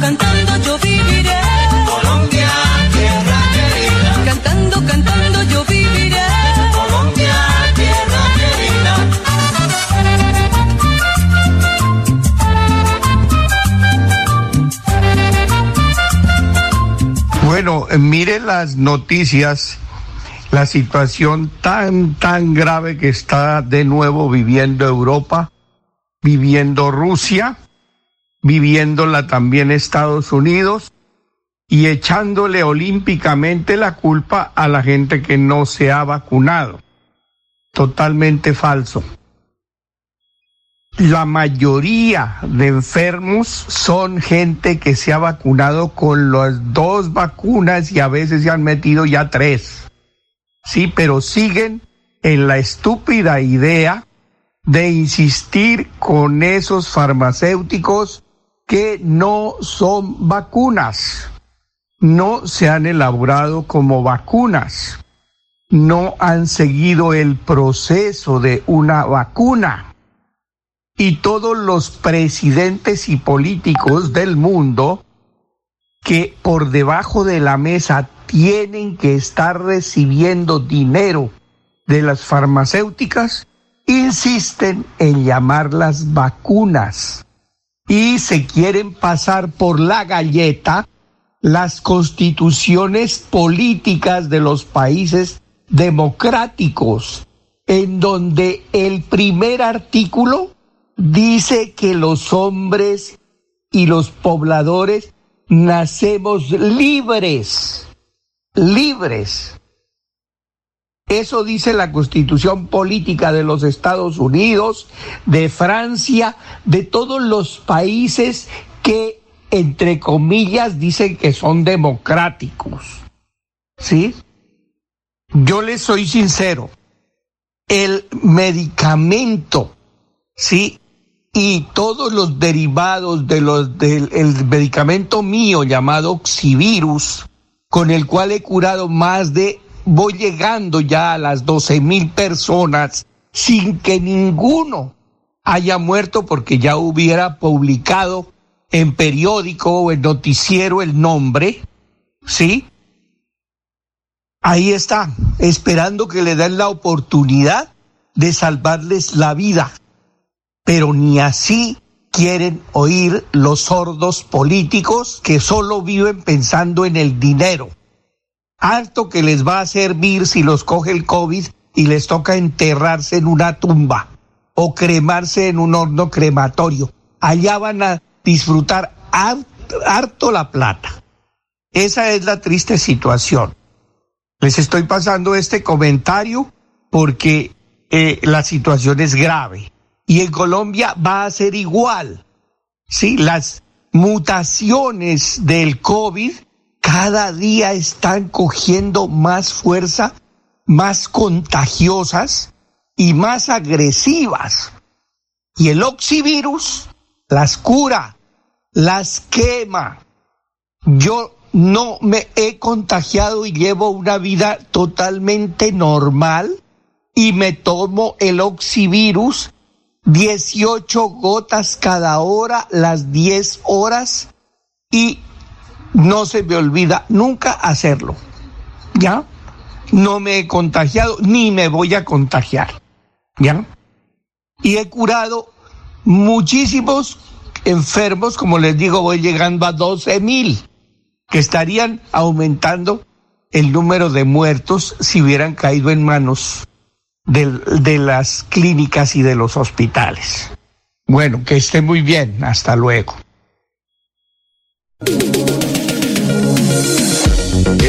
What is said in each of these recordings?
Cantando, yo viviré. Colombia, tierra querida. Cantando, cantando yo viviré. Colombia, tierra querida. Bueno, mire las noticias, la situación tan, tan grave que está de nuevo viviendo Europa, viviendo Rusia, viviéndola también Estados Unidos y echándole olímpicamente la culpa a la gente que no se ha vacunado. Totalmente falso. La mayoría de enfermos son gente que se ha vacunado con las dos vacunas y a veces se han metido ya tres. Sí, pero siguen en la estúpida idea de insistir con esos farmacéuticos que no son vacunas. No se han elaborado como vacunas. No han seguido el proceso de una vacuna y todos los presidentes y políticos del mundo que por debajo de la mesa tienen que estar recibiendo dinero de las farmacéuticas, insisten en llamarlas vacunas y se quieren pasar por la galleta las constituciones políticas de los países democráticos, en donde el primer artículo dice que los hombres y los pobladores nacemos libres, libres. Eso dice la constitución política de los Estados Unidos, de Francia, de todos los países que, entre comillas, dicen que son democráticos. ¿Sí? Yo les soy sincero, el medicamento, ¿sí? y todos los derivados de los del el medicamento mío llamado Oxivirus, con el cual he curado más de, voy llegando ya a las 12 mil personas sin que ninguno haya muerto porque ya hubiera publicado en periódico o en noticiero el nombre, ¿sí? Ahí está, esperando que le den la oportunidad de salvarles la vida pero ni así quieren oír los sordos políticos que solo viven pensando en el dinero. Harto que les va a servir si los coge el COVID y les toca enterrarse en una tumba o cremarse en un horno crematorio. Allá van a disfrutar harto, la plata. Esa es la triste situación. Les estoy pasando este comentario porque eh, la situación es grave y en Colombia va a ser igual. Sí, las mutaciones del COVID cada día están cogiendo más fuerza, más contagiosas y más agresivas. Y el oxivirus las cura, las quema. Yo no me he contagiado y llevo una vida totalmente normal y me tomo el oxivirus 18 gotas cada hora, las 10 horas y no se me olvida nunca hacerlo. ¿Ya? No me he contagiado ni me voy a contagiar. ¿Ya? Y he curado muchísimos enfermos, como les digo, voy llegando a 12 mil, que estarían aumentando el número de muertos si hubieran caído en manos de, de las clínicas y de los hospitales. Bueno, que esté muy bien. Hasta luego.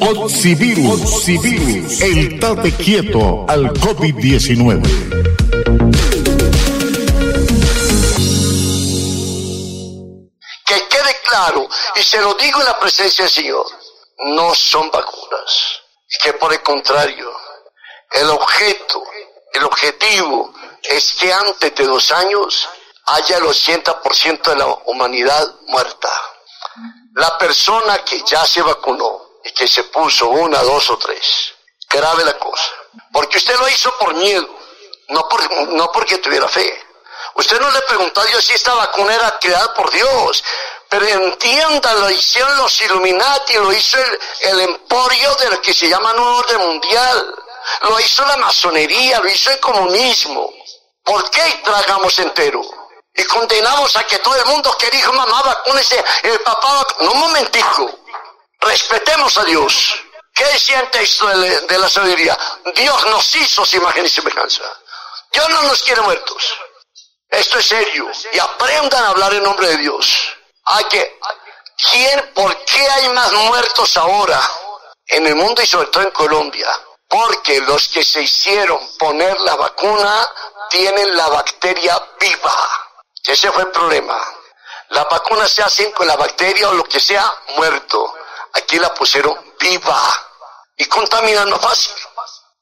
Oxivirus, Oxivirus, el tate quieto al COVID-19. Que quede claro, y se lo digo en la presencia del Señor, no son vacunas. Que por el contrario, el objeto, el objetivo es que antes de dos años haya el 80% de la humanidad muerta. La persona que ya se vacunó y que se puso una, dos o tres, grave la cosa. Porque usted lo hizo por miedo, no, por, no porque tuviera fe. Usted no le preguntó a Dios si esta vacuna era creada por Dios. Pero entienda, lo hicieron los Illuminati, lo hizo el, el emporio de lo que se llama Nuevo Orden Mundial. Lo hizo la masonería, lo hizo el comunismo. ¿Por qué tragamos entero? Y condenamos a que todo el mundo que dijo, mamá, vacúnese, el papá, no un momentico. Respetemos a Dios. ¿Qué decía el de, la sabiduría? Dios nos hizo su imagen y semejanza. Dios no nos quiere muertos. Esto es serio. Y aprendan a hablar en nombre de Dios. Hay que, ¿quién, por qué hay más muertos ahora en el mundo y sobre todo en Colombia? Porque los que se hicieron poner la vacuna tienen la bacteria viva. Ese fue el problema. Las vacunas se hacen con la bacteria o lo que sea muerto. Aquí la pusieron viva y contaminan más fácil.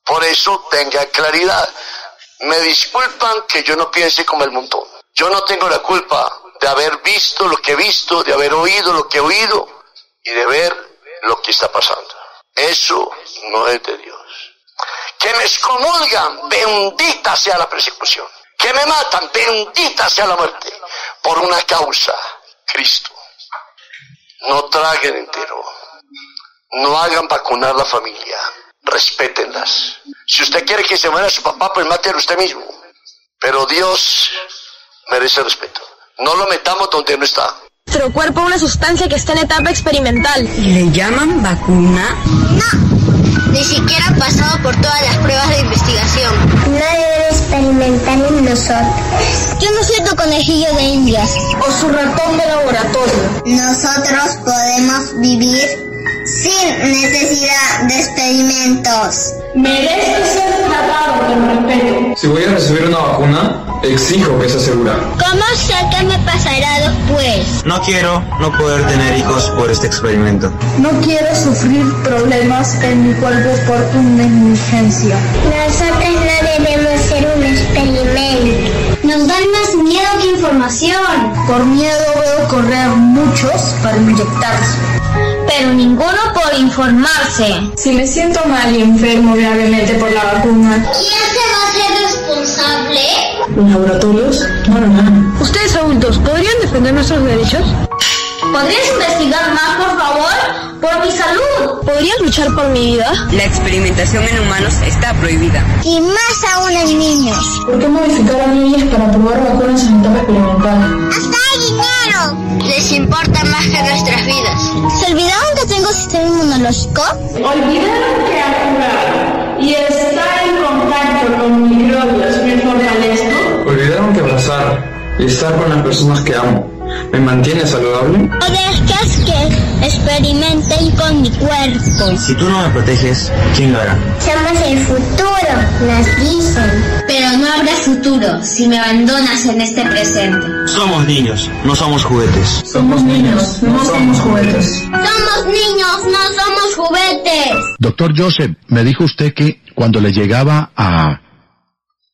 Por eso tenga claridad. Me disculpan que yo no piense como el montón. Yo no tengo la culpa de haber visto lo que he visto, de haber oído lo que he oído y de ver lo que está pasando. Eso no es de Dios. Que me excomulgan, bendita sea la persecución. Que me matan, bendita sea la muerte. Por una causa, Cristo. No traguen entero. No hagan vacunar la familia. Respétenlas. Si usted quiere que se muera su papá, pues mátelo usted mismo. Pero Dios merece respeto. No lo metamos donde no está. Nuestro cuerpo una sustancia que está en etapa experimental. ¿Le llaman vacuna? No, ni siquiera ha pasado por todas las pruebas de investigación. Nadie debe experimentar en nosotros. Yo no soy tu conejillo de indias. O su ratón de laboratorio. Nosotros podemos vivir sin necesidad de experimentos. Merece ser tratado con respeto. Si voy a recibir una vacuna, exijo que sea segura. ¿Cómo sé qué me pasará después? No quiero no poder tener hijos por este experimento. No quiero sufrir problemas en mi cuerpo por tu negligencia. Nosotros no debemos ser un experimento. Nos dan información. Por miedo veo correr muchos para inyectarse. Pero ninguno por informarse. Si me siento mal y enfermo gravemente por la vacuna, ¿Quién se va a hacer responsable? ¿los laboratorios? No, no, no. ¿Ustedes adultos podrían defender nuestros derechos? ¿Podrías investigar más, por favor? Por mi salud. ¿Podrían luchar por mi vida? La experimentación en humanos está prohibida. Y más aún en niños. ¿Por qué modificar a niñas para probar vacunas en etapa experimental? ¡Hasta hay dinero! Les importa más que nuestras vidas. ¿Se olvidaron que tengo sistema inmunológico? Olvidaron que jugar y estar en contacto con microbios me fortalezco. Olvidaron que abrazar y estar con las personas que amo me mantiene saludable. ¿O dejas que experimenten con mi cuerpo? Si tú no me proteges, ¿quién lo hará? Somos el futuro, nos dicen. Pero no habrá futuro si me abandonas en este presente. Somos niños, no somos juguetes. Somos niños, no somos juguetes. Somos niños, no somos juguetes. Doctor Joseph, me dijo usted que cuando le llegaba a,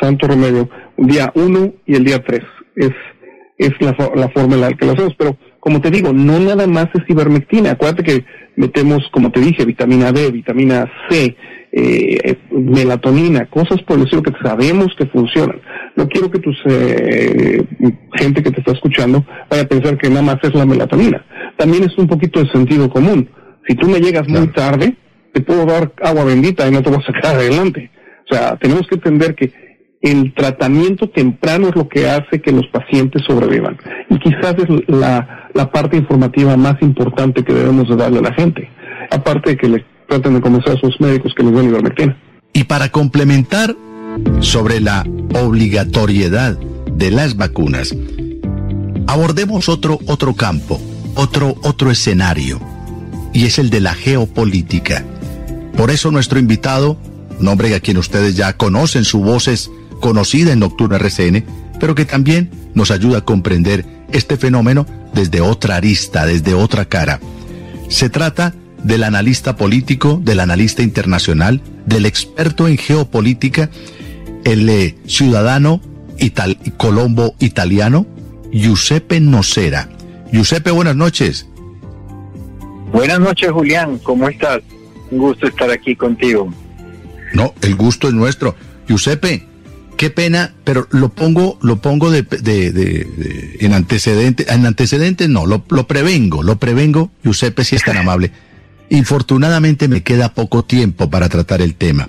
santo remedio, día uno y el día tres, es, es la, la forma en la que lo hacemos, pero como te digo, no nada más es ivermectina, acuérdate que metemos, como te dije, vitamina D, vitamina C, eh, melatonina, cosas por el estilo que sabemos que funcionan. No quiero que tu eh, gente que te está escuchando vaya a pensar que nada más es la melatonina. También es un poquito de sentido común. Si tú me llegas muy tarde, te puedo dar agua bendita y no te voy a sacar adelante. O sea, tenemos que entender que el tratamiento temprano es lo que hace que los pacientes sobrevivan. Y quizás es la, la parte informativa más importante que debemos de darle a la gente. Aparte de que le traten de convencer a sus médicos que les den ivermectina. Y para complementar sobre la obligatoriedad de las vacunas, abordemos otro, otro campo, otro, otro escenario, y es el de la geopolítica. Por eso nuestro invitado, un hombre a quien ustedes ya conocen, su voz es conocida en Nocturna RCN, pero que también nos ayuda a comprender este fenómeno desde otra arista, desde otra cara. Se trata del analista político, del analista internacional, del experto en geopolítica, el eh, ciudadano colombo italiano, Giuseppe Nocera. Giuseppe, buenas noches. Buenas noches, Julián. ¿Cómo estás? Un gusto estar aquí contigo. No, el gusto es nuestro. Giuseppe, qué pena, pero lo pongo, lo pongo de, en antecedentes, en antecedentes no, lo, lo, prevengo, lo prevengo, Giuseppe, si es tan amable. Infortunadamente me queda poco tiempo para tratar el tema.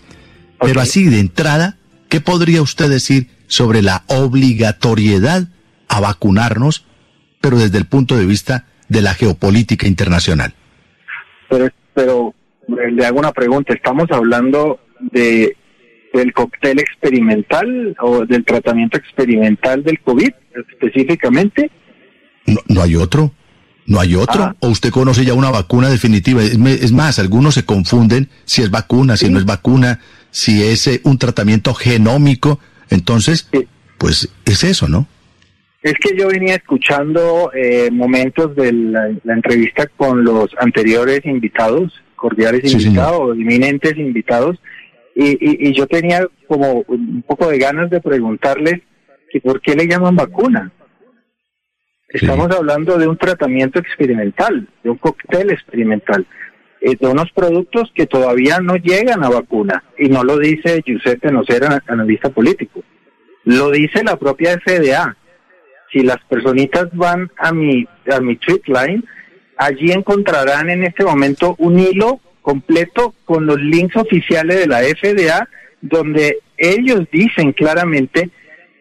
Pero así de entrada, ¿qué podría usted decir sobre la obligatoriedad a vacunarnos, pero desde el punto de vista de la geopolítica internacional? Pero, pero eh, le hago una pregunta. ¿Estamos hablando de del cóctel experimental o del tratamiento experimental del COVID específicamente? No, no hay otro. ¿No hay otro? Ah. ¿O usted conoce ya una vacuna definitiva? Es más, algunos se confunden si es vacuna, si no es vacuna, si es eh, un tratamiento genómico. Entonces, pues es eso, ¿no? Es que yo venía escuchando eh, momentos de la, entrevista con los anteriores invitados, cordiales invitados, inminentes invitados, y, y, yo tenía como un poco de ganas de preguntarles que por qué le llaman vacuna. Estamos hablando de un tratamiento experimental, de un cóctel experimental, eh, de unos productos que todavía no llegan a vacuna. Y no lo dice Giuseppe Nocera, analista político. Lo dice la propia FDA. Si las personitas van a mi, a mi tweet line, allí encontrarán en este momento un hilo completo con los links oficiales de la FDA, donde ellos dicen claramente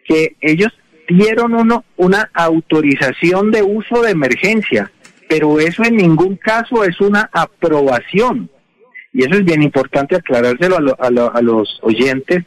que ellos dieron uno, una autorización de uso de emergencia, pero eso en ningún caso es una aprobación. Y eso es bien importante aclarárselo a, a, los oyentes,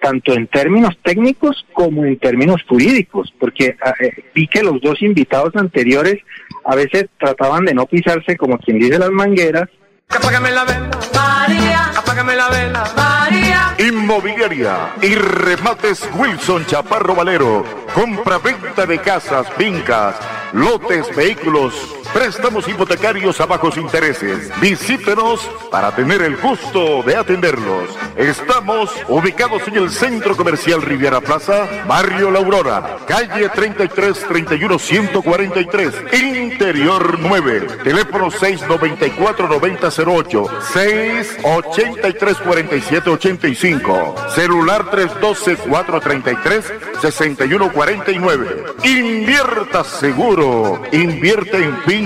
tanto en términos técnicos como en términos jurídicos, porque ah, eh, vi que los dos invitados anteriores a veces trataban de no pisarse como quien dice las mangueras. Apágame la vela, María. Apágame la vela, María. Inmobiliaria y remates Wilson Chaparro Valero. Compra-venta de casas, fincas, lotes, vehículos Préstamos hipotecarios a bajos intereses. Visítenos para tener el gusto de atenderlos. Estamos ubicados en el Centro Comercial Riviera Plaza, Barrio La Aurora, calle 33 31 143, Interior 9, teléfono 694 9008, 683 47 85, celular 312 433 6149. Invierta seguro, invierte en fin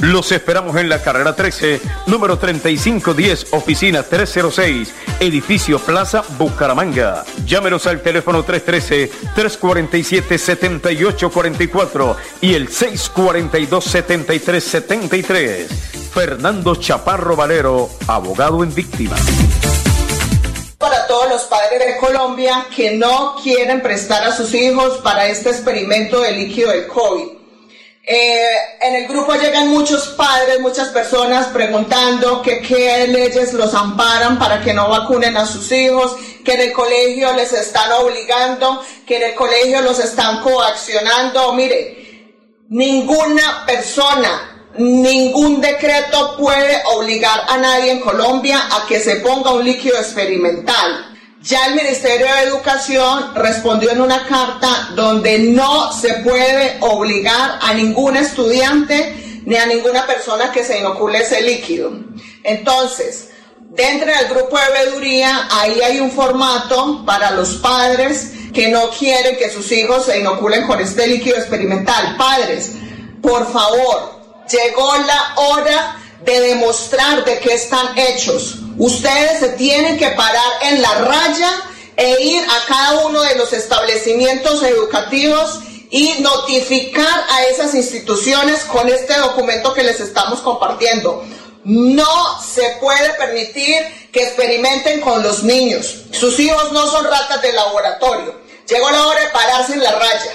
los esperamos en la carrera 13, número 3510, oficina 306, edificio Plaza Bucaramanga. Llámenos al teléfono 313-347-7844 y el 642-7373. Fernando Chaparro Valero, abogado en víctimas para todos los padres de Colombia que no quieren prestar a sus hijos para este experimento de líquido del COVID. Eh, en el grupo llegan muchos padres, muchas personas preguntando que qué leyes los amparan para que no vacunen a sus hijos, que en el colegio les están obligando, que en el colegio los están coaccionando. Mire, ninguna persona, ningún decreto puede obligar a nadie en Colombia a que se ponga un líquido experimental. Ya el Ministerio de Educación respondió en una carta donde no se puede obligar a ningún estudiante ni a ninguna persona que se inocule ese líquido. Entonces, dentro del grupo de veeduría, ahí hay un formato para los padres que no quieren que sus hijos se inoculen con este líquido experimental. Padres, por favor, llegó la hora de demostrar de qué están hechos. Ustedes se tienen que parar en la raya e ir a cada uno de los establecimientos educativos y notificar a esas instituciones con este documento que les estamos compartiendo. No se puede permitir que experimenten con los niños. Sus hijos no son ratas de laboratorio. Llegó la hora de pararse en la raya.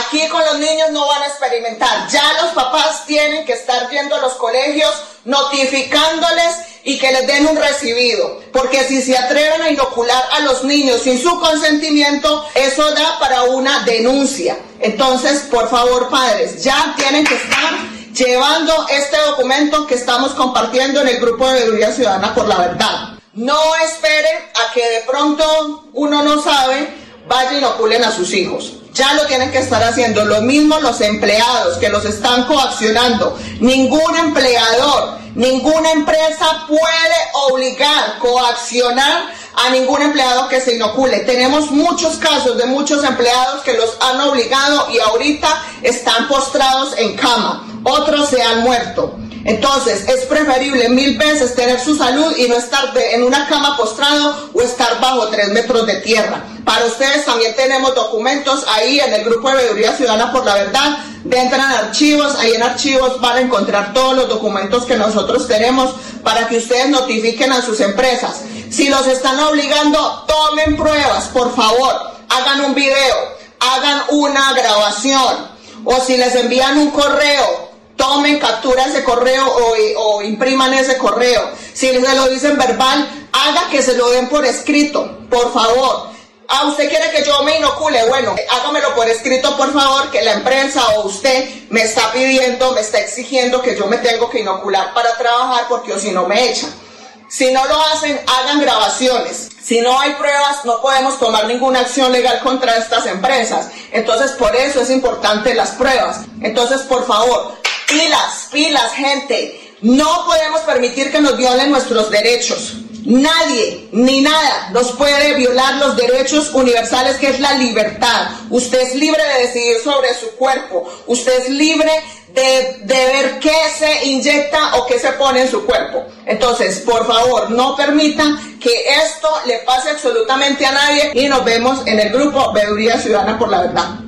Aquí con los niños no van a experimentar. Ya los papás tienen que estar viendo a los colegios notificándoles y que les den un recibido. Porque si se atreven a inocular a los niños sin su consentimiento, eso da para una denuncia. Entonces, por favor, padres, ya tienen que estar llevando este documento que estamos compartiendo en el grupo de Veeduría Ciudadana por la Verdad. No esperen a que de pronto uno no sabe, vaya y a sus hijos. Ya lo tienen que estar haciendo. Lo mismo los empleados que los están coaccionando. Ningún empleador, ninguna empresa puede obligar, coaccionar a ningún empleado que se inocule. Tenemos muchos casos de muchos empleados que los han obligado y ahorita están postrados en cama. Otros se han muerto. Entonces, es preferible mil veces tener su salud y no estar en una cama postrado o estar bajo tres metros de tierra. Para ustedes también tenemos documentos ahí en el grupo de Veeduría Ciudadana por la Verdad. Entran archivos, ahí en archivos van a encontrar todos los documentos que nosotros tenemos para que ustedes notifiquen a sus empresas. Si los están obligando, tomen pruebas, por favor. Hagan un video, hagan una grabación. O si les envían un correo, tomen captura ese correo o, impriman ese correo. Si se lo dicen verbal, haga que se lo den por escrito, por favor. Ah, usted quiere que yo me inocule, bueno, hágamelo por escrito, por favor, que la empresa o usted me está pidiendo, me está exigiendo que yo me tengo que inocular para trabajar porque o si no me echan. Si no lo hacen, hagan grabaciones. Si no hay pruebas, no podemos tomar ninguna acción legal contra estas empresas. Entonces, por eso es importante las pruebas. Entonces, por favor, Pilas, pilas, gente. No podemos permitir que nos violen nuestros derechos. Nadie ni nada nos puede violar los derechos universales que es la libertad. Usted es libre de decidir sobre su cuerpo. Usted es libre de, de, ver qué se inyecta o qué se pone en su cuerpo. Entonces, por favor, no permita que esto le pase absolutamente a nadie y nos vemos en el grupo Veeduría Ciudadana por la Verdad.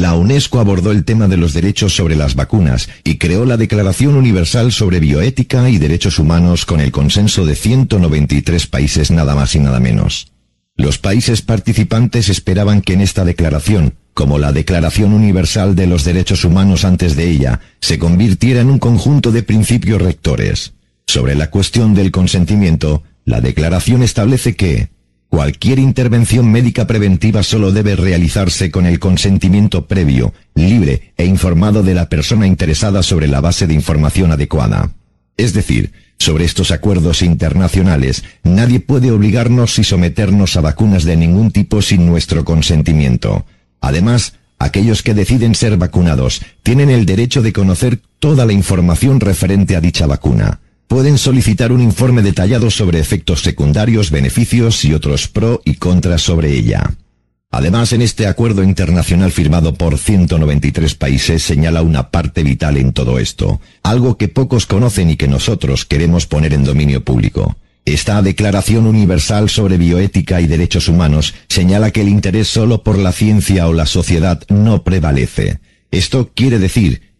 La UNESCO abordó el tema de los derechos sobre las vacunas y creó la Declaración Universal sobre Bioética y Derechos Humanos con el consenso de 193 países nada más y nada menos. Los países participantes esperaban que en esta declaración, como la Declaración Universal de los Derechos Humanos antes de ella, se convirtiera en un conjunto de principios rectores. Sobre la cuestión del consentimiento, la declaración establece que, Cualquier intervención médica preventiva solo debe realizarse con el consentimiento previo, libre e informado de la persona interesada sobre la base de información adecuada. Es decir, sobre estos acuerdos internacionales, nadie puede obligarnos y someternos a vacunas de ningún tipo sin nuestro consentimiento. Además, Aquellos que deciden ser vacunados tienen el derecho de conocer toda la información referente a dicha vacuna. Pueden solicitar un informe detallado sobre efectos secundarios, beneficios y otros pro y contras sobre ella. Además, en este acuerdo internacional firmado por 193 países señala una parte vital en todo esto, algo que pocos conocen y que nosotros queremos poner en dominio público. Esta Declaración Universal sobre Bioética y Derechos Humanos señala que el interés solo por la ciencia o la sociedad no prevalece. Esto quiere decir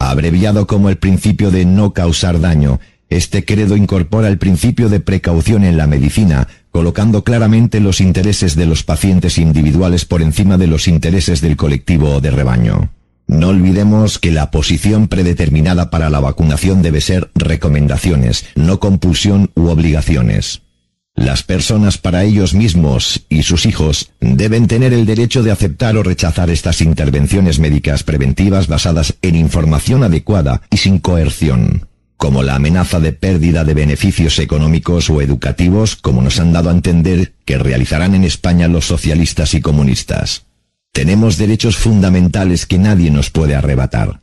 Abreviado como el principio de no causar daño, este credo incorpora el principio de precaución en la medicina, colocando claramente los intereses de los pacientes individuales por encima de los intereses del colectivo o de rebaño. No olvidemos que la posición predeterminada para la vacunación debe ser recomendaciones, no compulsión u obligaciones. Las personas para ellos mismos y sus hijos deben tener el derecho de aceptar o rechazar estas intervenciones médicas preventivas basadas en información adecuada y sin coerción, como la amenaza de pérdida de beneficios económicos o educativos, como nos han dado a entender que realizarán en España los socialistas y comunistas. Tenemos derechos fundamentales que nadie nos puede arrebatar.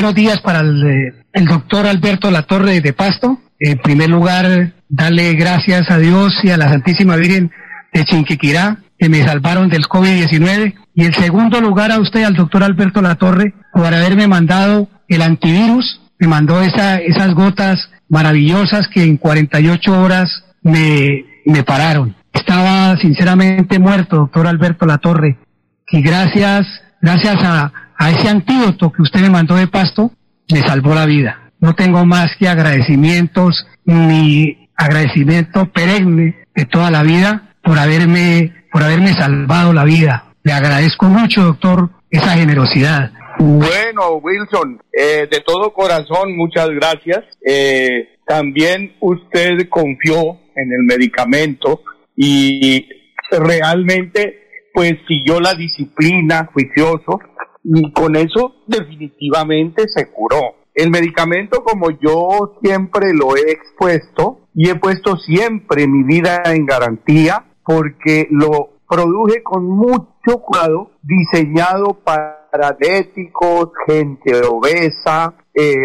Buenos días para el, doctor Alberto Latorre de Pasto. En primer lugar, darle gracias a Dios y a la Santísima Virgen de Chinquiquirá que me salvaron del COVID-19. Y en segundo lugar a usted, al doctor Alberto Latorre, por haberme mandado el antivirus. Me mandó esa, esas gotas maravillosas que en 48 horas me, me pararon. Estaba sinceramente muerto, doctor Alberto Latorre. Y gracias, gracias a, a ese antídoto que usted me mandó de pasto, me salvó la vida. No tengo más que agradecimientos, ni agradecimiento perenne de toda la vida por haberme, por haberme salvado la vida. Le agradezco mucho, doctor, esa generosidad. Bueno, Wilson, eh, de todo corazón, muchas gracias. Eh, también usted confió en el medicamento y realmente pues siguió la disciplina juicioso y con eso definitivamente se curó. El medicamento, como yo siempre lo he expuesto y he puesto siempre mi vida en garantía, porque lo produje con mucho cuidado, diseñado para diabéticos, gente obesa, eh,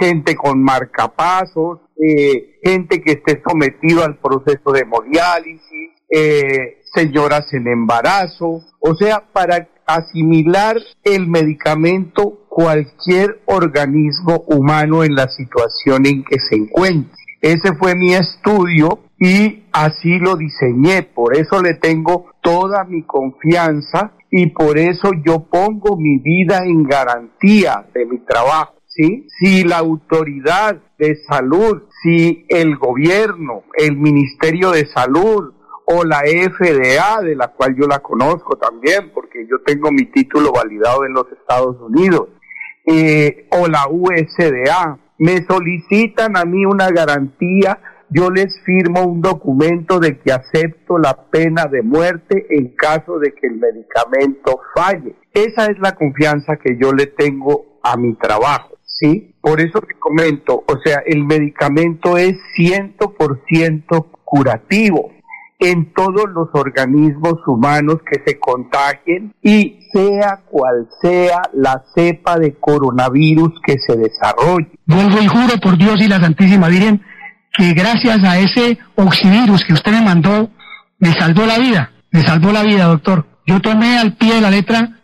gente con marcapasos, eh, gente que esté sometido al proceso de hemodiálisis, eh, señoras en embarazo, o sea, para asimilar el medicamento cualquier organismo humano en la situación en que se encuentre. Ese fue mi estudio y así lo diseñé, por eso le tengo toda mi confianza y por eso yo pongo mi vida en garantía de mi trabajo. ¿Sí? Si la autoridad de salud, si el gobierno, el Ministerio de Salud, o la FDA, de la cual yo la conozco también, porque yo tengo mi título validado en los Estados Unidos, eh, o la USDA, me solicitan a mí una garantía, yo les firmo un documento de que acepto la pena de muerte en caso de que el medicamento falle. Esa es la confianza que yo le tengo a mi trabajo. ¿Sí? Por eso te comento, o sea, el medicamento es 100% curativo en todos los organismos humanos que se contagien y sea cual sea la cepa de coronavirus que se desarrolle. Vuelvo y juro por Dios y la Santísima Virgen que gracias a ese oxivirus que usted me mandó, me salvó la vida, me salvó la vida, doctor. Yo tomé al pie de la letra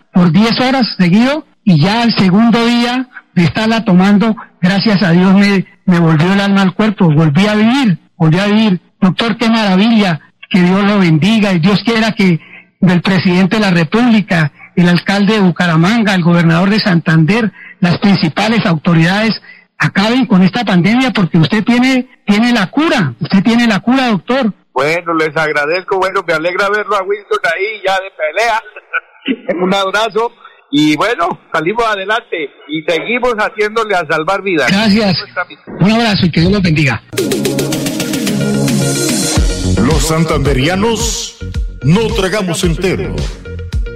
por 10 horas seguido, y ya el segundo día de estarla tomando, gracias a Dios me, me volvió el alma al cuerpo, volví a vivir, volví a vivir. Doctor, qué maravilla, que Dios lo bendiga, y Dios quiera que del presidente de la República, el alcalde de Bucaramanga, el gobernador de Santander, las principales autoridades acaben con esta pandemia porque usted tiene, tiene la cura, usted tiene la cura, doctor. Bueno, les agradezco, bueno, me alegra verlo a Wilson ahí ya de pelea. Un abrazo y bueno, salimos adelante y seguimos haciéndole a salvar vidas. Gracias. Un abrazo y que Dios los bendiga. Los santanderianos no tragamos entero.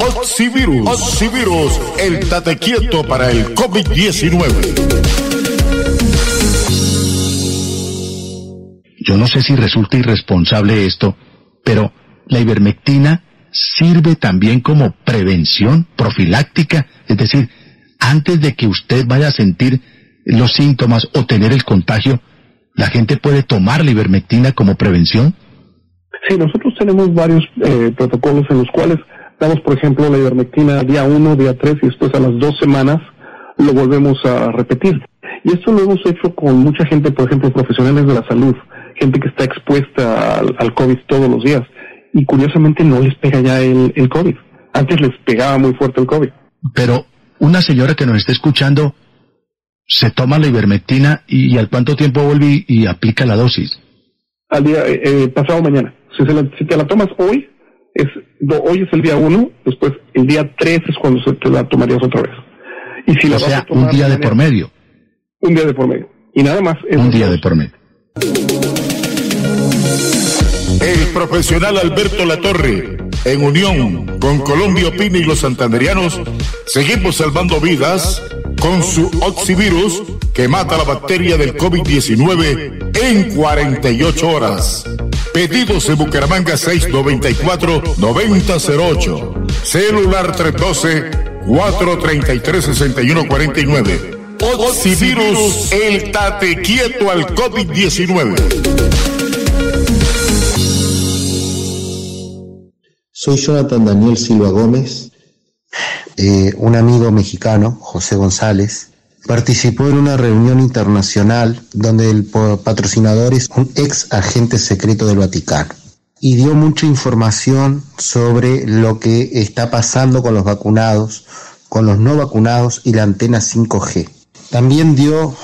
Oxivirus. Oxivirus, el tate quieto para el COVID-19. Yo no sé si resulta irresponsable esto, pero la ivermectina sirve también como prevención profiláctica, es decir, antes de que usted vaya a sentir los síntomas o tener el contagio, ¿la gente puede tomar la ivermectina como prevención? Sí, nosotros tenemos varios eh, protocolos en los cuales damos, por ejemplo, la ivermectina día 1, día 3 y después a las dos semanas lo volvemos a repetir. Y esto lo hemos hecho con mucha gente, por ejemplo, profesionales de la salud, gente que está expuesta al, COVID todos los días. Y curiosamente no les pega ya el, el COVID. Antes les pegaba muy fuerte el COVID. Pero una señora que nos está escuchando se toma la ivermectina y, al cuánto tiempo vuelve y, aplica la dosis. Al día, eh, eh pasado mañana. Si, si te la tomas hoy, es, hoy es el día uno, después el día tres es cuando se te la tomarías otra vez. Y si o sea, un día de por medio. Un día de por medio. Y nada más. Un día de por medio. El profesional Alberto Latorre, en unión con Colombia Opina y los santanderianos, seguimos salvando vidas con su Oxivirus que mata la bacteria del COVID-19 en 48 horas. Pedidos en Bucaramanga 694-9008. Celular 312-433-6149. Oxivirus, el tate quieto al COVID-19. Soy Jonathan Daniel Silva Gómez. Eh, un amigo mexicano, José González, participó en una reunión internacional donde el patrocinador es un ex agente secreto del Vaticano y dio mucha información sobre lo que está pasando con los vacunados, con los no vacunados y la antena 5G. También dio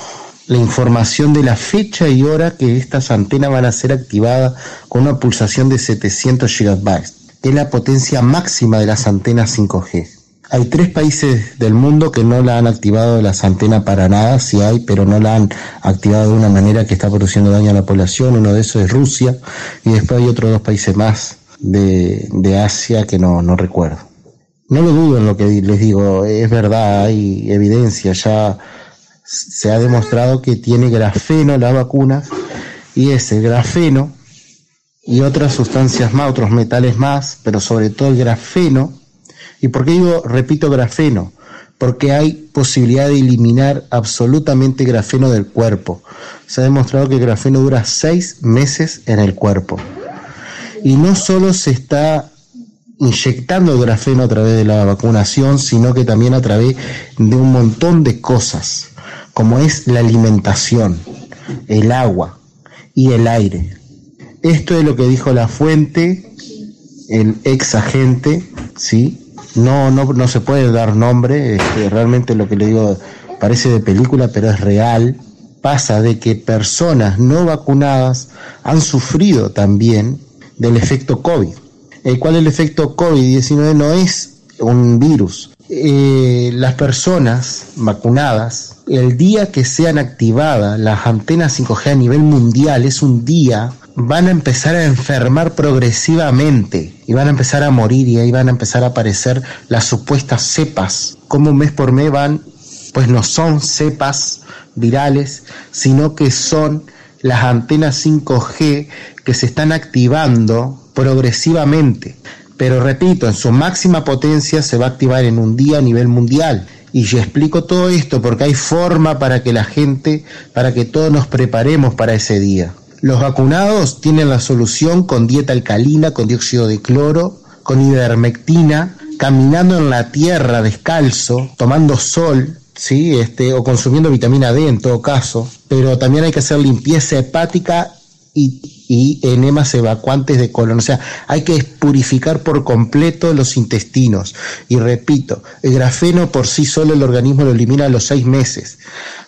la información de la fecha y hora que estas antenas van a ser activadas con una pulsación de 700 GB, que es la potencia máxima de las antenas 5G. Hay tres países del mundo que no la han activado las antenas para nada, sí hay, pero no la han activado de una manera que está produciendo daño a la población. Uno de esos es Rusia y después hay otros dos países más de, Asia que no, no recuerdo. No lo dudo en lo que les digo, es verdad, hay evidencia, ya se ha demostrado que tiene grafeno la vacuna y ese grafeno y otras sustancias más, otros metales más, pero sobre todo el grafeno, ¿Y por qué digo, repito, grafeno? Porque hay posibilidad de eliminar absolutamente grafeno del cuerpo. Se ha demostrado que grafeno dura seis meses en el cuerpo. Y no solo se está inyectando grafeno a través de la vacunación, sino que también a través de un montón de cosas, como es la alimentación, el agua y el aire. Esto es lo que dijo la fuente, el ex agente, ¿sí? No, no, no se puede dar nombre, este, realmente lo que le digo parece de película, pero es real. pasa de que personas no vacunadas han sufrido también del efecto COVID, el cual el efecto COVID-19 no es un virus. Eh, las personas vacunadas, el día que sean activadas las antenas 5G a nivel mundial, es un día van a empezar a enfermar progresivamente y van a empezar a morir y ahí van a empezar a aparecer las supuestas cepas. Como mes por mes van, pues no son cepas virales, sino que son las antenas 5G que se están activando progresivamente. Pero repito, en su máxima potencia se va a activar en un día a nivel mundial. Y yo explico todo esto porque hay forma para que la gente, para que todos nos preparemos para ese día. Los vacunados tienen la solución con dieta alcalina, con dióxido de cloro, con ivermectina, caminando en la tierra descalzo, tomando sol, sí, este, o consumiendo vitamina D en todo caso, pero también hay que hacer limpieza hepática y, y, enemas evacuantes de colon. O sea, hay que purificar por completo los intestinos. Y repito, el grafeno por sí solo el organismo lo elimina a los seis meses.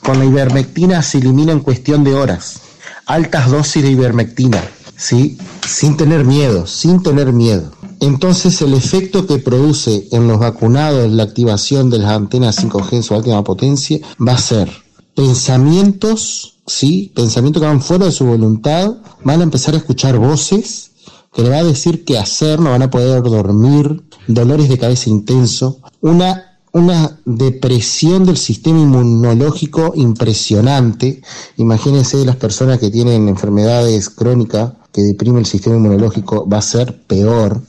Con la ivermectina se elimina en cuestión de horas altas dosis de ivermectina, ¿sí? Sin tener miedo, sin tener miedo. Entonces el efecto que produce en los vacunados la activación de las antenas 5G en su última potencia va a ser pensamientos, ¿sí? Pensamientos que van fuera de su voluntad, van a empezar a escuchar voces que le va a decir qué hacer, no van a poder dormir, dolores de cabeza intenso, una una depresión del sistema inmunológico impresionante. Imagínense las personas que tienen enfermedades crónicas que deprimen el sistema inmunológico, va a ser peor.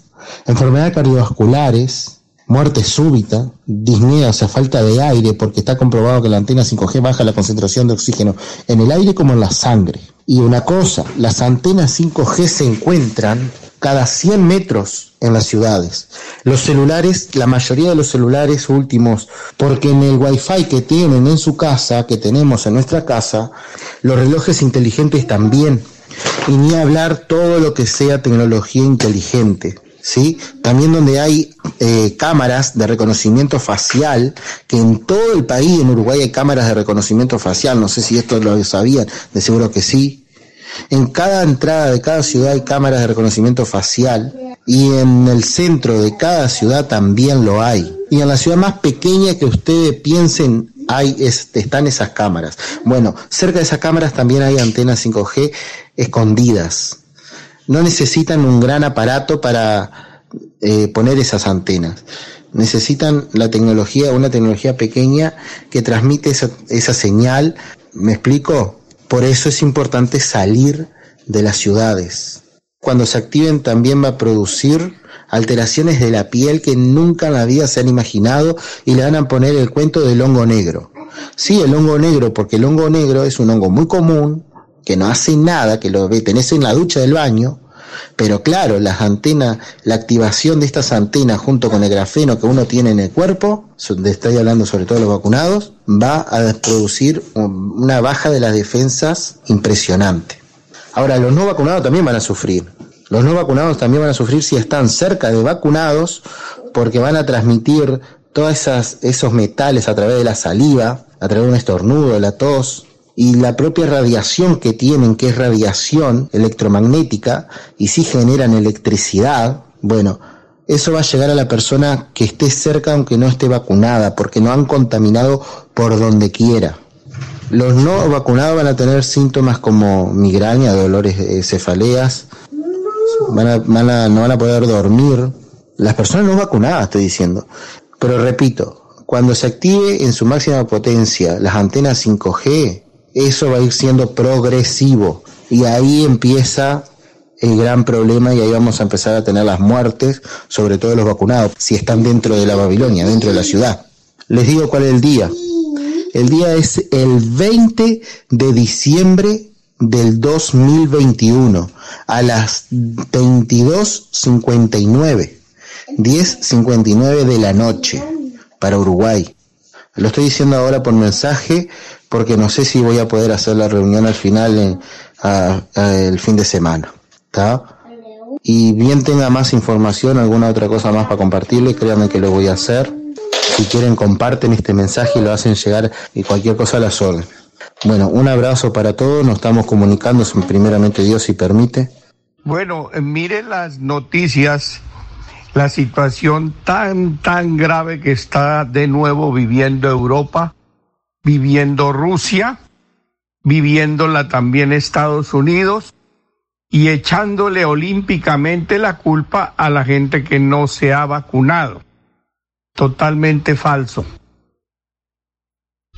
Enfermedades cardiovasculares, muerte súbita, disnea, o sea, falta de aire, porque está comprobado que la antena 5G baja la concentración de oxígeno en el aire como en la sangre. Y una cosa, las antenas 5G se encuentran cada 100 metros en las ciudades. Los celulares, la mayoría de los celulares últimos, porque en el wifi que tienen en su casa, que tenemos en nuestra casa, los relojes inteligentes también. Y ni hablar todo lo que sea tecnología inteligente. ¿Sí? También donde hay eh, cámaras de reconocimiento facial, que en todo el país, en Uruguay hay cámaras de reconocimiento facial, no sé si esto lo sabían, de seguro que sí, en cada entrada de cada ciudad hay cámaras de reconocimiento facial y en el centro de cada ciudad también lo hay. Y en la ciudad más pequeña que ustedes piensen hay están esas cámaras. Bueno, cerca de esas cámaras también hay antenas 5G escondidas. No necesitan un gran aparato para eh, poner esas antenas. Necesitan la tecnología, una tecnología pequeña que transmite esa, esa señal. ¿Me explico? Por eso es importante salir de las ciudades. Cuando se activen también va a producir alteraciones de la piel que nunca en la vida se han imaginado y le van a poner el cuento del hongo negro. Sí, el hongo negro, porque el hongo negro es un hongo muy común, que no hace nada, que lo tenés en la ducha del baño, pero claro, las antenas, la activación de estas antenas junto con el grafeno que uno tiene en el cuerpo, estoy hablando sobre todo de los vacunados, va a producir una baja de las defensas impresionante. Ahora, los no vacunados también van a sufrir. Los no vacunados también van a sufrir si están cerca de vacunados porque van a transmitir todos esos metales a través de la saliva, a través de un estornudo, de la tos, y la propia radiación que tienen, que es radiación electromagnética, y si generan electricidad, bueno, eso va a llegar a la persona que esté cerca aunque no esté vacunada, porque no han contaminado por donde quiera. Los no vacunados van a tener síntomas como migraña, dolores, cefaleas, van a, van a, no van a poder dormir. Las personas no vacunadas, estoy diciendo. Pero repito, cuando se active en su máxima potencia las antenas 5G, eso va a ir siendo progresivo y ahí empieza el gran problema y ahí vamos a empezar a tener las muertes, sobre todo los vacunados, si están dentro de la Babilonia, dentro de la ciudad. Les digo cuál es el día. El día es el 20 de diciembre del 2021 a las 22.59, 10.59 de la noche para Uruguay. Lo estoy diciendo ahora por mensaje porque no sé si voy a poder hacer la reunión al final el fin de semana. ¿está? Y bien tenga más información, alguna otra cosa más para compartirle, créanme que lo voy a hacer. Si quieren comparten este mensaje y lo hacen llegar y cualquier cosa a las órdenes. Bueno, un abrazo para todos, nos estamos comunicando primeramente Dios si permite. Bueno, eh, mire las noticias, la situación tan, tan grave que está de nuevo viviendo Europa, viviendo Rusia, viviéndola también Estados Unidos y echándole olímpicamente la culpa a la gente que no se ha vacunado. Totalmente falso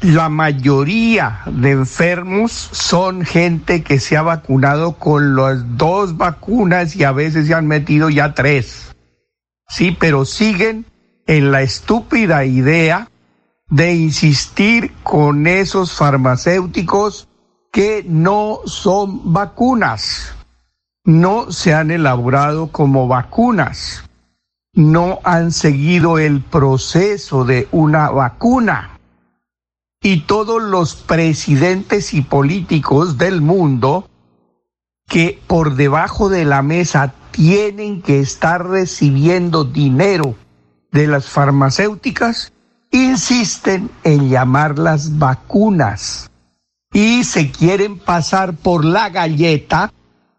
la mayoría de enfermos son gente que se ha vacunado con las dos vacunas y a veces se han metido ya tres. Sí, pero siguen en la estúpida idea de insistir con esos farmacéuticos que no son vacunas. No se han elaborado como vacunas. No han seguido el proceso de una vacuna y todos los presidentes y políticos del mundo que por debajo de la mesa tienen que estar recibiendo dinero de las farmacéuticas, insisten en llamarlas vacunas. Y se quieren pasar por la galleta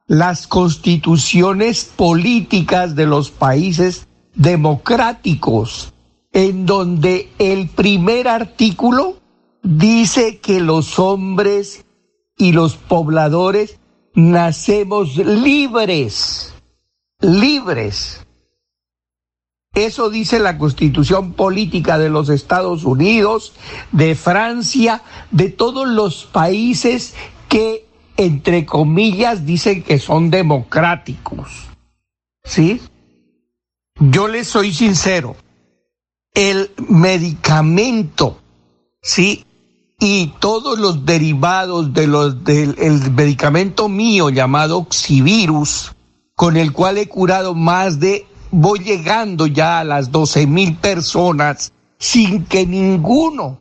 las constituciones políticas de los países democráticos, en donde el primer artículo dice que los hombres y los pobladores nacemos libres, libres. Eso dice la constitución política de los Estados Unidos, de Francia, de todos los países que, entre comillas, dicen que son democráticos. ¿Sí? Yo les soy sincero, el medicamento, ¿sí? y todos los derivados de los, del medicamento mío llamado Oxivirus, con el cual he curado más de, voy llegando ya a las 12 mil personas sin que ninguno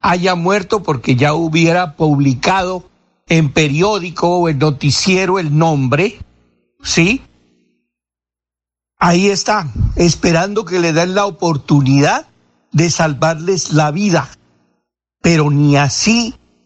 haya muerto porque ya hubiera publicado en periódico o en noticiero el nombre, ¿sí? Ahí está, esperando que le den la oportunidad de salvarles la vida pero ni así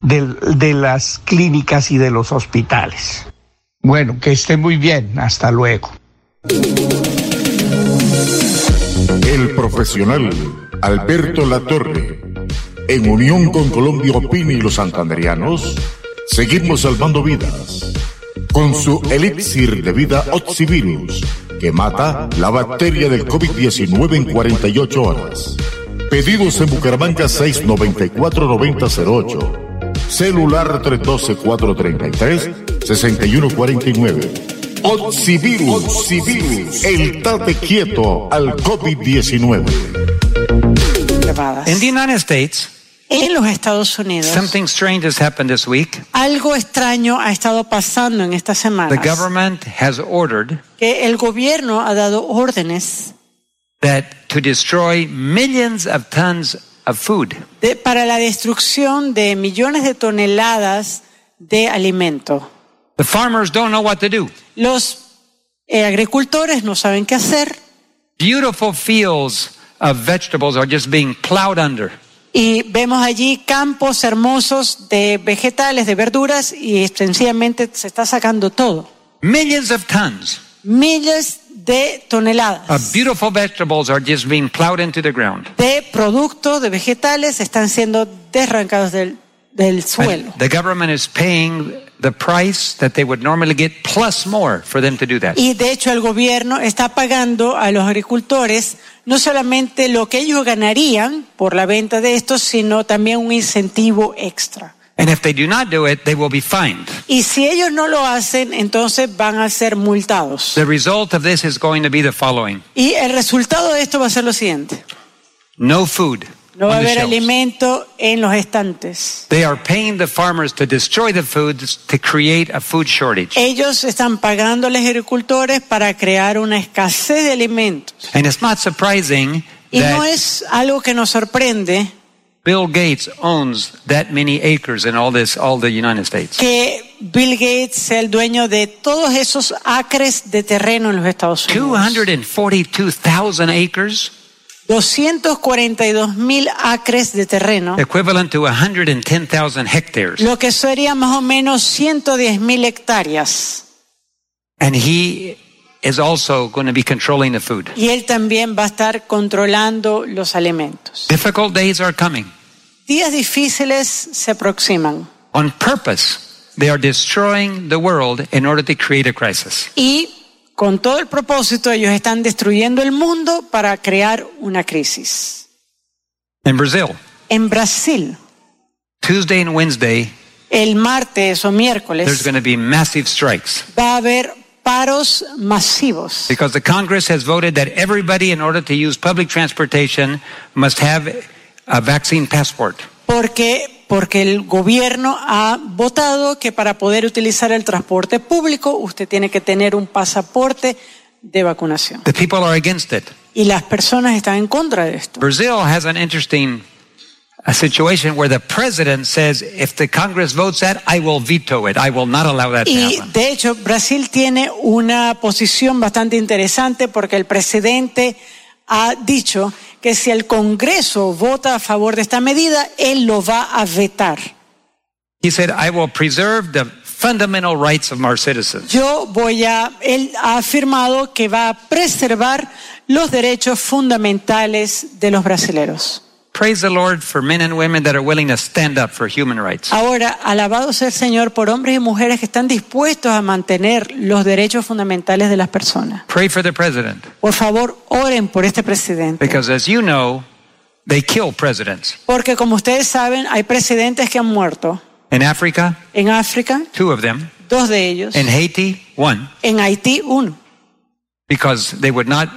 de, de las clínicas y de los hospitales. Bueno, que esté muy bien. Hasta luego. El profesional Alberto Latorre, en unión con Colombia Opini y los santanderianos, seguimos salvando vidas con su elixir de vida Oxivirus, que mata la bacteria del COVID-19 en 48 horas. Pedidos en Bucaramanga 694-9008 Celular 312-433-6149. Oxivirus, Oxivirus, el tate quieto al COVID-19. In the United States, en los Estados Unidos, something strange has happened this week. algo extraño ha estado pasando en esta semana. The government has ordered que el gobierno ha dado órdenes that to destroy millions of tons of food. De, para la destrucción de millones de toneladas de alimento. The farmers don't know what to do. Los eh, agricultores no saben qué hacer Beautiful fields of vegetables are just being plowed under. y vemos allí campos hermosos de vegetales, de verduras y sencillamente se está sacando todo. Millions of tons Miles de toneladas beautiful vegetables are just being plowed into the ground. de productos, de vegetales están siendo desarrancados del, del suelo. And the government is paying the price that they would normally get plus more for them to do that. Y de hecho el gobierno está pagando a los agricultores no solamente lo que ellos ganarían por la venta de estos, sino también un incentivo extra. And if they do not do it, they will be fined. Y si ellos no lo hacen, entonces van a ser multados. The result of this is going to be the following. Y el resultado de esto va a ser lo siguiente. No food. No va a haber alimento en los estantes. They are paying the farmers to destroy the foods to create a food shortage. Ellos están pagando a los agricultores para crear una escasez de alimentos. And it's not surprising Y no that es algo que nos sorprende Bill Gates owns that many acres in all this, all the United States. que Bill Gates sea el dueño de todos esos acres de terreno en los Estados Unidos. 242,000 acres, 242 mil acres de terreno, equivalent to 110,000 hectares. lo que sería más o menos 110 mil hectáreas. And he is also going to be controlling the food. Y él también va a estar controlando los alimentos. Difficult days are coming. Días difíciles se aproximan On purpose, they are destroying the world in order to create a crisis. y con todo el propósito ellos están destruyendo el mundo para crear una crisis. In Brazil, En Brasil, Tuesday and Wednesday, el martes o there's miércoles going to be massive strikes va a haber paros masivos because the Congress has voted that everybody, in order to use public transportation, must have a vaccine passport. porque porque el gobierno ha votado que para poder utilizar el transporte público usted tiene que tener un pasaporte de vacunación. The people are against it. Y las personas están en contra de esto. Brazil has an interesting a situation where the president says, if the Congress votes that, I will veto it. I will not allow that to Y happen. de hecho Brasil tiene una posición bastante interesante porque el presidente ha dicho que si el Congreso vota a favor de esta medida, él lo va a vetar. He said, I will preserve the fundamental rights of our citizens. Yo voy a, él ha afirmado que va a preservar los derechos fundamentales de los brasileros. Praise the Lord for men and women that are willing to stand up for human rights. Ahora, alabado sea el Señor por hombres y mujeres que están dispuestos a mantener los derechos fundamentales de las personas. Pray for the president Por favor, oren por este presidente. because, as you know, they kill presidents. Porque como ustedes saben, hay presidentes que han muerto. In Africa, En África, two of them. dos de ellos. In Haiti, one, En Haití, uno. because they would not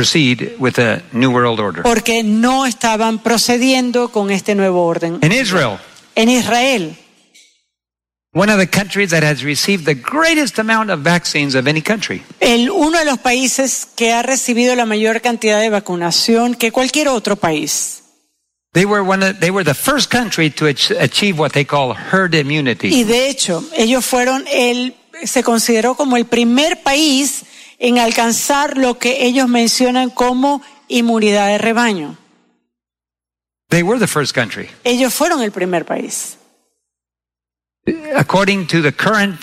proceed with a New World Order. Porque no estaban procediendo con este nuevo orden. In Israel, En Israel, one of the countries that has received the greatest amount of vaccines of any country. el, uno de los países que ha recibido la mayor cantidad de vacunación que cualquier otro país. They were one of, they were the first country to ach- achieve what they call herd immunity. Y de hecho, ellos fueron el, se consideró como el primer país en alcanzar lo que ellos mencionan como inmunidad de rebaño. They were the first country. Ellos fueron el primer país. According to the current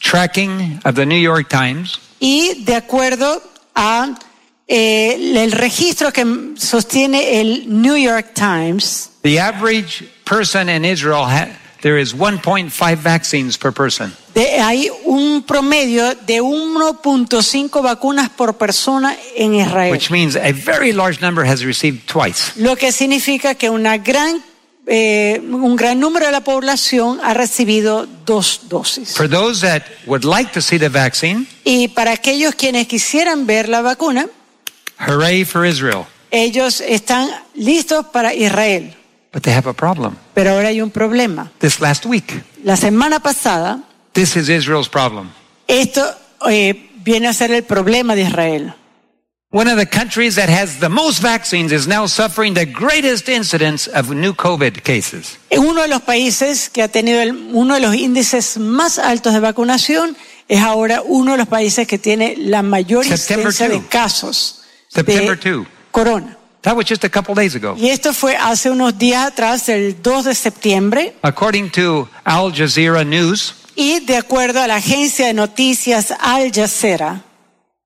tracking of the New York Times, Y de acuerdo a eh, el registro que sostiene el New York Times, the average person in Israel ha, there is 1.5 vaccines per person. De- hay un promedio de 1.5 vacunas por persona en Israel. Which means a very large number has received twice. Lo que significa que una gran, eh, un gran número de la población ha recibido dos dosis. For those that would like to see the vaccine, Y para aquellos quienes quisieran ver la vacuna, hooray for Israel. ellos están listos para Israel. But they have a problem. Pero ahora hay un problema. This last week, La semana pasada, this is Israel's problem. esto eh, viene a ser el problema de Israel. One of the countries that has the most vaccines is now suffering the greatest incidence of new COVID cases. Uno de los países que ha tenido el- uno de los índices más altos de vacunación es ahora uno de los países que tiene la mayor September incidencia de 2. casos September de 2. corona. That was just a couple days ago. Y esto fue hace unos días atrás, el 2 de septiembre, According to Al Jazeera News, y de acuerdo a la agencia de noticias Al Jazeera,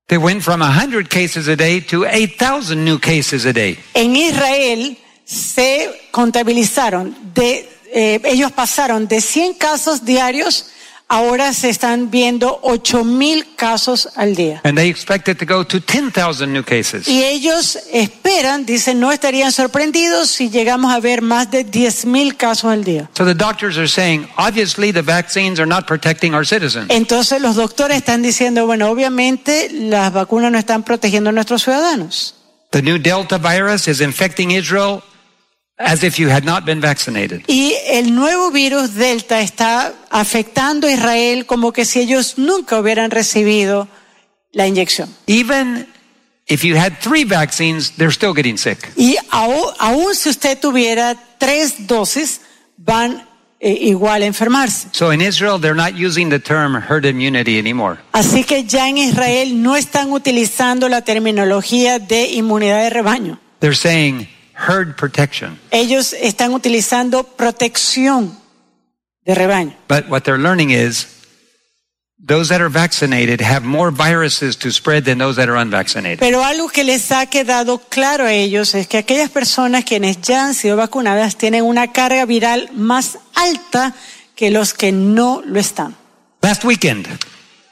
they went from 100 cases a day to 8,000 new cases a day. en Israel se contabilizaron de, eh, ellos pasaron de 100 casos diarios, ahora se están viendo 8 mil casos al día. And they expect it to go to 10,000 new cases. Y ellos esperan, dicen, no estarían sorprendidos si llegamos a ver más de 10 mil casos al día. So the doctors are saying, obviously the vaccines are not protecting our citizens. Entonces los doctores están diciendo, bueno, obviamente las vacunas no están protegiendo a nuestros ciudadanos. The new Delta virus is infecting Israel as if you had not been vaccinated. Y el nuevo virus Delta está afectando a Israel como que si ellos nunca hubieran recibido la inyección. Even if you had three vaccines, they're still getting sick. Y aún, aún si usted tuviera tres dosis, van eh, igual a enfermarse. So in Israel, they're not using the term herd immunity anymore. Así que ya en Israel no están utilizando la terminología de inmunidad de rebaño. They're saying herd protection. Ellos están utilizando protección de rebaño. But what they're learning is those that are vaccinated have more viruses to spread than those that are unvaccinated. Pero algo que les ha quedado claro a ellos es que aquellas personas quienes ya han sido vacunadas tienen una carga viral más alta que los que no lo están. Last weekend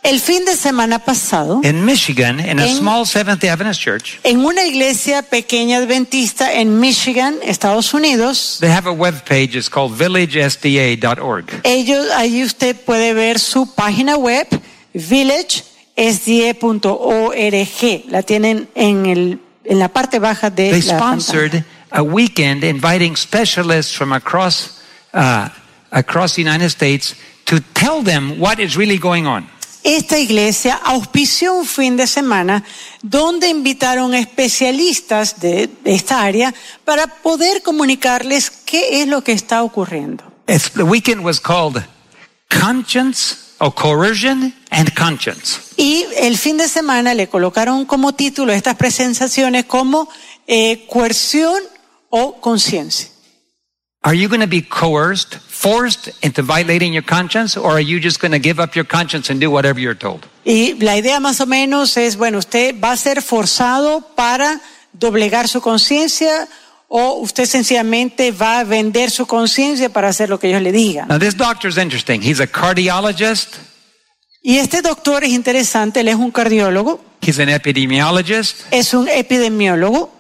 El fin de semana pasado, in Michigan, in a En- small Seventh day Adventist church, en una iglesia pequeña adventista en Michigan, Estados Unidos, they have a web page. It's called villagesda.org. ellos, ahí usted puede ver su página web, villagesda.org. La tienen en, el, en la parte baja de They la pantalla. sponsored a weekend inviting specialists from across uh, across the United States to tell them what is really going on. Esta iglesia auspició un fin de semana donde invitaron especialistas de, esta área para poder comunicarles qué es lo que está ocurriendo. It's, the weekend was called Conscience or Coercion and Conscience. Y el fin de semana le colocaron como título estas presentaciones como eh, coerción o conciencia. Are you going to be coerced, forced into violating your conscience, or are you just going to give up your conscience and do whatever you're told? Y la idea más o menos es, bueno, usted va a ser forzado para doblegar su conciencia o usted sencillamente va a vender su conciencia para hacer lo que ellos le digan. Now, this doctor is interesting. He's a cardiologist, Y este doctor es interesante, él es un cardiólogo, he's an epidemiologist, es un epidemiólogo,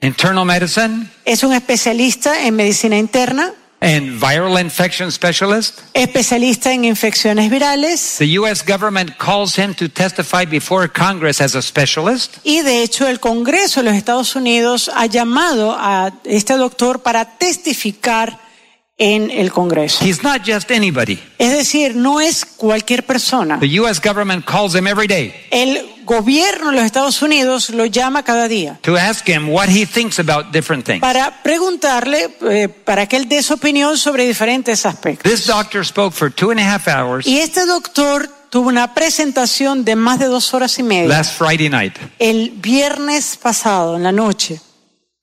internal medicine, es un especialista en medicina interna, and viral infection specialist. especialista en infecciones virales The U.S. government calls him to testify before Congress as a specialist. y de hecho el Congreso de los Estados Unidos ha llamado a este doctor para testificar en el Congreso. He's not just anybody. Es decir, no es cualquier persona. The U.S. government calls him every day El gobierno de los Estados Unidos lo llama cada día to ask him what he thinks about different things. para preguntarle, eh, para que él dé su opinión sobre diferentes aspectos. This doctor spoke for two and a half hours Y este doctor tuvo una presentación de más de dos horas y media last Friday night. el viernes pasado, en la noche.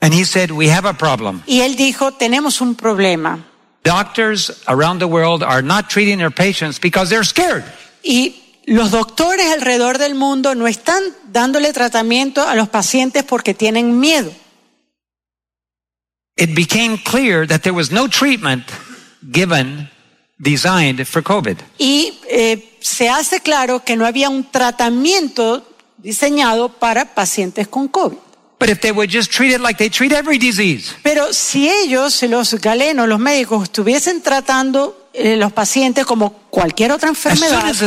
And he said, We have a problem. Y él dijo, tenemos un problema. Doctors around the world are not treating their patients because they're scared. Y los doctores alrededor del mundo no están dándole tratamiento a los pacientes porque tienen miedo. It became clear that there was no treatment given designed for COVID. Y eh, se hace claro que no había un tratamiento diseñado para pacientes con COVID. But if they would just treat it like they treat every disease, Pero si ellos, los galenos, los médicos, estuviesen tratando los pacientes como cualquier otra enfermedad, as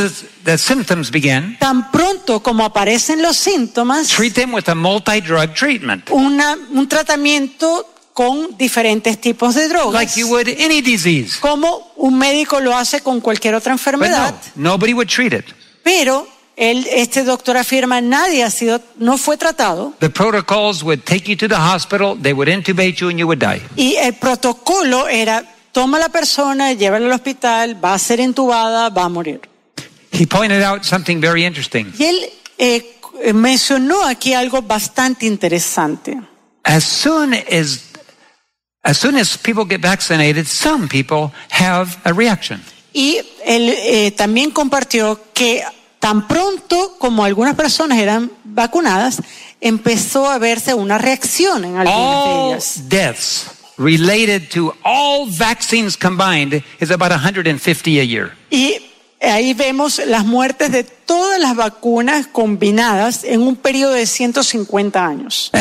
the- begin, tan pronto como aparecen los síntomas, treat them with a multi-drug treatment, una- un tratamiento con diferentes tipos de drogas, like you would any disease. como un médico lo hace con cualquier otra enfermedad. no, nobody would treat it. Pero este doctor afirma nadie ha sido, no fue tratado The protocols would take you to the hospital, they would intubate you, and you would die. y el protocolo era toma a la persona, llévala al hospital, va a ser intubada, va a morir. he pointed out something very interesting. Y él eh, mencionó aquí algo bastante interesante. As soon as as soon as people get vaccinated, some people have a reaction. Y él eh, también compartió que tan pronto como algunas personas eran vacunadas, empezó a verse una reacción en algunas de All ellas. deaths related to all vaccines combined is about 150 a year. Y ahí vemos las muertes de todas las vacunas combinadas en un periodo de 150 años.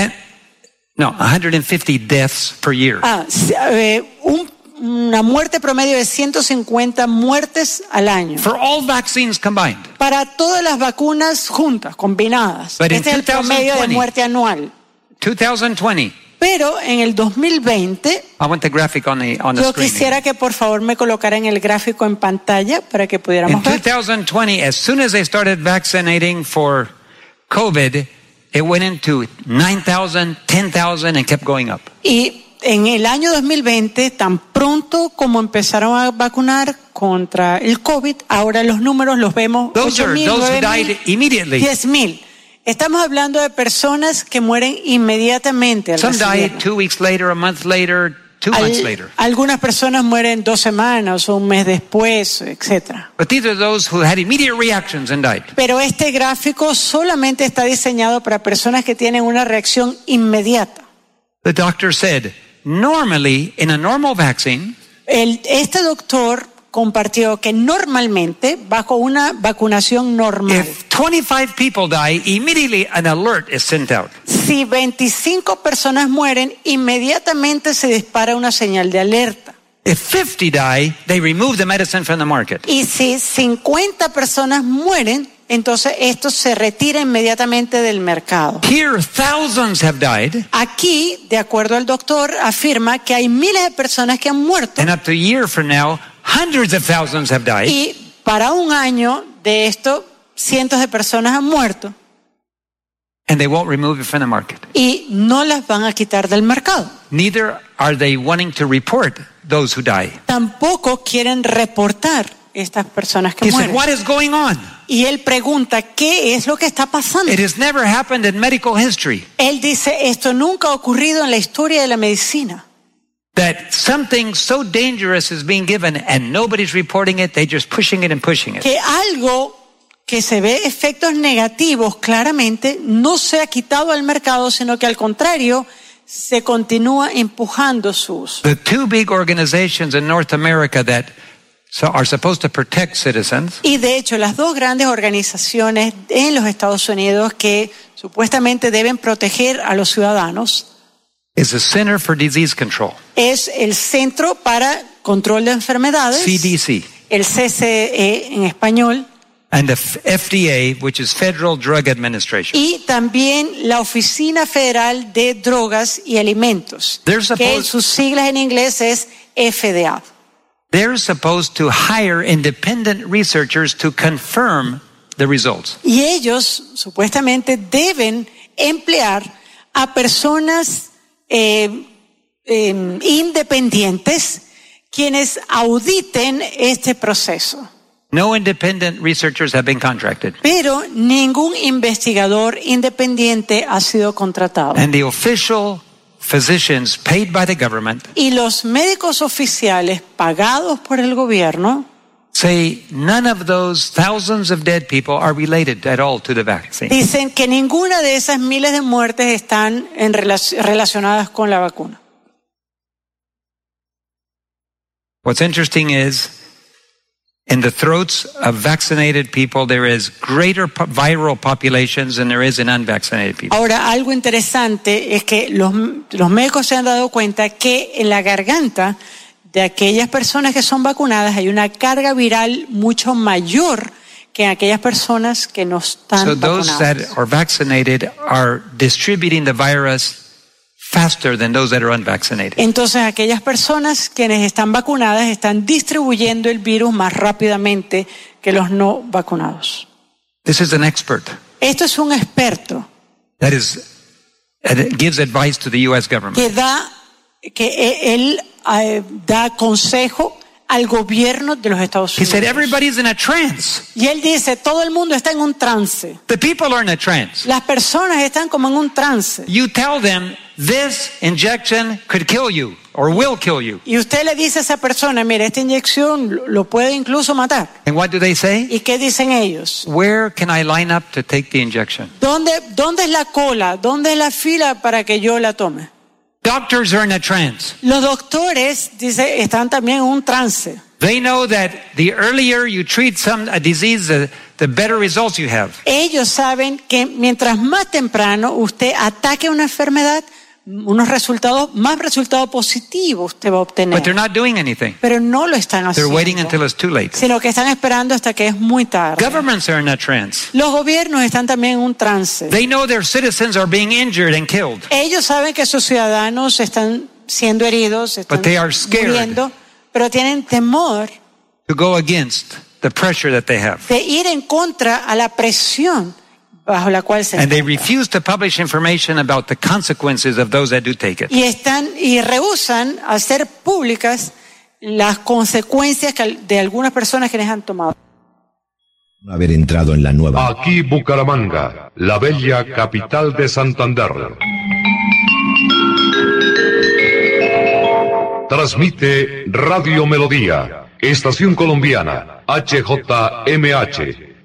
No, 150 deaths per year. Ah, eh, un- una muerte promedio de 150 muertes al año. For all vaccines combined. Para todas las vacunas juntas, combinadas. But este es el promedio de 2020, muerte anual. 2020. Pero en el 2020, I want the graphic on the on the yo screen. quisiera que por favor me colocaran el gráfico en pantalla para que In pudiéramos ver. 2020, as soon as they started vaccinating for COVID, it went into 9,000, 10,000, and kept going up. Y en el año 2020, tan pronto como empezaron a vacunar contra el COVID, ahora los números los vemos Those are 8.000, those who 9.000, died immediately. 10.000. Estamos hablando de personas que mueren inmediatamente al Some two weeks later, a month later, two Al- months later. algunas personas mueren dos semanas o un mes después, etcétera. But these are those who had immediate reactions and died. Pero este gráfico solamente está diseñado para personas que tienen una reacción inmediata. The doctor said, normally, in a normal vaccine, El- este doctor compartió que normalmente, bajo una vacunación normal, if 25 people die, immediately an alert is sent out. si 25 personas mueren, inmediatamente se dispara una señal de alerta. If 50 die, they remove the medicine from the market. Y si 50 personas mueren, entonces esto se retira inmediatamente del mercado. Here, thousands have died, Aquí, de acuerdo al doctor, afirma que hay miles de personas que han muerto and up to a year from now, hundreds of thousands have died. y para un año de esto, cientos de personas han muerto and they won't remove it from the market. y no las van a quitar del mercado. Neither are they wanting to report those who die. Tampoco quieren reportar estas personas que He said, mueren. What is going on? Y él pregunta, ¿qué es lo que está pasando? It has never happened in medical history Él dice, esto nunca ha ocurrido en la historia de la medicina. That something so dangerous is being given and nobody's reporting it, they're just pushing it and pushing it. Que algo que se ve efectos negativos claramente no se ha quitado al mercado, sino que al contrario se continúa empujando su uso. The two big organizations in North America that so are supposed to protect citizens Y de hecho, las dos grandes organizaciones en los Estados Unidos que supuestamente deben proteger a los ciudadanos is the Center for Disease Control, es el Centro para Control de Enfermedades, CDC, el CCE en español, and the FDA, which is Federal Drug Administration. y también la Oficina Federal de Drogas y Alimentos, They're que sus siglas en inglés es FDA. They're supposed to hire independent researchers to confirm the results. Y ellos supuestamente deben emplear a personas eh, eh, independientes quienes auditen este proceso. No independent researchers have been contracted. Pero ningún investigador independiente ha sido contratado. And the official physicians paid by the government Y los médicos oficiales pagados por el gobierno say none of those thousands of dead people are related at all to the vaccine. dicen que ninguna de esas miles de muertes están en relac- relacionadas con la vacuna. What's interesting is in the throats of vaccinated people, there is greater po- viral populations than there is in unvaccinated people. Ahora, algo interesante es que los, los médicos se han dado cuenta que en la garganta de aquellas personas que son vacunadas hay una carga viral mucho mayor que en aquellas personas que no están So those that vacunadas. are vaccinated are distributing the virus faster than those that are unvaccinated. Entonces, aquellas personas quienes están vacunadas están distribuyendo el virus más rápidamente que los no vacunados. This is an expert Esto es un experto that is that gives advice to the U.S. government. que da, que e- él eh, da consejo al gobierno de los Estados He Unidos. said, everybody's in a trance. Y él dice, todo el mundo está en un trance. The people are in a trance. Las personas están como en un trance. You tell them this injection could kill you or will kill you. Y usted le dice a esa persona, mira, esta inyección lo- lo puede incluso matar. And what do they say? ¿Y qué dicen ellos? Where can I line up to take the injection? ¿Dónde, ¿Dónde es la cola? ¿Dónde es la fila para que yo la tome? Doctors are in a trance. Los doctores, dice, están también en un trance. They know that the earlier you treat some a disease, the, the better results you have. Ellos saben que mientras más temprano usted ataque una enfermedad, unos resultados, más resultados positivos usted va a obtener. But they're not doing anything. Pero no lo están They're haciendo, waiting until it's too late. sino que están esperando hasta que es muy tarde. Governments are in a trance. Los gobiernos están también en un trance. They know their citizens are being injured and killed. Ellos saben que sus ciudadanos están siendo heridos, están But they are scared. muriendo, pero tienen temor to go against the pressure that they have. de ir en contra a la presión bajo la cual se And they refuse to publish information about the consequences of those that do take it. y están y rehusan hacer públicas las consecuencias que de algunas personas que les han tomado. Haber entrado en la nueva. Aquí Bucaramanga, la bella capital de Santander. Transmite Radio Melodía, Estación Colombiana, HJMH,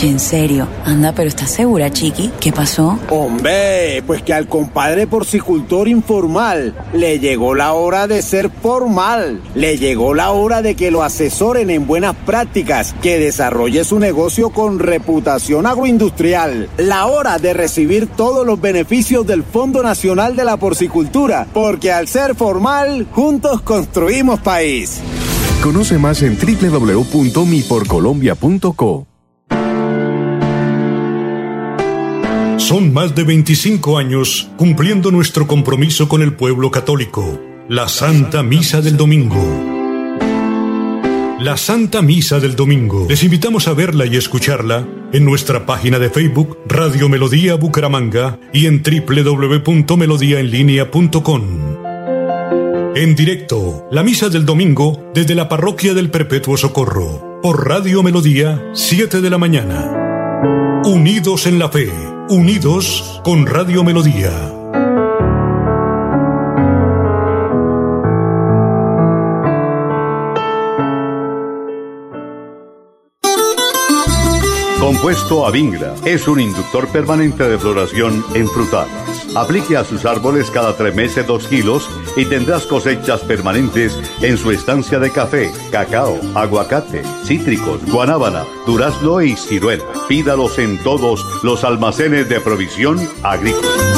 En serio. Anda, pero ¿estás segura, Chiqui? ¿Qué pasó? Hombre, pues que al compadre porcicultor informal le llegó la hora de ser formal. Le llegó la hora de que lo asesoren en buenas prácticas, que desarrolle su negocio con reputación agroindustrial. La hora de recibir todos los beneficios del Fondo Nacional de la Porcicultura, porque al ser formal, juntos construimos país. Conoce más en www.miporcolombia.co. Son más de 25 años cumpliendo nuestro compromiso con el pueblo católico, la Santa Misa del Domingo. La Santa Misa del Domingo. Les invitamos a verla y escucharla en nuestra página de Facebook Radio Melodía Bucaramanga y en www.melodiaenlinea.com. En directo, la Misa del Domingo desde la Parroquia del Perpetuo Socorro, por Radio Melodía, 7 de la mañana. Unidos en la fe, unidos con Radio Melodía. Compuesto Avingra es un inductor permanente de floración en frutales. Aplique a sus árboles cada tres meses dos kilos y tendrás cosechas permanentes en su estancia de café, cacao, aguacate, cítricos, guanábana, durazno y ciruela. Pídalos en todos los almacenes de provisión agrícola.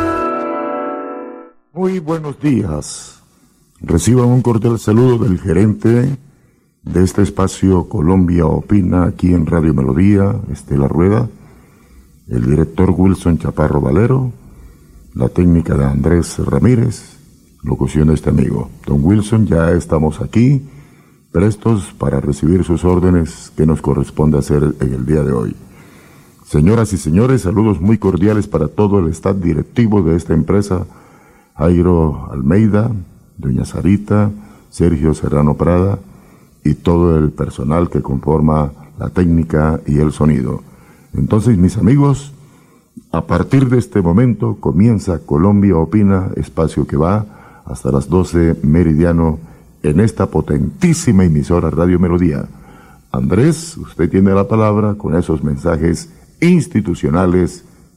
Muy buenos días. Reciban un cordial saludo del gerente de este espacio Colombia Opina aquí en Radio Melodía, Estela Rueda, el director Wilson Chaparro Valero, la técnica de Andrés Ramírez, locución de este amigo. Don Wilson, ya estamos aquí, prestos para recibir sus órdenes que nos corresponde hacer en el día de hoy. Señoras y señores, saludos muy cordiales para todo el staff directivo de esta empresa, Jairo Almeida, Doña Sarita, Sergio Serrano Prada y todo el personal que conforma la técnica y el sonido. Entonces, mis amigos, a partir de este momento comienza Colombia Opina, espacio que va hasta las 12 meridiano en esta potentísima emisora Radio Melodía. Andrés, usted tiene la palabra con esos mensajes institucionales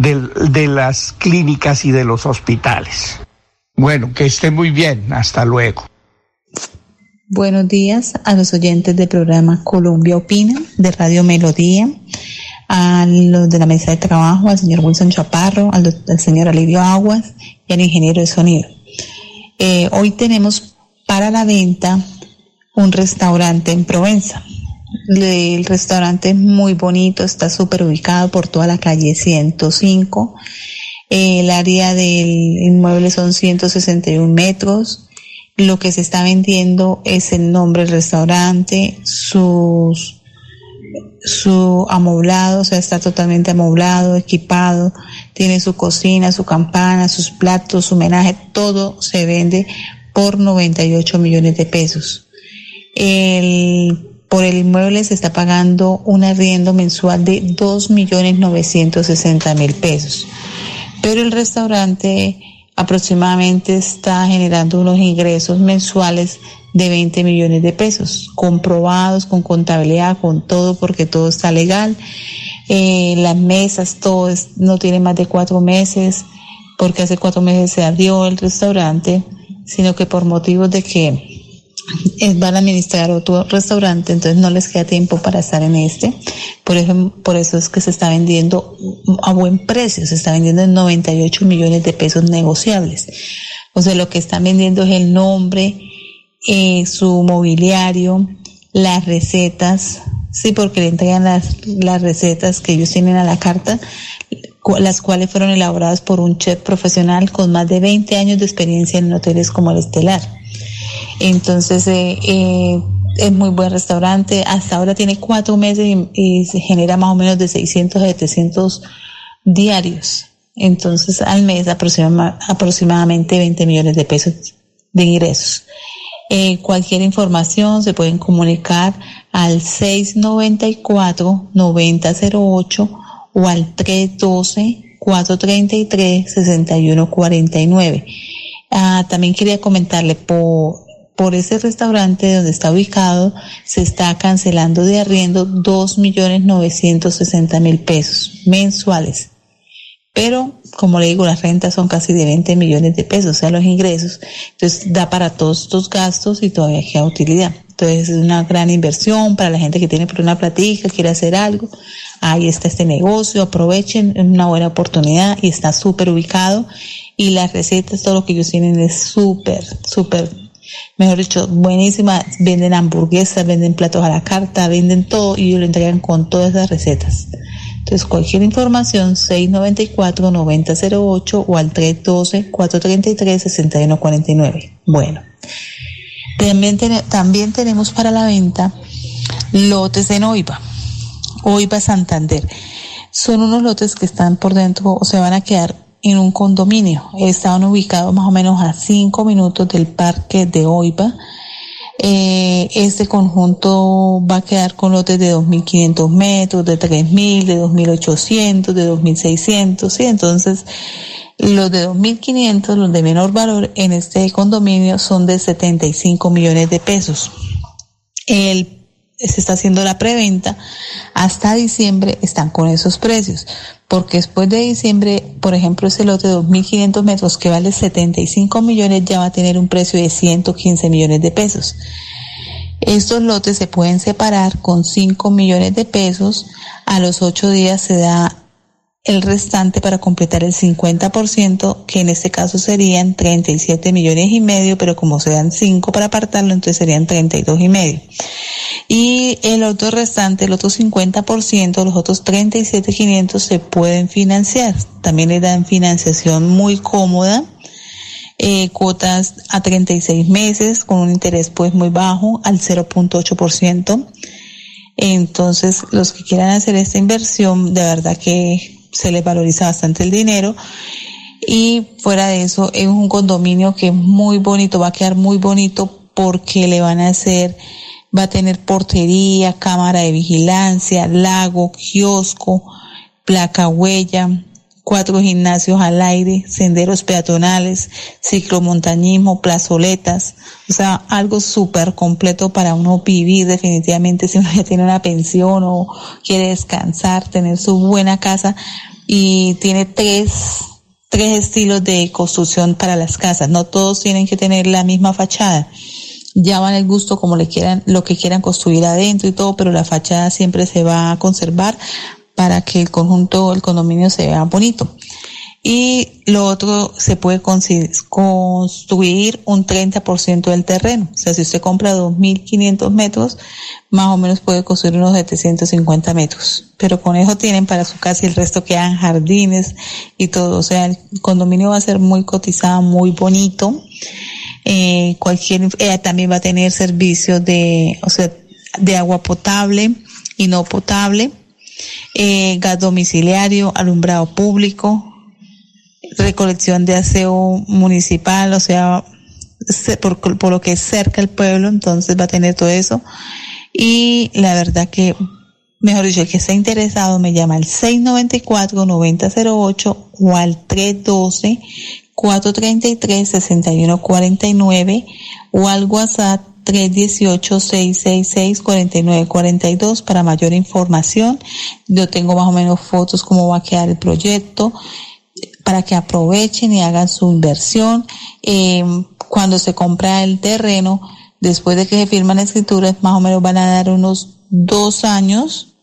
de, las clínicas y de los hospitales. Bueno, que esté muy bien. Hasta luego. Buenos días a los oyentes del programa Colombia Opina de Radio Melodía, a los de la mesa de trabajo, al señor Wilson Chaparro, al, señor Alivio Aguas y al ingeniero de sonido. Eh, hoy tenemos para la venta un restaurante en Provenza. El restaurante es muy bonito, está súper ubicado por toda la calle 105. El área del inmueble son 161 metros. Lo que se está vendiendo es el nombre del restaurante, sus, su amoblado, o sea, está totalmente amoblado, equipado, tiene su cocina, su campana, sus platos, su homenaje, todo se vende por 98 millones de pesos. El por el inmueble se está pagando un arriendo mensual de 2.960.000 pesos. Pero el restaurante aproximadamente está generando unos ingresos mensuales de 20 millones de pesos, comprobados con contabilidad, con todo, porque todo está legal. Eh, las mesas, todo no tiene más de cuatro meses, porque hace cuatro meses se abrió el restaurante, sino que por motivos de que van a administrar otro restaurante, entonces no les queda tiempo para estar en este. Por eso, por eso es que se está vendiendo a buen precio, se está vendiendo en 98 millones de pesos negociables. O sea, lo que están vendiendo es el nombre, eh, su mobiliario, las recetas, sí, porque le entregan las, recetas que ellos tienen a la carta, las cuales fueron elaboradas por un chef profesional con más de 20 años de experiencia en hoteles como el Estelar. Entonces, eh, eh, es muy buen restaurante. Hasta ahora tiene cuatro meses y, se genera más o menos de 600 a 700 diarios. Entonces, al mes aproxima- aproximadamente 20 millones de pesos de ingresos. Eh, cualquier información se pueden comunicar al 694-9008 o al 312-433-6149. Ah, también quería comentarle por, por ese restaurante donde está ubicado se está cancelando de arriendo dos millones novecientos sesenta mil pesos mensuales. Pero, como le digo, las rentas son casi de 20 millones de pesos, o sea, los ingresos. Entonces, da para todos estos gastos y todavía queda utilidad. Entonces, es una gran inversión para la gente que tiene por una platica, quiere hacer algo. Ahí está este negocio, aprovechen, es una buena oportunidad y está súper ubicado. Y las recetas, todo lo que ellos tienen es súper, súper, mejor dicho, buenísima. Venden hamburguesas, venden platos a la carta, venden todo y lo entregan con todas esas recetas. Entonces, cualquier información, 694-9008 o al 312-433-6149. Bueno, también, tene- también tenemos para la venta lotes en OIVA, OIVA Santander. Son unos lotes que están por dentro o se van a quedar en un condominio. Estaban ubicados más o menos a cinco minutos del parque de OIVA. Eh, este conjunto va a quedar con lotes de 2.500 metros, de 3.000, de 2.800, de 2.600, ¿sí? Entonces, los de 2.500, los de menor valor en este condominio son de 75 millones de pesos. El se está haciendo la preventa hasta diciembre están con esos precios porque después de diciembre por ejemplo ese lote de 2.500 metros que vale 75 millones ya va a tener un precio de 115 millones de pesos. Estos lotes se pueden separar con 5 millones de pesos. A los 8 días se da el restante para completar el 50%, que en este caso serían 37 millones y medio, pero como se dan 5 para apartarlo, entonces serían 32 y medio. Y el otro restante, el otro 50%, los otros 37,500 se pueden financiar. También le dan financiación muy cómoda, eh, cuotas a 36 meses con un interés pues muy bajo, al 0.8%. Entonces, los que quieran hacer esta inversión, de verdad que se les valoriza bastante el dinero. Y fuera de eso, es un condominio que es muy bonito, va a quedar muy bonito porque le van a hacer, va a tener portería, cámara de vigilancia, lago, kiosco, placa huella, cuatro gimnasios al aire, senderos peatonales, ciclomontañismo, plazoletas, o sea, algo súper completo para uno vivir definitivamente si uno ya tiene una pensión o quiere descansar, tener su buena casa. Y tiene tres, tres estilos de construcción para las casas, no todos tienen que tener la misma fachada. Ya van el gusto como le quieran, lo que quieran construir adentro y todo, pero la fachada siempre se va a conservar para que el conjunto, el condominio se vea bonito. Y lo otro, se puede construir un 30% del terreno. O sea, si usted compra 2.500 metros, más o menos puede construir unos 750 metros. Pero con eso tienen para su casa y el resto quedan jardines y todo. O sea, el condominio va a ser muy cotizado, muy bonito. Eh, cualquier, eh, también va a tener servicios de, o sea, de agua potable y no potable eh, gas domiciliario, alumbrado público, recolección de aseo municipal, o sea, se- por, por lo que es cerca el pueblo, entonces va a tener todo eso. Y la verdad que, mejor dicho, el que está interesado me llama al 694-9008 o al 433-6149 o al WhatsApp 318-666-4942 para mayor información. Yo tengo más o menos fotos cómo va a quedar el proyecto para que aprovechen y hagan su inversión. Eh, cuando se compra el terreno, después de que se firman escrituras, más o menos van a dar unos dos años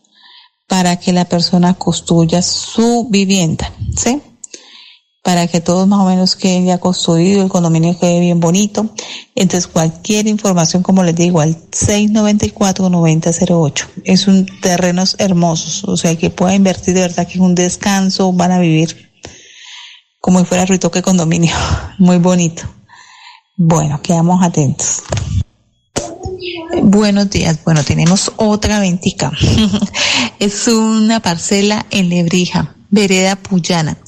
para que la persona construya su vivienda, ¿sí? Para que todos más o menos queden ya construido, el condominio quede bien bonito. Entonces, cualquier información, como les digo, al 694-9008. Es un terrenos hermosos, o sea, que pueda invertir de verdad que es un descanso, van a vivir como si fuera Ritoque Condominio. Muy bonito. Bueno, quedamos atentos. Buenos días. Bueno, tenemos otra ventica. es una parcela en Lebrija, vereda Puyana.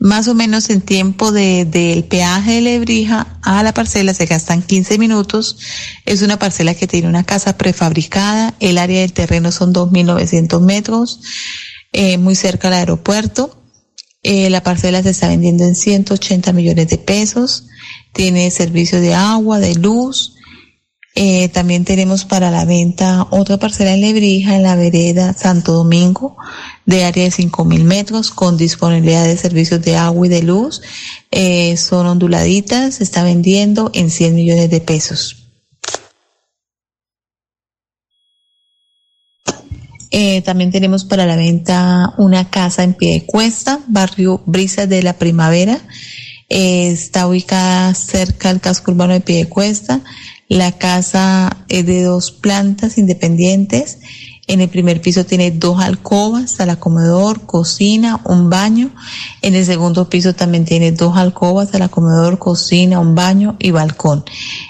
Más o menos en tiempo de, del peaje de Lebrija a la parcela se gastan 15 minutos. Es una parcela que tiene una casa prefabricada. El área del terreno son 2.900 metros, eh, muy cerca al aeropuerto. Eh, la parcela se está vendiendo en 180 millones de pesos. Tiene servicio de agua, de luz. Eh, también tenemos para la venta otra parcela en Lebrija, en la vereda Santo Domingo, de área de 5.000 metros, con disponibilidad de servicios de agua y de luz. Eh, son onduladitas, se está vendiendo en 100 millones de pesos. Eh, también tenemos para la venta una casa en pie de cuesta, barrio Brisas de la Primavera. Eh, está ubicada cerca al casco urbano de pie de cuesta. La casa es de dos plantas independientes. En el primer piso tiene dos alcobas, sala comedor, cocina, un baño. En el segundo piso también tiene dos alcobas, sala comedor, cocina, un baño y balcón.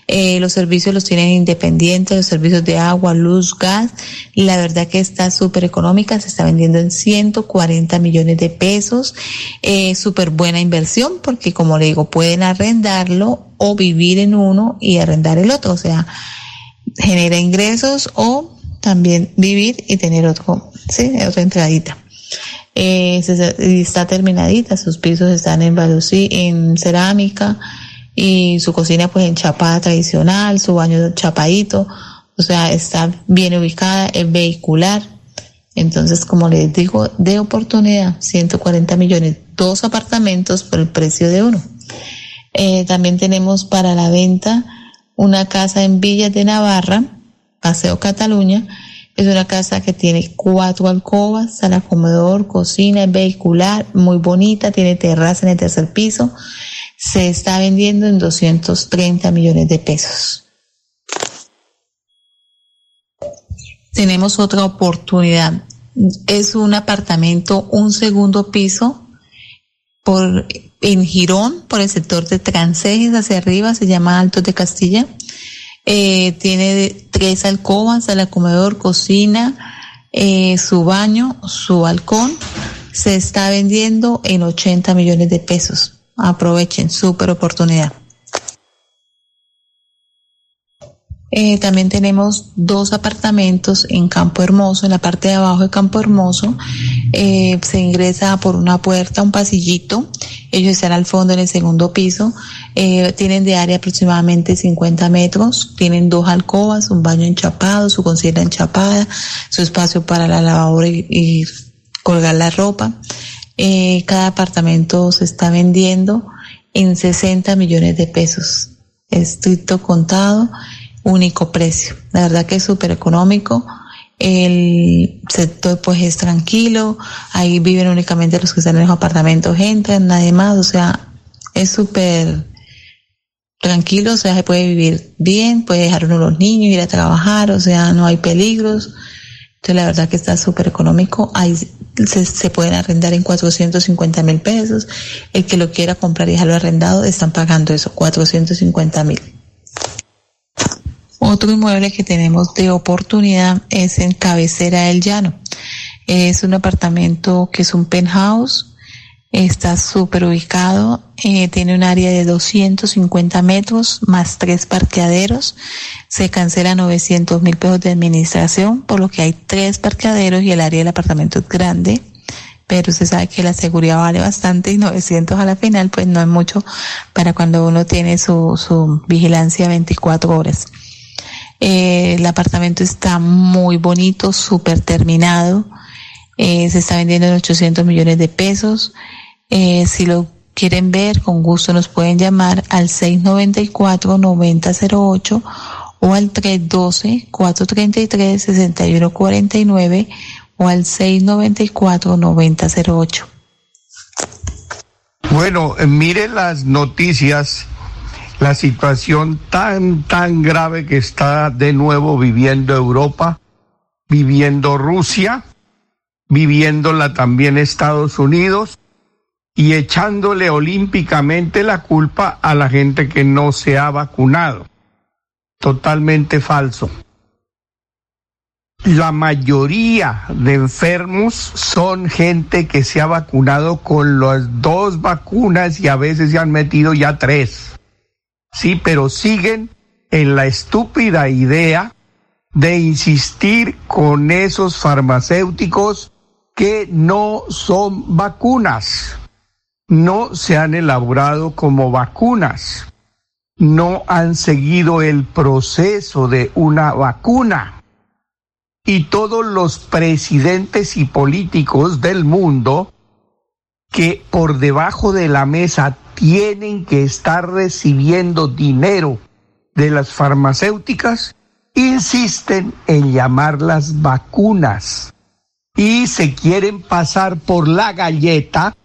Eh, los servicios los tienen independientes, los servicios de agua, luz, gas. La verdad que está súper económica, se está vendiendo en 140 millones de pesos. Eh, súper buena inversión porque como le digo, pueden arrendarlo o vivir en uno y arrendar el otro. O sea, genera ingresos o también vivir y tener otro, sí, otra entradita. Eh, está terminadita, sus pisos están en balucí, en cerámica y su cocina pues en chapada tradicional, su baño chapadito, o sea, está bien ubicada, es vehicular. Entonces, como les digo, de oportunidad, 140 millones, dos apartamentos por el precio de uno. Eh, también tenemos para la venta una casa en Villas de Navarra, Paseo Cataluña. Es una casa que tiene cuatro alcobas, sala comedor, cocina, vehicular, muy bonita, tiene terraza en el tercer piso. Se está vendiendo en 230 millones de pesos. Tenemos otra oportunidad. Es un apartamento, un segundo piso, por, en Girón, por el sector de Transejes hacia arriba, se llama Altos de Castilla. Eh, tiene tres alcobas, sala comedor, cocina, eh, su baño, su balcón. Se está vendiendo en 80 millones de pesos. Aprovechen, súper oportunidad. Eh, también tenemos dos apartamentos en Campo Hermoso, en la parte de abajo de Campo Hermoso. Eh, se ingresa por una puerta, un pasillito. Ellos están al fondo en el segundo piso. Eh, tienen de área aproximadamente 50 metros. Tienen dos alcobas, un baño enchapado, su cocina enchapada, su espacio para la lavadora y, y colgar la ropa. Cada apartamento se está vendiendo en 60 millones de pesos. Estricto contado único precio. La verdad que es súper económico. El sector pues es tranquilo, ahí viven únicamente los que están en los apartamentos, entran, nadie más, o sea, es súper tranquilo, o sea, se puede vivir bien, puede dejar uno los niños, ir a trabajar, o sea, no hay peligros. Entonces la verdad que está súper económico, ahí se, se, pueden arrendar en 450 mil pesos, el que lo quiera comprar y dejarlo arrendado están pagando eso, 450 mil. Otro inmueble que tenemos de oportunidad es en Cabecera del Llano. Es un apartamento que es un penthouse, está súper ubicado, eh, tiene un área de 250 metros más tres parqueaderos, se cancela 900 mil pesos de administración, por lo que hay tres parqueaderos y el área del apartamento es grande, pero usted sabe que la seguridad vale bastante y 900 a la final pues no es mucho para cuando uno tiene su, su vigilancia 24 horas. Eh, el apartamento está muy bonito, súper terminado. Eh, se está vendiendo en 800 millones de pesos. Eh, si lo quieren ver, con gusto nos pueden llamar al 694-9008 o al 312-433-6149 o al 694-9008. Bueno, mire las noticias, la situación tan, tan grave que está de nuevo viviendo Europa, viviendo Rusia, viviéndola también Estados Unidos y echándole olímpicamente la culpa a la gente que no se ha vacunado. Totalmente falso. La mayoría de enfermos son gente que se ha vacunado con las dos vacunas y a veces se han metido ya tres. Sí, pero siguen en la estúpida idea de insistir con esos farmacéuticos que no son vacunas, no se han elaborado como vacunas, no han seguido el proceso de una vacuna. Y todos los presidentes y políticos del mundo que por debajo de la mesa tienen que estar recibiendo dinero de las farmacéuticas, insisten en llamarlas vacunas. Y se quieren pasar por la galleta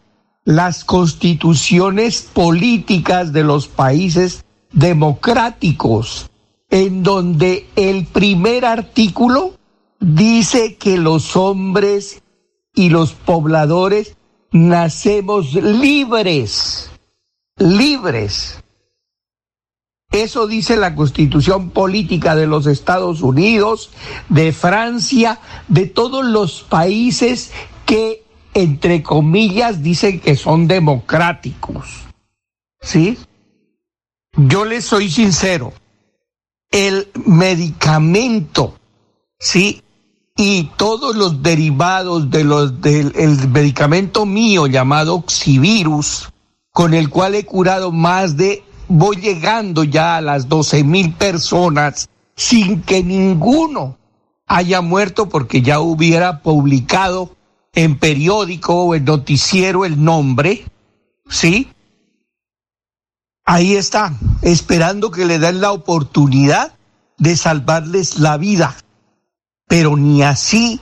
las constituciones políticas de los países democráticos, en donde el primer artículo dice que los hombres y los pobladores nacemos libres, libres. Eso dice la constitución política de los Estados Unidos, de Francia, de todos los países que, entre comillas, dicen que son democráticos. ¿Sí? Yo les soy sincero, el medicamento, ¿sí? Y todos los derivados de los, del el medicamento mío llamado Oxivirus, con el cual he curado más de voy llegando ya a las 12 mil personas sin que ninguno haya muerto porque ya hubiera publicado en periódico o en noticiero el nombre, ¿sí? Ahí está, esperando que le den la oportunidad de salvarles la vida. Pero ni así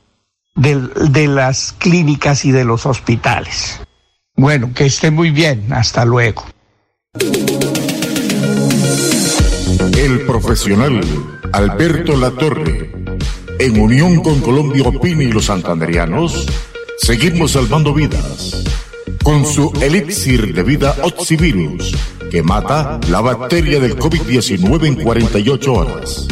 de, de las clínicas y de los hospitales. Bueno, que esté muy bien. Hasta luego. El profesional Alberto Latorre, en unión con Colombia Opina y los santanderianos, seguimos salvando vidas con su elixir de vida Oxivirus, que mata la bacteria del COVID-19 en 48 horas.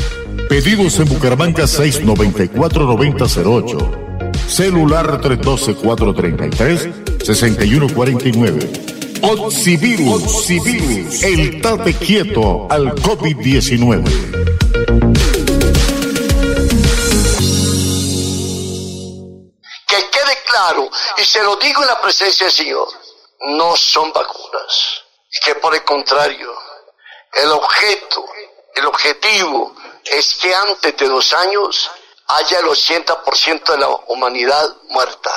Pedidos en Bucaramanga 694-9008. Celular 312-433-6149 Oxivirus, Oxivirus, el tate quieto al COVID-19. Que quede claro, y se lo digo en la presencia del Señor, no son vacunas. Que por el contrario, el objeto, el objetivo es que antes de dos años haya el 80% de la humanidad muerta.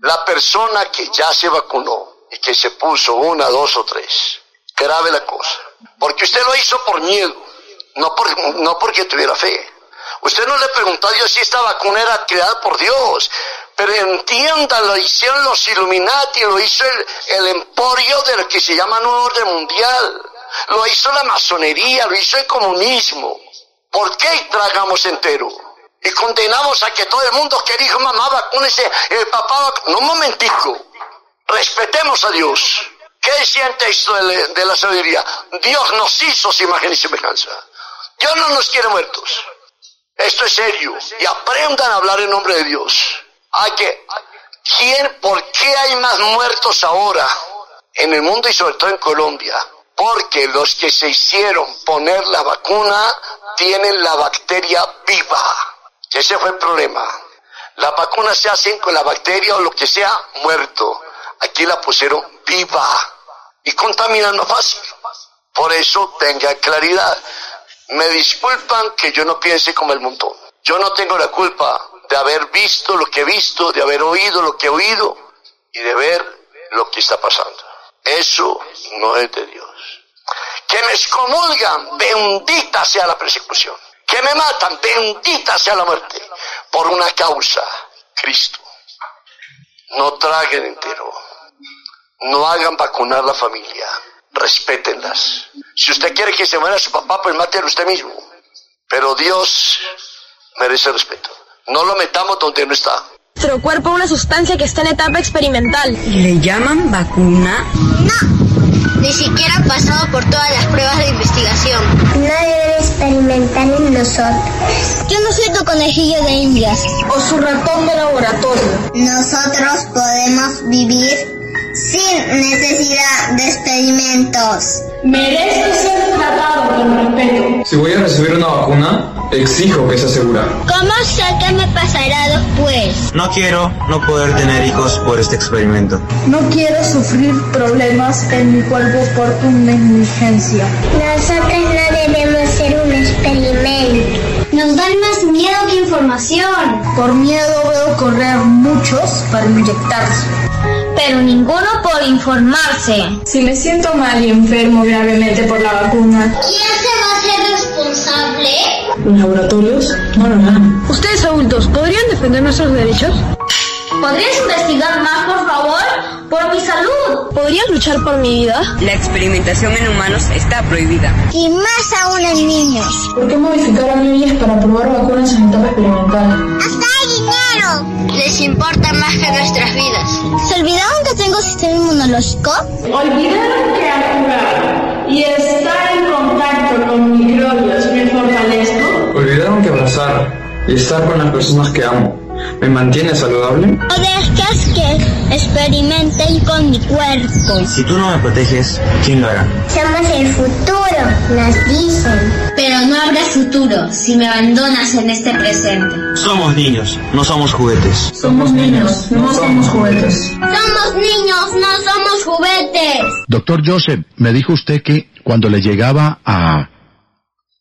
La persona que ya se vacunó y que se puso una, dos o tres, grave la cosa. Porque usted lo hizo por miedo, no, por, no porque tuviera fe. Usted no le preguntó a Dios si esta vacuna era creada por Dios. Pero entienda, lo hicieron los Illuminati, lo hizo el, el emporio de lo que se llama Nuevo Orden Mundial. Lo hizo la masonería, lo hizo el comunismo. ¿Por qué tragamos entero? Y condenamos a que todo el mundo que dijo, mamá, vacúnese, el papá, no un momentico. Respetemos a Dios. ¿Qué texto de, de la sabiduría? Dios nos hizo su imagen y semejanza. Dios no nos quiere muertos. Esto es serio. Y aprendan a hablar en nombre de Dios. Hay que, ¿quién, por qué hay más muertos ahora en el mundo y sobre todo en Colombia? Porque los que se hicieron poner la vacuna tienen la bacteria viva. Ese fue el problema. Las vacunas se hacen con la bacteria o lo que sea muerto. Aquí la pusieron viva y contaminan más fácil. Por eso tenga claridad. Me disculpan que yo no piense como el montón. Yo no tengo la culpa de haber visto lo que he visto, de haber oído lo que he oído y de ver lo que está pasando. Eso no es de Dios. Que me excomulgan, bendita sea la persecución. Que me matan, bendita sea la muerte. Por una causa, Cristo. No traguen entero. No hagan vacunar la familia. Respétenlas. Si usted quiere que se muera su papá, pues mátelo usted mismo. Pero Dios merece respeto. No lo metamos donde no está. Nuestro cuerpo una sustancia que está en etapa experimental. ¿Le llaman vacuna? No, ni siquiera ha pasado por todas las pruebas de investigación. Nadie debe experimentar Yo no soy tu conejillo de indias o su ratón de laboratorio. Nosotros podemos vivir sin necesidad de experimentos. Merezco ser tratado con respeto. Si voy a recibir una vacuna, exijo que sea segura. ¿Cómo sé qué me pasará después? No quiero no poder tener hijos por este experimento. No quiero sufrir problemas en mi cuerpo por una negligencia. Nosotros no debemos ser un experimento. Nos dan más miedo que información. Por miedo veo correr muchos para inyectarse. Pero ninguno por informarse. Si me siento mal y enfermo gravemente por la vacuna. ¿Quién se va a hacer responsable? ¿Los laboratorios? No, no, no. Ustedes adultos, ¿podrían defender nuestros derechos? ¿Podrías investigar más, por favor? Por mi salud. ¿Podrías luchar por mi vida? La experimentación en humanos está prohibida. Y más aún en niños. ¿Por qué modificar a niños para probar vacunas en etapa experimental? ¡Hasta hay dinero! Les importa más que nuestras vidas. ¿Se olvidaron que tengo sistema inmunológico? ¿Olvidaron que al jugar y estar en contacto con microbios me fortalezco? ¿Olvidaron que abrazar y estar con las personas que amo me mantiene saludable? No dejes que experimenten con mi cuerpo. Si tú no me proteges, ¿quién lo hará? Somos el futuro, nos dicen. Pero no habrá futuro si me abandonas en este presente. Somos niños, no somos juguetes. Somos niños, no somos juguetes. Somos niños, no somos juguetes. Doctor Joseph, me dijo usted que cuando le llegaba a,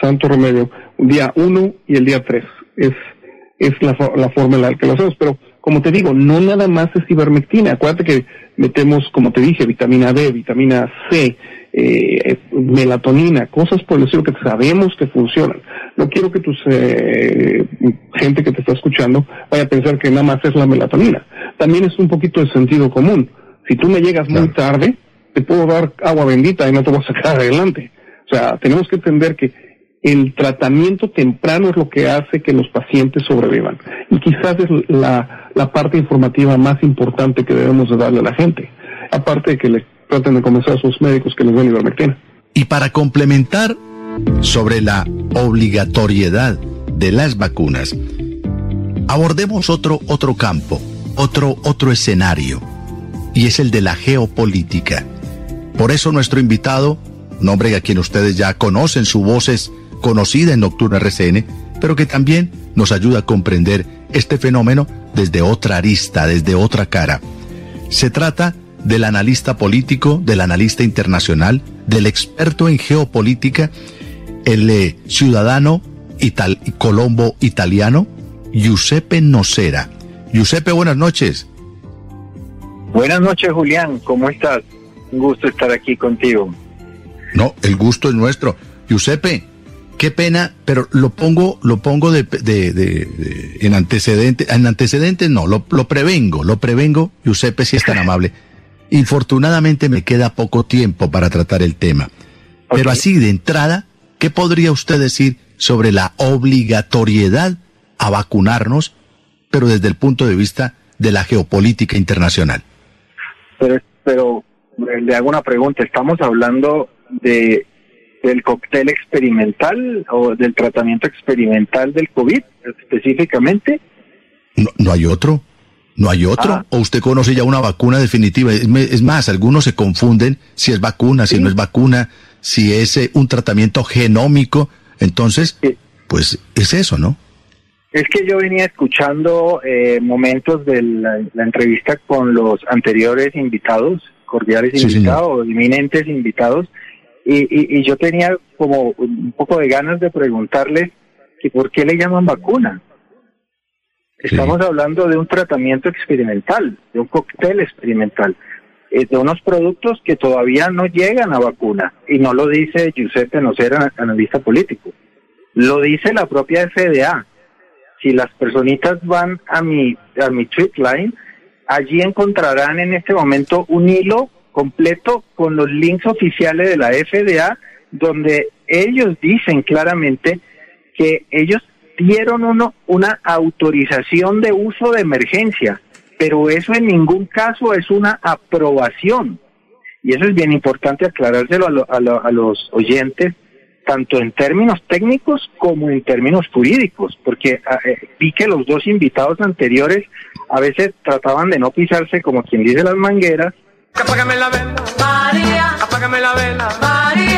santo remedio, día uno y el día tres, es, es la, la forma en la que lo hacemos, pero como te digo, no nada más es ivermectina, acuérdate que metemos, como te dije, vitamina D, vitamina C, eh, melatonina, cosas por el estilo que sabemos que funcionan. No quiero que tus eh, gente que te está escuchando vaya a pensar que nada más es la melatonina. También es un poquito de sentido común. Si tú me llegas muy tarde, te puedo dar agua bendita y no te voy a sacar adelante. O sea, tenemos que entender que el tratamiento temprano es lo que hace que los pacientes sobrevivan. Y quizás es la, la parte informativa más importante que debemos de darle a la gente. Aparte de que le traten de convencer a sus médicos que les den ivermectina. Y para complementar sobre la obligatoriedad de las vacunas, abordemos otro, otro campo, otro, otro escenario, y es el de la geopolítica. Por eso nuestro invitado, nombre a quien ustedes ya conocen, su voz es conocida en Nocturna RCN, pero que también nos ayuda a comprender este fenómeno desde otra arista, desde otra cara. Se trata del analista político, del analista internacional, del experto en geopolítica, el eh, ciudadano ital colombo italiano, Giuseppe Nocera. Giuseppe, buenas noches. Buenas noches, Julián. ¿Cómo estás? Un gusto estar aquí contigo. No, el gusto es nuestro. Giuseppe, qué pena, pero lo pongo, lo pongo de, de, de, en antecedentes, en antecedentes no, lo, lo prevengo, lo prevengo, Giuseppe, si es tan amable. Infortunadamente me queda poco tiempo para tratar el tema. Pero así de entrada, ¿qué podría usted decir sobre la obligatoriedad a vacunarnos, pero desde el punto de vista de la geopolítica internacional? Pero, pero le hago una pregunta. ¿Estamos hablando de del cóctel experimental o del tratamiento experimental del COVID específicamente? No, no hay otro. ¿No hay otro? Ah. ¿O usted conoce ya una vacuna definitiva? Es más, algunos se confunden si es vacuna, si no es vacuna, si es eh, un tratamiento genómico. Entonces, pues es eso, ¿no? Es que yo venía escuchando eh, momentos de la, entrevista con los anteriores invitados, cordiales invitados, eminentes invitados, y, y, yo tenía como un poco de ganas de preguntarle que por qué le llaman vacuna. Estamos hablando de un tratamiento experimental, de un cóctel experimental, eh, de unos productos que todavía no llegan a vacuna. Y no lo dice Giuseppe Nocera, analista político. Lo dice la propia FDA. Si las personitas van a mi, a mi tweet line, allí encontrarán en este momento un hilo completo con los links oficiales de la FDA, donde ellos dicen claramente que ellos dieron uno, una autorización de uso de emergencia, pero eso en ningún caso es una aprobación. Y eso es bien importante aclarárselo a, los oyentes, tanto en términos técnicos como en términos jurídicos, porque ah, eh, vi que los dos invitados anteriores a veces trataban de no pisarse como quien dice las mangueras. Apágame la vela, María. Apágame la vela, María.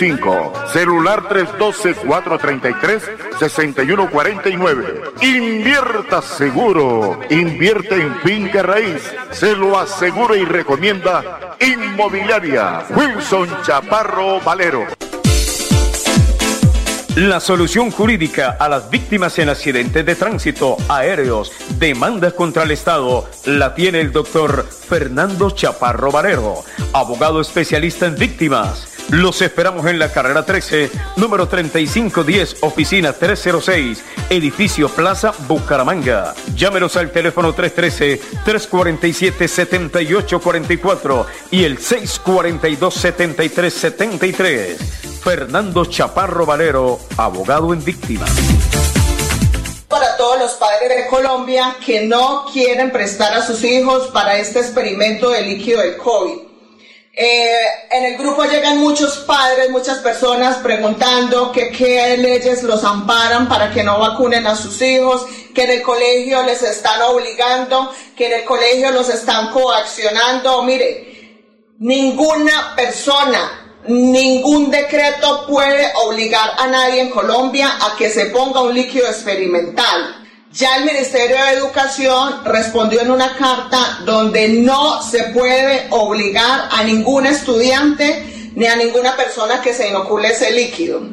683 47 85, celular 312 433 6149. Invierta seguro, invierte en fin raíz. Se lo asegura y recomienda Inmobiliaria Wilson Chaparro Valero. La solución jurídica a las víctimas en accidentes de tránsito, aéreos, demandas contra el Estado, la tiene el doctor Fernando Chaparro Valero, abogado especialista en víctimas los esperamos en la carrera 13, número 3510, oficina 306, edificio Plaza Bucaramanga. Llámenos al teléfono 313-347-7844 y el 642-7373. Fernando Chaparro Valero, abogado en víctimas para todos los padres de Colombia que no quieren prestar a sus hijos para este experimento de líquido del COVID. Eh, en el grupo llegan muchos padres, muchas personas preguntando que qué leyes los amparan para que no vacunen a sus hijos, que en el colegio les están obligando, que en el colegio los están coaccionando. Mire, ninguna persona, ningún decreto puede obligar a nadie en Colombia a que se ponga un líquido experimental. Ya el Ministerio de Educación respondió en una carta donde no se puede obligar a ningún estudiante ni a ninguna persona que se inocule ese líquido.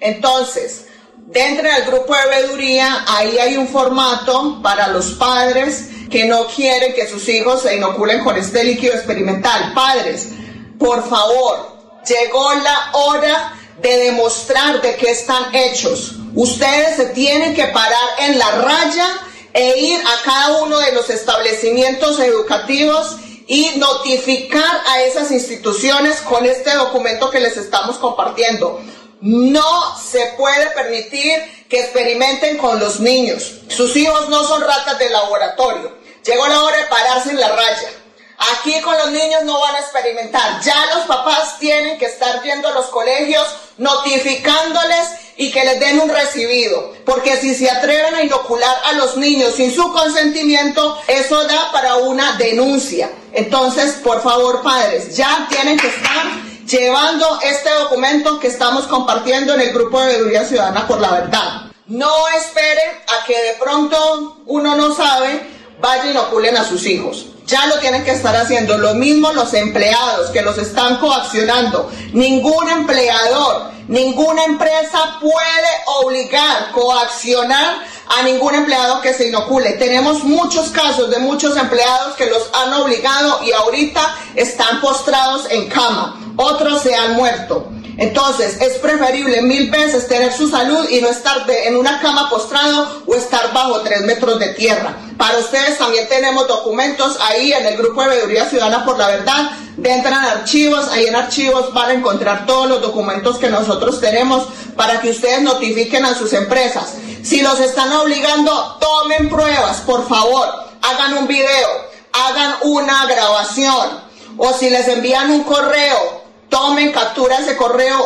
Entonces, dentro del grupo de veeduría, ahí hay un formato para los padres que no quieren que sus hijos se inoculen con este líquido experimental. Padres, por favor, llegó la hora de demostrar de qué están hechos. Ustedes se tienen que parar en la raya e ir a cada uno de los establecimientos educativos y notificar a esas instituciones con este documento que les estamos compartiendo. No se puede permitir que experimenten con los niños. Sus hijos no son ratas de laboratorio. Llegó la hora de pararse en la raya. Aquí con los niños no van a experimentar. Ya los papás tienen que estar yendo a los colegios notificándoles y que les den un recibido. Porque si se atreven a inocular a los niños sin su consentimiento, eso da para una denuncia. Entonces, por favor, padres, ya tienen que estar llevando este documento que estamos compartiendo en el grupo de Veeduría Ciudadana por la Verdad. No esperen a que de pronto uno no sabe, vaya y inoculen a sus hijos ya lo tienen que estar haciendo. Lo mismo los empleados que los están coaccionando. Ningún empleador, ninguna empresa puede obligar, coaccionar a ningún empleado que se inocule. Tenemos muchos casos de muchos empleados que los han obligado y ahorita están postrados en cama. Otros se han muerto. Entonces, es preferible mil veces tener su salud y no estar en una cama postrado o estar bajo tres metros de tierra. Para ustedes también tenemos documentos ahí en el grupo de Veeduría Ciudadana por la Verdad. Entran archivos, ahí en archivos van a encontrar todos los documentos que nosotros tenemos para que ustedes notifiquen a sus empresas. Si los están obligando, tomen pruebas, por favor. Hagan un video, hagan una grabación. O si les envían un correo, tomen captura ese correo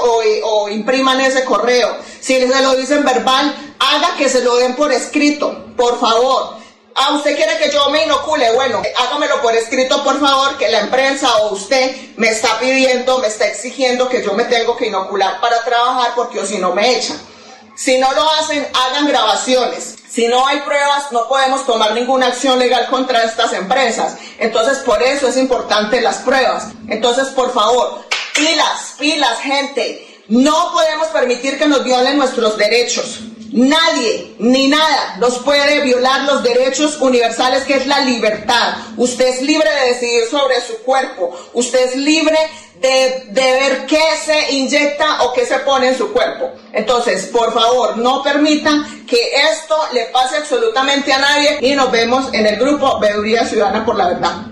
o, impriman ese correo. Si se lo dicen verbal, haga que se lo den por escrito, por favor. Ah, usted quiere que yo me inocule, bueno, hágamelo por escrito, por favor, que la empresa o usted me está pidiendo, me está exigiendo que yo me tengo que inocular para trabajar porque o si no me echan. Si no lo hacen, hagan grabaciones. Si no hay pruebas, no podemos tomar ninguna acción legal contra estas empresas. Entonces, por eso es importante las pruebas. Entonces, por favor, Pilas, pilas, gente. No podemos permitir que nos violen nuestros derechos. Nadie ni nada nos puede violar los derechos universales que es la libertad. Usted es libre de decidir sobre su cuerpo. Usted es libre de, ver qué se inyecta o qué se pone en su cuerpo. Entonces, por favor, no permitan que esto le pase absolutamente a nadie y nos vemos en el grupo Veeduría Ciudadana por la Verdad.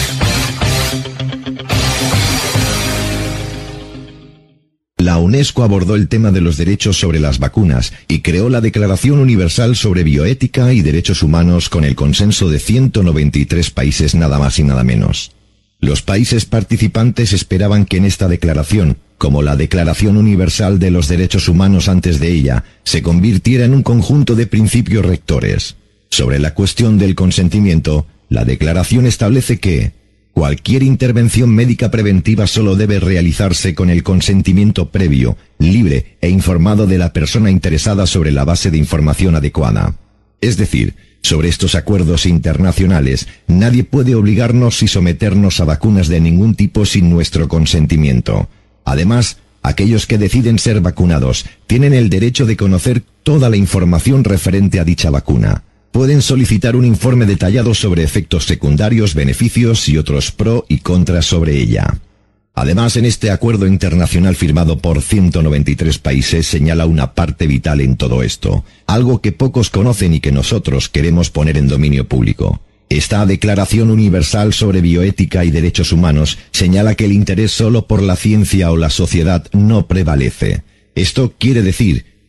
La UNESCO abordó el tema de los derechos sobre las vacunas y creó la Declaración Universal sobre Bioética y Derechos Humanos con el consenso de 193 países nada más y nada menos. Los países participantes esperaban que en esta declaración, como la Declaración Universal de los Derechos Humanos antes de ella, se convirtiera en un conjunto de principios rectores. Sobre la cuestión del consentimiento, la declaración establece que, Cualquier intervención médica preventiva solo debe realizarse con el consentimiento previo, libre e informado de la persona interesada sobre la base de información adecuada. Es decir, sobre estos acuerdos internacionales, nadie puede obligarnos y someternos a vacunas de ningún tipo sin nuestro consentimiento. Además, aquellos que deciden ser vacunados tienen el derecho de conocer toda la información referente a dicha vacuna pueden solicitar un informe detallado sobre efectos secundarios, beneficios y otros pro y contras sobre ella. Además, en este acuerdo internacional firmado por 193 países señala una parte vital en todo esto, algo que pocos conocen y que nosotros queremos poner en dominio público. Esta Declaración Universal sobre Bioética y Derechos Humanos señala que el interés solo por la ciencia o la sociedad no prevalece. Esto quiere decir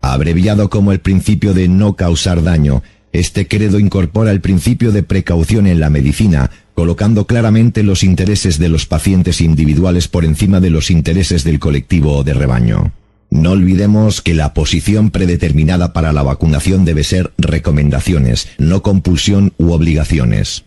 Abreviado como el principio de no causar daño, este credo incorpora el principio de precaución en la medicina, colocando claramente los intereses de los pacientes individuales por encima de los intereses del colectivo o de rebaño. No olvidemos que la posición predeterminada para la vacunación debe ser recomendaciones, no compulsión u obligaciones.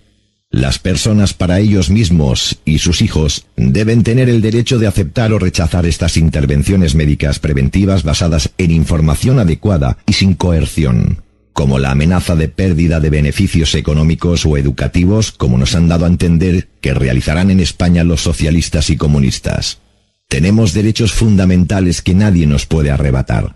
Las personas para ellos mismos y sus hijos deben tener el derecho de aceptar o rechazar estas intervenciones médicas preventivas basadas en información adecuada y sin coerción como la amenaza de pérdida de beneficios económicos o educativos, como nos han dado a entender que realizarán en España los socialistas y comunistas. Tenemos derechos fundamentales que nadie nos puede arrebatar.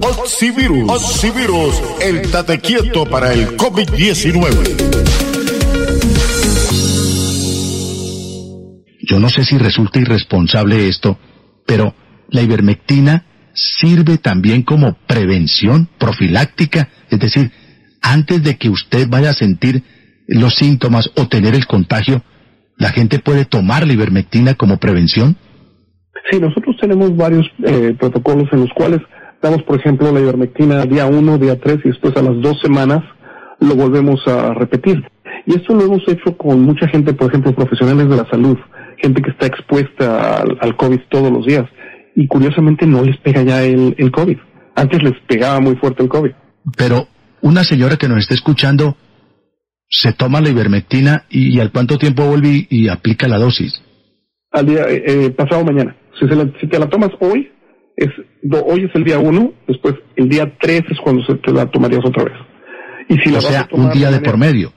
Oxivirus. Oxivirus, el tate quieto para el COVID-19. Yo no sé si resulta irresponsable esto, pero la ivermectina sirve también como prevención profiláctica, es decir, antes de que usted vaya a sentir los síntomas o tener el contagio, ¿la gente puede tomar la ivermectina como prevención? Sí, nosotros tenemos varios eh, protocolos en los cuales damos, por ejemplo, la ivermectina día 1, día 3 y después a las dos semanas lo volvemos a repetir. Y esto lo hemos hecho con mucha gente, por ejemplo, profesionales de la salud, gente que está expuesta al, COVID todos los días. Y curiosamente no les pega ya el, el COVID. Antes les pegaba muy fuerte el COVID. Pero una señora que nos está escuchando se toma la ivermectina y, al cuánto tiempo vuelve y, aplica la dosis. Al día eh, eh, pasado mañana. Si, si, te la tomas hoy, es hoy es el día uno, después el día tres es cuando se te la tomarías otra vez. Y si o sea, un día de por medio.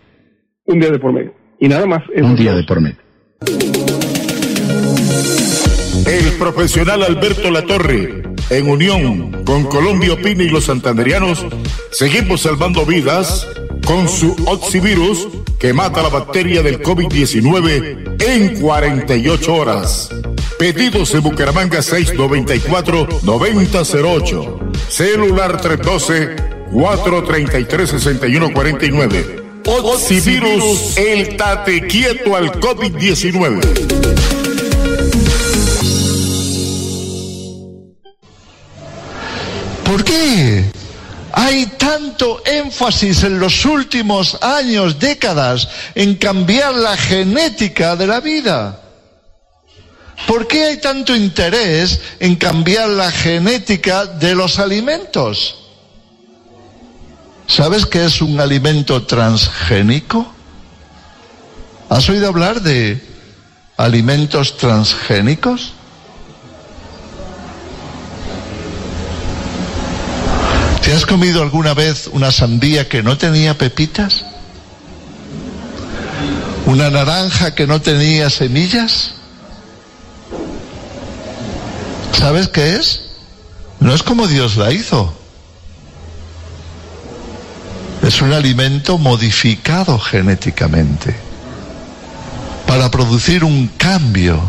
Un día de por medio. Y nada más. Un día de por medio. El profesional Alberto Latorre, en unión con Colombia Opina y los santanderianos, seguimos salvando vidas con su Oxivirus que mata la bacteria del COVID-19 en 48 horas. Pedidos en Bucaramanga 694-9008. Celular 312-433-6149. Oxivirus, el tate quieto al COVID-19. ¿Por qué? Hay tanto énfasis en los últimos años, décadas, en cambiar la genética de la vida. ¿Por qué hay tanto interés en cambiar la genética de los alimentos? ¿Sabes qué es un alimento transgénico? ¿Has oído hablar de alimentos transgénicos? ¿Te has comido alguna vez una sandía que no tenía pepitas? ¿Una naranja que no tenía semillas? ¿Sabes qué es? No es como Dios la hizo. Es un alimento modificado genéticamente para producir un cambio,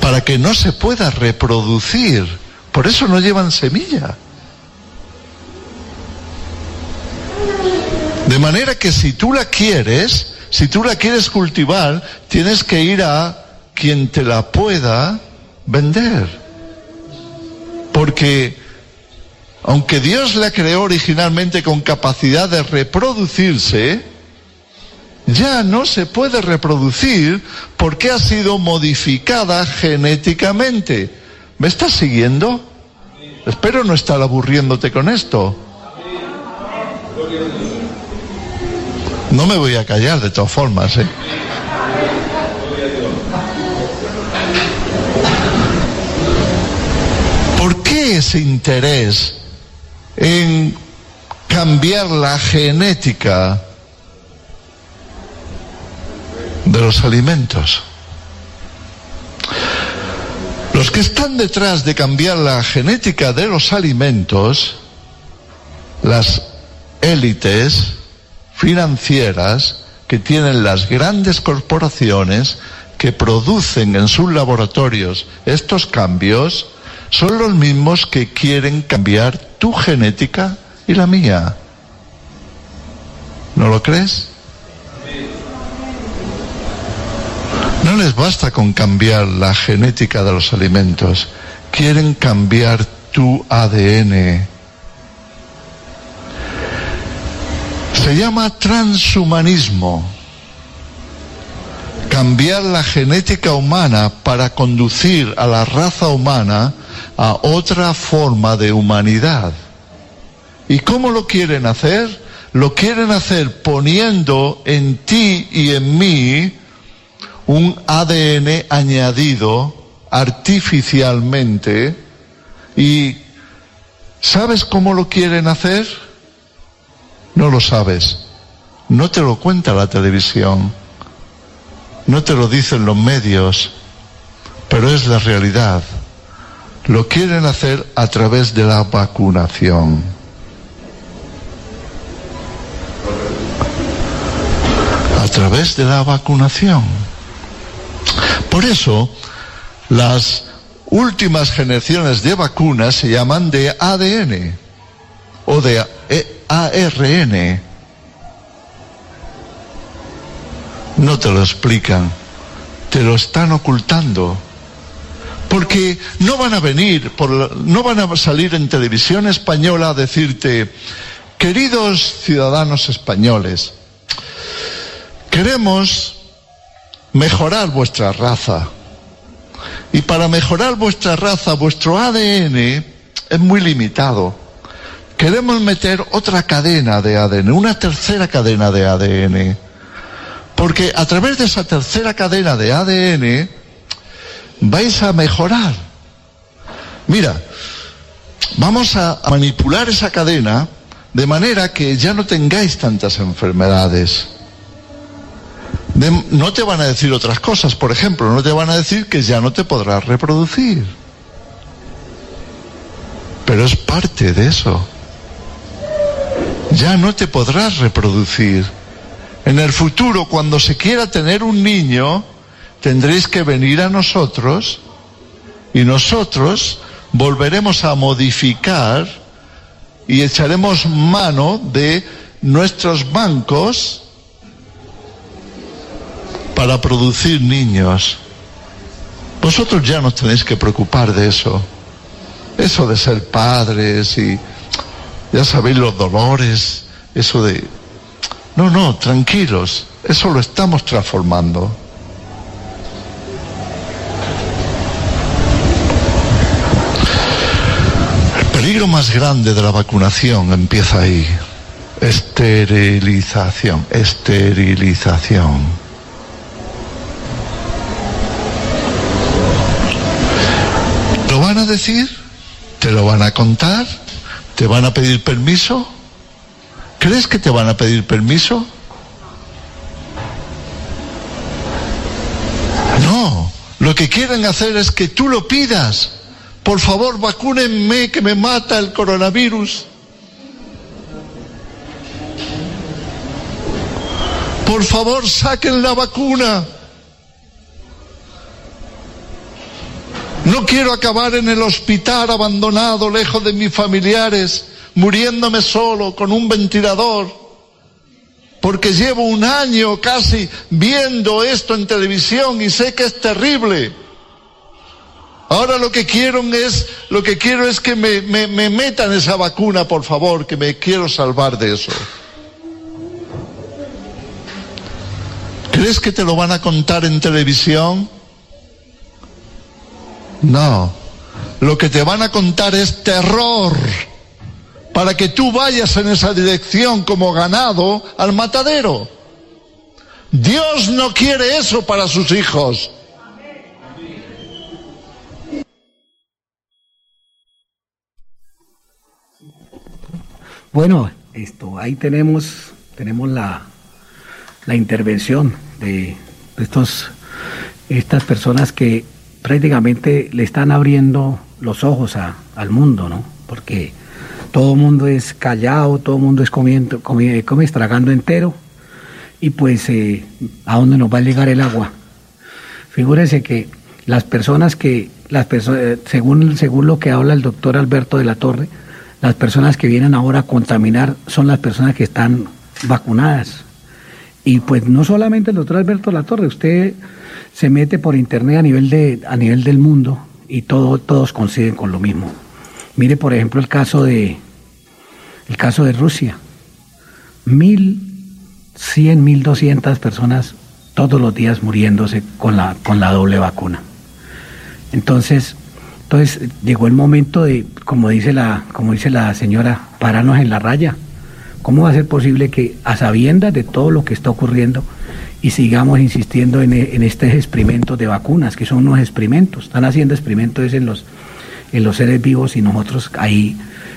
para que no se pueda reproducir. Por eso no llevan semilla. De manera que si tú la quieres, si tú la quieres cultivar, tienes que ir a quien te la pueda vender. Porque aunque Dios la creó originalmente con capacidad de reproducirse, ya no se puede reproducir porque ha sido modificada genéticamente. ¿Me estás siguiendo? Espero no estar aburriéndote con esto. No me voy a callar de todas formas, ¿eh? ¿Por qué ese interés en cambiar la genética de los alimentos? Los que están detrás de cambiar la genética de los alimentos, las élites, financieras que tienen las grandes corporaciones que producen en sus laboratorios estos cambios son los mismos que quieren cambiar tu genética y la mía. ¿No lo crees? No les basta con cambiar la genética de los alimentos, quieren cambiar tu ADN Se llama transhumanismo. Cambiar la genética humana para conducir a la raza humana a otra forma de humanidad. ¿Y cómo lo quieren hacer? Lo quieren hacer poniendo en ti y en mí un ADN añadido artificialmente. ¿Y sabes cómo lo quieren hacer? No lo sabes. No te lo cuenta la televisión. No te lo dicen los medios. Pero es la realidad. Lo quieren hacer a través de la vacunación. A través de la vacunación. Por eso, las últimas generaciones de vacunas se llaman de ADN o de ARN. No te lo explican, te lo están ocultando. Porque no van a venir, por, no van a salir en televisión española a decirte, queridos ciudadanos españoles, queremos mejorar vuestra raza. Y para mejorar vuestra raza, vuestro ADN es muy limitado queremos meter otra cadena de ADN, una tercera cadena de ADN. Porque a través de esa tercera cadena de ADN vais a mejorar. Mira, vamos a manipular esa cadena de manera que ya no tengáis tantas enfermedades. no te van a decir otras cosas, por ejemplo, no te van a decir que ya no te podrás reproducir. Pero es parte de eso ya no te podrás reproducir. En el futuro, cuando se quiera tener un niño, tendréis que venir a nosotros y nosotros volveremos a modificar y echaremos mano de nuestros bancos para producir niños. Vosotros ya no tenéis que preocupar de eso. Eso de ser padres y ya sabéis los dolores, eso de... No, no, tranquilos, eso lo estamos transformando. Peligro más grande de la vacunación empieza ahí. Esterilización, esterilización. ¿Lo van a decir? ¿Te lo van a contar? ¿Te van a pedir permiso? ¿Crees que te van a pedir permiso? No, lo que quieren hacer es que tú lo pidas. Por favor, vacúnenme que me mata el coronavirus. Por favor, saquen la vacuna. No quiero acabar en el hospital abandonado, lejos de mis familiares, muriéndome solo con un ventilador, porque llevo un año casi viendo esto en televisión y sé que es terrible. Ahora lo que quiero es, lo que quiero es que me, me, me metan esa vacuna, por favor, que me quiero salvar de eso. ¿Crees que te lo van a contar en televisión? No. Lo que te van a contar es terror para que tú vayas en esa dirección como ganado al matadero. Dios no quiere eso para sus hijos. Bueno, esto, ahí tenemos, tenemos la, la intervención de, estos, estas personas que prácticamente le están abriendo los ojos al mundo, ¿no? Porque todo el mundo es callado, todo el mundo es comiendo, come, come estragando entero, y pues eh, a dónde nos va a llegar el agua. Figúrese que las personas que, las personas, eh, según, según lo que habla el doctor Alberto de la Torre, las personas que vienen ahora a contaminar son las personas que están vacunadas. Y pues no solamente el doctor Alberto Latorre, usted se mete por internet a nivel, de, a nivel del mundo y todo, todos coinciden con lo mismo. Mire, por ejemplo, el caso de, el caso de Rusia. Mil cien, mil doscientas personas todos los días muriéndose con la, con la doble vacuna. Entonces, entonces llegó el momento de, como dice la, como dice la señora, pararnos en la raya ¿Cómo va a ser posible que a sabiendas de todo lo que está ocurriendo y sigamos insistiendo en, en estos experimentos de vacunas, que son unos experimentos? Están haciendo experimentos en los, en los seres vivos y nosotros ahí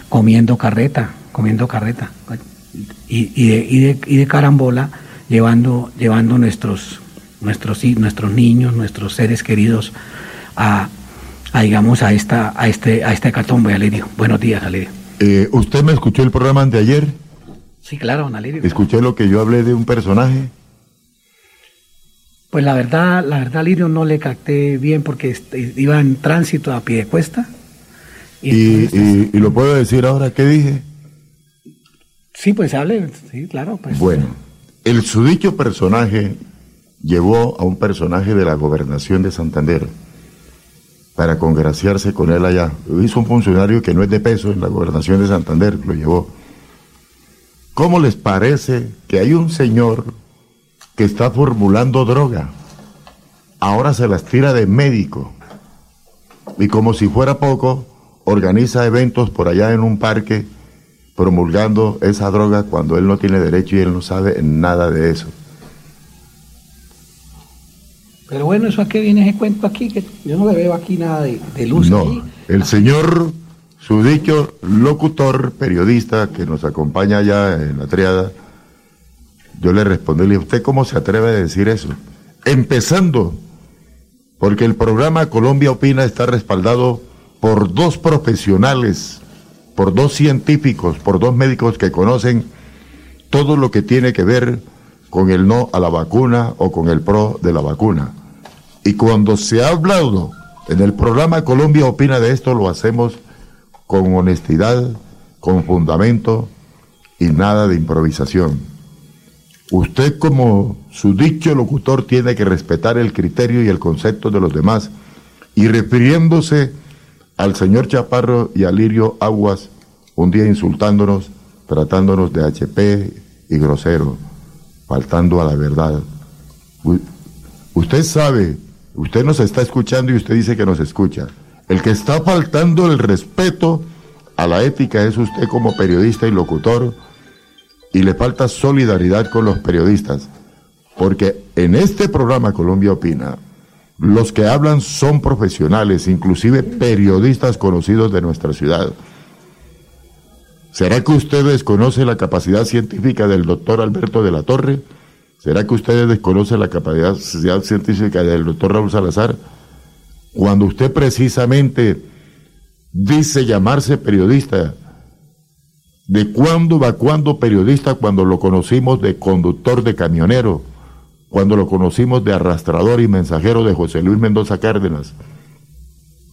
comiendo carreta, comiendo carreta. Y, y, de, y, de, y de, carambola llevando, llevando nuestros, nuestros, nuestros niños, nuestros seres queridos a, a digamos, a esta, a este, a este catombe, Alirio. Buenos días, Alirio. Eh, ¿Usted me escuchó el programa de ayer? Sí, claro, Alirio. ¿Escuché lo que yo hablé de un personaje? Pues la verdad, la verdad, Lirio, no le capté bien porque iba en tránsito a pie de cuesta. ¿Y, y, y, lo puedo decir ahora qué dije? Sí, pues hable, sí, claro. Pues. Bueno, el sudicho personaje llevó a un personaje de la gobernación de Santander para congraciarse con él allá. Hizo un funcionario que no es de peso en la gobernación de Santander, lo llevó. ¿Cómo les parece que hay un señor que está formulando droga? Ahora se las tira de médico. Y como si fuera poco, organiza eventos por allá en un parque promulgando esa droga cuando él no tiene derecho y él no sabe nada de eso. Pero bueno, ¿eso a qué viene ese cuento aquí? Que yo no le veo aquí nada de, de luz. No, el señor su dicho locutor, periodista que nos acompaña ya en la triada, yo le respondí, ¿usted cómo se atreve a decir eso? Empezando, porque el programa Colombia Opina está respaldado por dos profesionales, por dos científicos, por dos médicos que conocen todo lo que tiene que ver con el no a la vacuna o con el pro de la vacuna. Y cuando se ha hablado en el programa Colombia Opina de esto, lo hacemos con honestidad, con fundamento y nada de improvisación. Usted como su dicho locutor tiene que respetar el criterio y el concepto de los demás y refiriéndose al señor Chaparro y a Lirio Aguas, un día insultándonos, tratándonos de HP y grosero, faltando a la verdad. Usted sabe, usted nos está escuchando y usted dice que nos escucha. El que está faltando el respeto a la ética es usted como periodista y locutor y le falta solidaridad con los periodistas. Porque en este programa Colombia Opina, los que hablan son profesionales, inclusive periodistas conocidos de nuestra ciudad. ¿Será que usted desconoce la capacidad científica del doctor Alberto de la Torre? ¿Será que usted desconoce la capacidad científica del doctor Raúl Salazar? cuando usted precisamente dice llamarse periodista. ¿De cuándo va cuándo periodista cuando lo conocimos de conductor de camionero? Cuando lo conocimos de arrastrador y mensajero de José Luis Mendoza Cárdenas.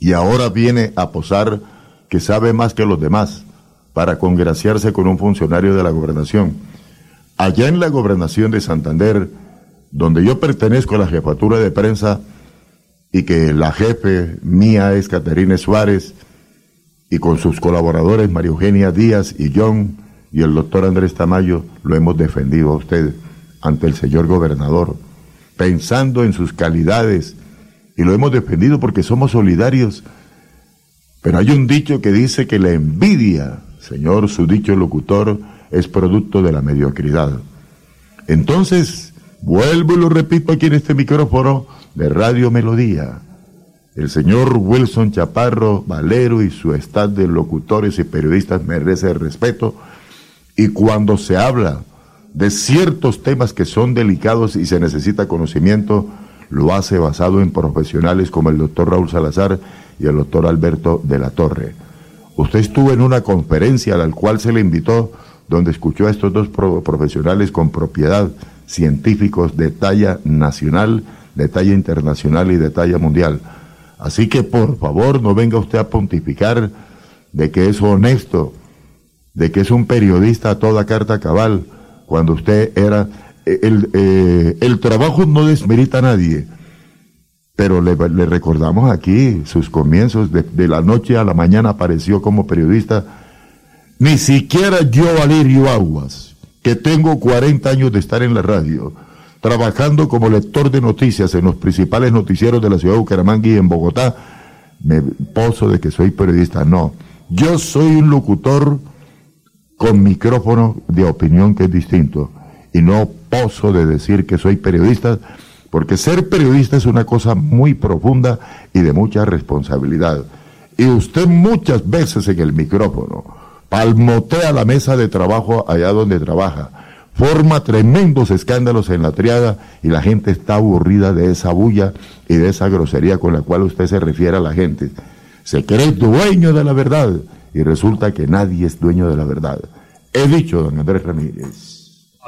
Y ahora viene a posar que sabe más que los demás para congraciarse con un funcionario de la gobernación. Allá en la gobernación de Santander, donde yo pertenezco a la jefatura de prensa y que la jefe mía es Caterina Suárez, y con sus colaboradores María Eugenia Díaz y John y el doctor Andrés Tamayo lo hemos defendido a usted ante el señor gobernador, pensando en sus calidades y lo hemos defendido porque somos solidarios. Pero hay un dicho que dice que la envidia, señor, su dicho locutor, es producto de la mediocridad. Entonces, vuelvo y lo repito aquí en este micrófono de Radio Melodía. El señor Wilson Chaparro Valero y su estado de locutores y periodistas merece respeto y cuando se habla de ciertos temas que son delicados y se necesita conocimiento, lo hace basado en profesionales como el doctor Raúl Salazar y el doctor Alberto de la Torre. Usted estuvo en una conferencia a la cual se le invitó, donde escuchó a estos dos profesionales con propiedad, científicos de talla nacional, de talla internacional y de talla mundial. Así que por favor no venga usted a pontificar de que es honesto, de que es un periodista a toda carta cabal, cuando usted era... Eh, el, eh, el trabajo no desmerita a nadie, pero le, recordamos aquí sus comienzos, de, de, la noche a la mañana apareció como periodista. Ni siquiera yo, Valerio Aguas, que tengo 40 años de estar en la radio, trabajando como lector de noticias en los principales noticieros de la ciudad de Bucaramanga y en Bogotá, me poso de que soy periodista. No, yo soy un locutor con micrófono de opinión que es distinto y no poso de decir que soy periodista, porque ser periodista es una cosa muy profunda y de mucha responsabilidad. Y usted muchas veces en el micrófono palmotea la mesa de trabajo allá donde trabaja forma tremendos escándalos en la triada y la gente está aburrida de esa bulla y de esa grosería con la cual usted se refiere a la gente. Se cree dueño de la verdad y resulta que nadie es dueño de la verdad. He dicho, don Andrés Ramírez.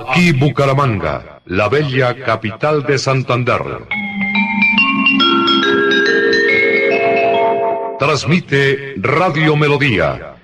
Aquí Bucaramanga, la bella capital de Santander. Transmite Radio Melodía,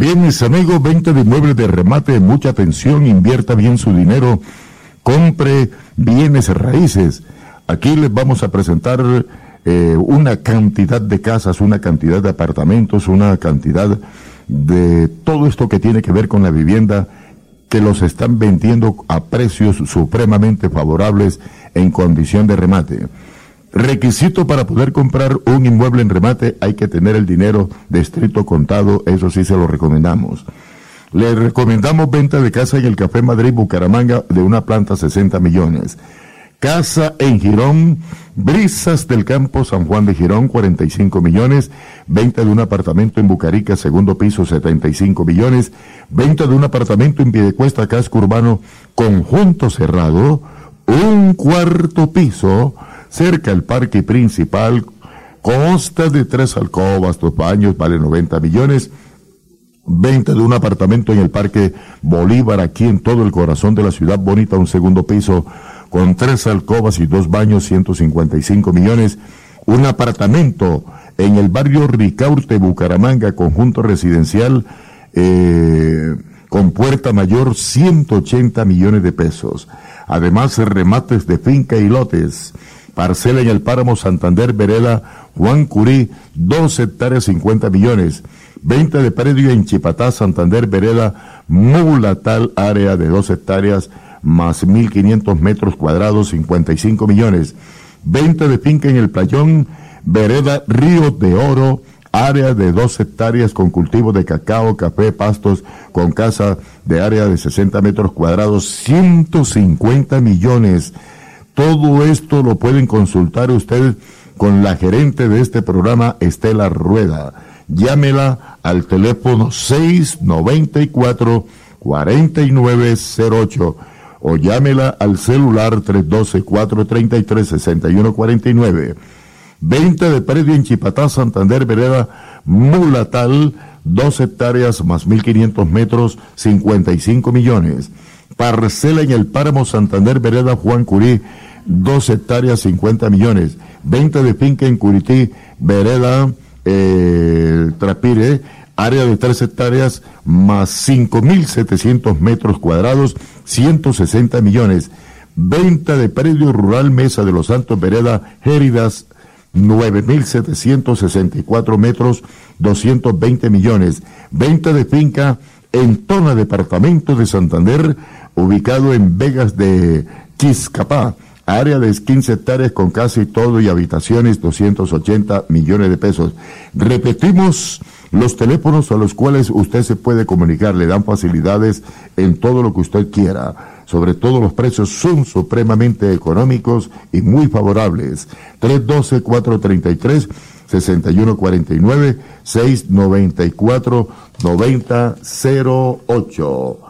Bien, mis amigos, venta de inmuebles de remate, mucha atención, invierta bien su dinero, compre bienes raíces. Aquí les vamos a presentar eh, una cantidad de casas, una cantidad de apartamentos, una cantidad de todo esto que tiene que ver con la vivienda que los están vendiendo a precios supremamente favorables en condición de remate. Requisito para poder comprar un inmueble en remate hay que tener el dinero de estricto contado, eso sí se lo recomendamos. Le recomendamos venta de casa en el Café Madrid Bucaramanga de una planta 60 millones. Casa en Girón, Brisas del Campo, San Juan de Girón, 45 millones. Venta de un apartamento en Bucarica, segundo piso, 75 millones. Venta de un apartamento en Piedecuesta, casco urbano, conjunto cerrado, un cuarto piso, cerca al parque principal, consta de tres alcobas, dos baños, vale 90 millones. Venta de un apartamento en el Parque Bolívar, aquí en todo el corazón de la ciudad bonita, un segundo piso, con tres alcobas y dos baños, 155 millones. Un apartamento en el barrio Ricaurte, Bucaramanga, conjunto residencial, eh, con puerta mayor, 180 millones de pesos. Además, remates de finca y lotes. Parcela en el páramo Santander, Vereda, Juan Curí, dos hectáreas, 50 millones. Venta de predio en Chipatá, Santander, Vereda, Mulatal, área de dos hectáreas, más 1.500 metros cuadrados, 55 millones. Venta de finca en el Playón, Vereda Río de Oro, área de dos hectáreas con cultivo de cacao, café, pastos, con casa de área de 60 metros cuadrados, 150 millones. Todo esto lo pueden consultar ustedes con la gerente de este programa, Estela Rueda. Llámela al teléfono 694 4908 o llámela al celular 312-433-6149. Venta de predio en Chipatá, Santander, Vereda, Mulatal, dos hectáreas más 1.500 metros, 55 millones. Parcela en el Páramo, Santander, Vereda, Juan Curí, dos hectáreas, 50 millones. Venta de finca en Curití, Vereda, eh, área de tres hectáreas más 5.700 metros cuadrados, 160 millones. Venta de predio rural Mesa de los Santos Vereda Géridas, 9.764 metros, 220 millones. Venta de finca en Tona Departamento de Santander, ubicado en Vegas de Quiscapá, área de 15 hectáreas con casi todo y habitaciones, 280 millones de pesos. Repetimos los teléfonos a los cuales usted se puede comunicar, le dan facilidades en todo lo que usted quiera. Sobre todo los precios son supremamente económicos y muy favorables. 312-433-6149, 694-9008.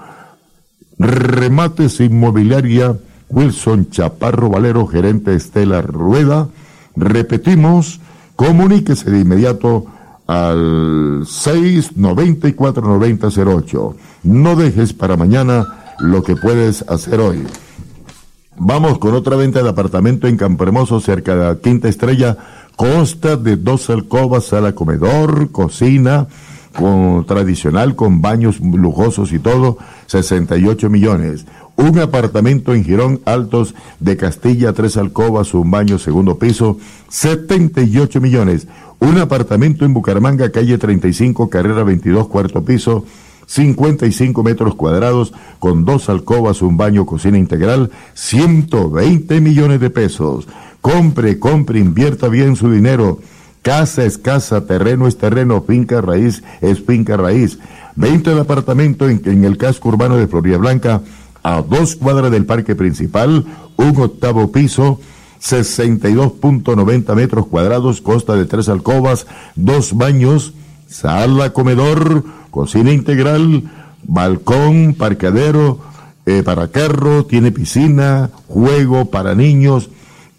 Remates Inmobiliaria, Wilson Chaparro Valero, gerente Estela Rueda. Repetimos, comuníquese de inmediato al 694-9008. No dejes para mañana lo que puedes hacer hoy. Vamos con otra venta de apartamento en Campo Hermoso, cerca de la Quinta Estrella. Consta de dos alcobas, sala comedor, cocina, con, tradicional, con baños lujosos y todo, 68 millones. Un apartamento en Girón Altos de Castilla, tres alcobas, un baño segundo piso, 78 millones. Un apartamento en Bucaramanga, calle 35, carrera 22, cuarto piso, 55 metros cuadrados, con dos alcobas, un baño, cocina integral, 120 millones de pesos. Compre, compre, invierta bien su dinero. Casa es casa, terreno es terreno, finca raíz es finca raíz. 20 de apartamento en, en el casco urbano de Florida Blanca, a dos cuadras del parque principal, un octavo piso, 62.90 metros cuadrados, costa de tres alcobas, dos baños, sala, comedor, cocina integral, balcón, parqueadero eh, para carro, tiene piscina, juego para niños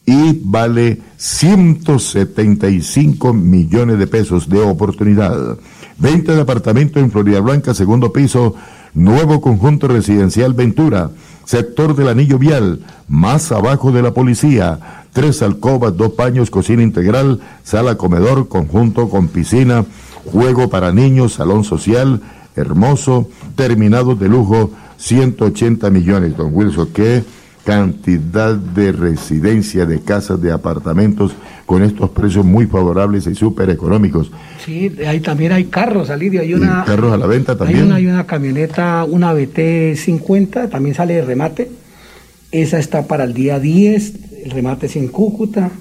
y vale 175 millones de pesos de oportunidad. Venta de apartamento en Florida Blanca, segundo piso, nuevo conjunto residencial Ventura, sector del anillo vial, más abajo de la policía, tres alcobas, dos baños, cocina integral, sala comedor, conjunto con piscina, juego para niños, salón social, hermoso, terminado de lujo, 180 millones, don Wilson, qué cantidad de residencia, de casas, de apartamentos con estos precios muy favorables y súper económicos. Sí, ahí también hay carros, hay una... carros a la venta también. Hay una, hay una camioneta, una BT50, también sale de remate. Esa está para el día 10, el remate es en Cúcuta.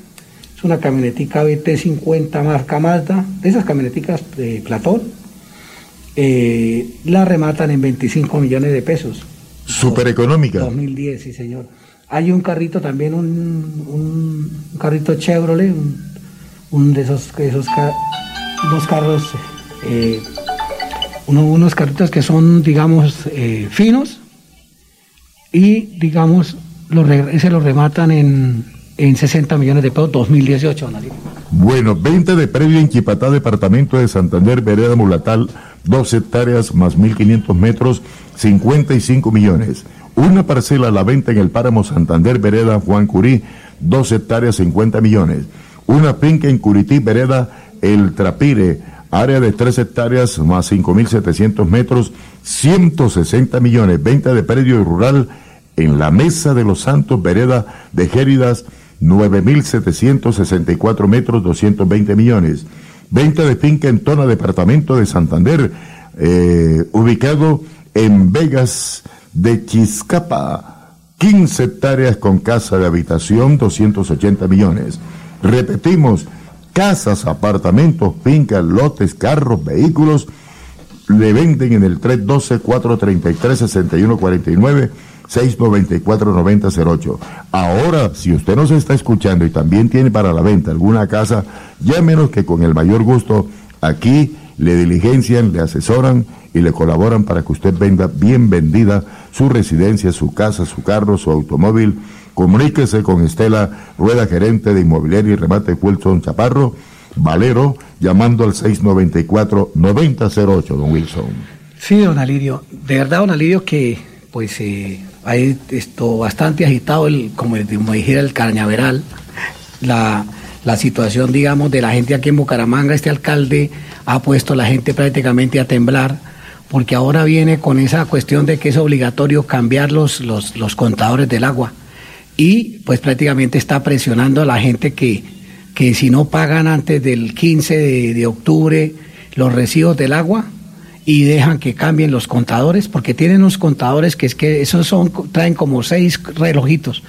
Es una camionetica BT50 marca Mazda, de esas camioneticas de Platón. Eh, la rematan en 25 millones de pesos. Súper económica. 2010, sí, señor. hay un carrito también, un, un carrito Chevrolet, un, un de esos, esos unos carros, eh, uno- unos carritos que son, digamos, eh, finos y, digamos, los, re- ese lo rematan en, en 60 millones de pesos 2018, don. Bueno, venta de predio en Chipatá, departamento de Santander, Vereda Mulatal, dos hectáreas más 1.500 metros, 55 millones. Una parcela a la venta en el páramo Santander, Vereda Juan Curí, dos hectáreas, 50 millones. Una finca en Curití, Vereda El Trapire, área de tres hectáreas más 5.700 metros, 160 millones. Venta de predio rural en la Mesa de los Santos, Vereda de Géridas, 9.764 metros, 220 millones. Venta de finca en Tona, departamento de Santander, eh, ubicado en Vegas de Chiscapa, 15 hectáreas con casa de habitación, 280 millones. Repetimos, casas, apartamentos, fincas, lotes, carros, vehículos, le venden en el 312-433-6149, 694-9008. Ahora, si usted nos está escuchando y también tiene para la venta alguna casa, llámenos que con el mayor gusto aquí le diligencian, le asesoran y le colaboran para que usted venda bien vendida su residencia, su casa, su carro, su automóvil. Comuníquese con Estela Rueda, gerente de Inmobiliaria y Remate Wilson Chaparro, Valero, llamando al 694-9008, don Wilson. Sí, don Alirio. De verdad, don Alirio, que pues eh, hay esto bastante agitado, el, como, como dijera el cañaveral, la, la situación, digamos, de la gente aquí en Bucaramanga. Este alcalde ha puesto a la gente prácticamente a temblar, porque ahora viene con esa cuestión de que es obligatorio cambiar los, los, los contadores del agua. Y pues prácticamente está presionando a la gente que, que si no pagan antes del 15 de, octubre los recibos del agua, y dejan que cambien los contadores, porque tienen unos contadores que es que esos son, traen como seis relojitos.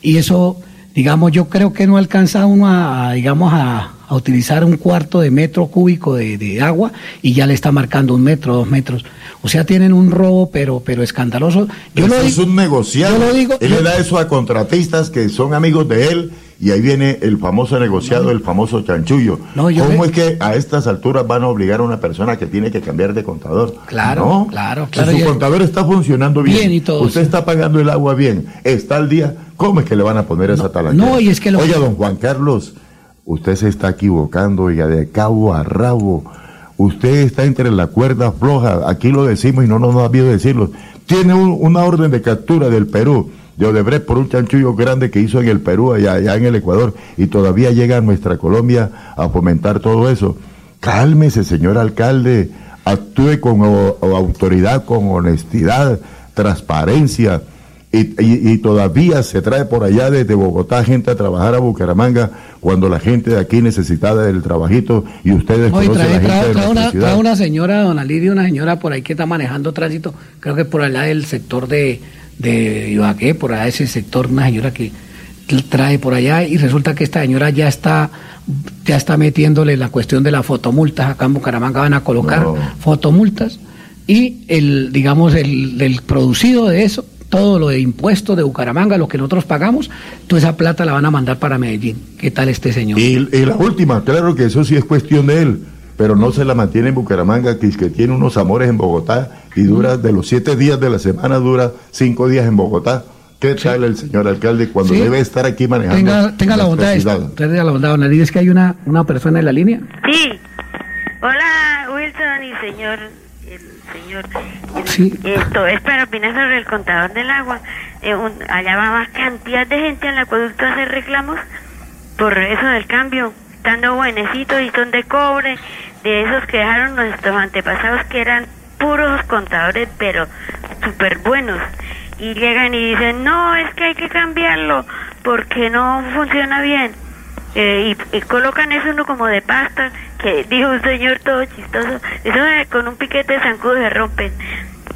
Y eso, digamos, yo creo que no alcanza uno a, digamos, a, a utilizar un cuarto de metro cúbico de, de, agua y ya le está marcando un metro, dos metros. O sea, tienen un robo, pero, pero escandaloso. Yo eso lo es un negociado. Yo lo digo, él yo, le da eso a contratistas que son amigos de él y ahí viene el famoso negociado, no, el famoso chanchullo. No, yo ¿Cómo es que a estas alturas van a obligar a una persona que tiene que cambiar de contador? Claro, no, claro, claro. Si su contador está funcionando bien, bien y todo usted está pagando el agua bien, está al día, ¿cómo es que le van a poner esa talanquera? No, y es que lo... Oiga, don Juan Carlos, usted se está equivocando, ya de cabo a rabo. Usted está entre la cuerda floja, aquí lo decimos y no nos ha habido decirlo. Tiene un, una orden de captura del Perú de Odebrecht por un chanchullo grande que hizo en el Perú, allá, allá, en el Ecuador, y todavía llega a nuestra Colombia a fomentar todo eso. Cálmese, señor alcalde, actúe con autoridad, con honestidad, transparencia, y, y, y, todavía se trae por allá desde Bogotá gente a trabajar a Bucaramanga cuando la gente de aquí necesitaba del trabajito y ustedes conocen trae, a la trae, gente trae de una, trae una señora, don Alirio, una señora por ahí que está manejando tránsito, creo que por allá del sector de, de Ibagué, por allá ese sector, una señora que trae por allá y resulta que esta señora ya está ya está metiéndole la cuestión de las fotomultas acá en Bucaramanga van a colocar No. fotomultas y el digamos el, el producido de eso todo lo de impuestos de Bucaramanga, lo que nosotros pagamos, toda esa plata la van a mandar para Medellín. ¿Qué tal este señor? Y, y la última, claro que eso sí es cuestión de él, pero no se la mantiene en Bucaramanga, que, es que tiene unos amores en Bogotá y dura de los siete días de la semana, dura cinco días en Bogotá. ¿Qué tal el señor alcalde cuando Sí. debe estar aquí manejando? Tenga, tenga la bondad, de- ciudad? tenga la bondad, don Alirio, es que hay una, una persona en la línea. Sí. Hola, Wilson y señor. Señor. Sí. Esto es para opinar sobre el contador del agua. Eh, un- allá va más cantidad de gente al acueducto a hacer reclamos por eso del cambio. Estando buenecitos y son de cobre, de esos que dejaron nuestros antepasados que eran puros contadores, pero súper buenos. Y llegan y dicen, no, es que hay que cambiarlo porque no funciona bien. Eh, y, y colocan eso uno como de pasta, que dijo un señor todo chistoso, eso con un piquete de zancudo se rompen.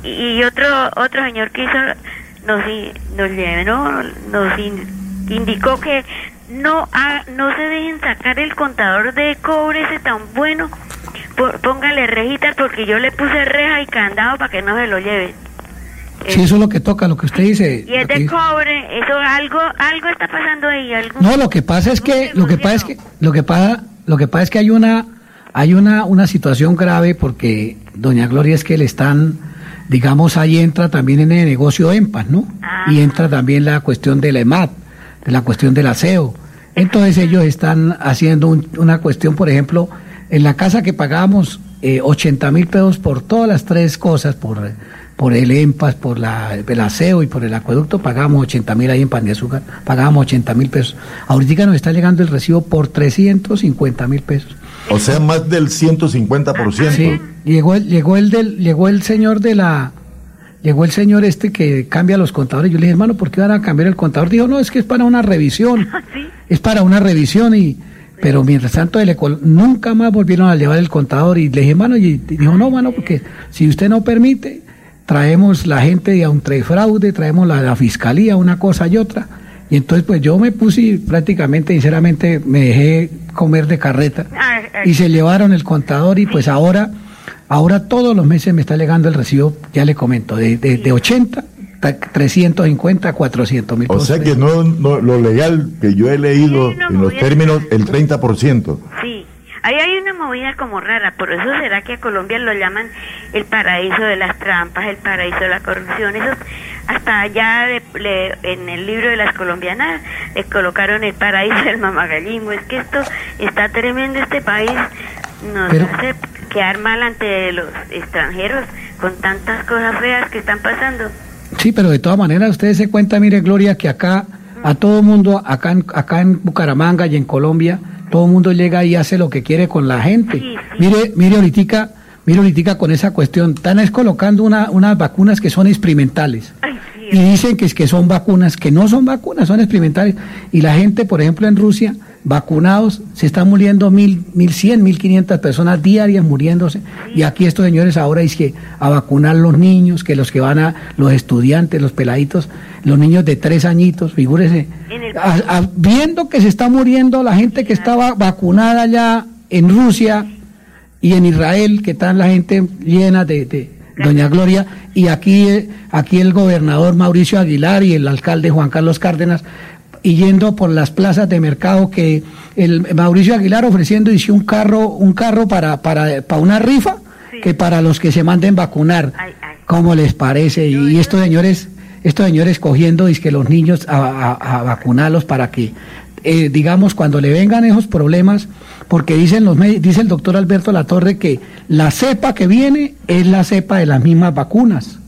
Y, otro otro señor que hizo, nos, nos llenó, nos in- indicó que no ha- no se dejen sacar el contador de cobre ese tan bueno, Por- póngale rejitas porque yo le puse reja y candado para que no se lo lleven. Sí, eso es lo que toca, lo que usted dice. Y es de cobre, eso algo, algo está pasando ahí, algo. No, lo que pasa es que, lo que pasa es que, lo que pasa, lo que pasa es que hay una, hay una, una situación grave porque doña Gloria es que le están, digamos, ahí entra también en el negocio EMPAS, ¿no? Y entra también la cuestión del EMAT, de la cuestión del aseo. Entonces ellos están haciendo una cuestión, por ejemplo, en la casa que pagábamos eh, 80 mil pesos por todas las tres cosas, por, por el EMPAS, por la, el aseo y por el acueducto, pagábamos 80 mil ahí en pan de azúcar, pagábamos 80 mil pesos. Ahorita nos está llegando el recibo por 350 mil pesos. O sea, más del 150%. Sí, llegó el, llegó el del, llegó el señor de la, llegó el señor este que cambia los contadores. Yo le dije, hermano, ¿por qué van a cambiar el contador? Dijo, no, es que es para una revisión. Es para una revisión y, pero mientras tanto el ecol- nunca más volvieron a llevar el contador y le dije, mano, y y dijo, no, mano, porque si usted no permite, traemos la gente de fraude, traemos la, la fiscalía, una cosa y otra. Y entonces pues yo me puse y prácticamente, sinceramente, me dejé comer de carreta. Y se llevaron el contador y pues ahora, ahora todos los meses me está llegando el recibo, ya le comento, de, de, de 80, ta- 350, 400 mil O sea que no, no- lo legal que yo he leído en los términos, el 30%. Sí, ahí hay una movida como rara, por eso será que a Colombia lo llaman el paraíso de las trampas, el paraíso de la corrupción, eso hasta allá de- le- en el libro de las colombianas le colocaron el paraíso del mamagallismo, es que esto está tremendo este país, nos Pero- hace quedar mal ante los extranjeros con tantas cosas feas que están pasando. Sí, pero de todas maneras, ustedes se cuenta, mire, Gloria, que acá, a todo mundo, acá en, acá en Bucaramanga y en Colombia, todo mundo llega y hace lo que quiere con la gente. Mire, mire ahorita, mire ahorita con esa cuestión, están es colocando una, unas vacunas que son experimentales. Y dicen que, es que son vacunas, que no son vacunas, son experimentales. Y la gente, por ejemplo, en Rusia, vacunados, se están muriendo mil, mil cien, mil quinientas personas diarias muriéndose. Y aquí estos señores ahora dicen que a vacunar los niños, que los que van a, los estudiantes, los peladitos, los niños de tres añitos, figúrese, a- a- viendo que se está muriendo la gente que estaba vacunada allá en Rusia y en Israel, que está la gente llena de, de Doña Gloria, y aquí, eh, aquí el gobernador Mauricio Aguilar y el alcalde Juan Carlos Cárdenas, y yendo por las plazas de mercado que el Mauricio Aguilar ofreciendo dice un carro, un carro para, para, para una rifa, que para los que se manden vacunar. ¿Cómo les parece? Y, estos señores, estos señores cogiendo que los niños a, a- a vacunarlos para que, eh, digamos, cuando le vengan esos problemas, porque dicen los dice el doctor Alberto Latorre que la cepa que viene es la cepa de las mismas vacunas.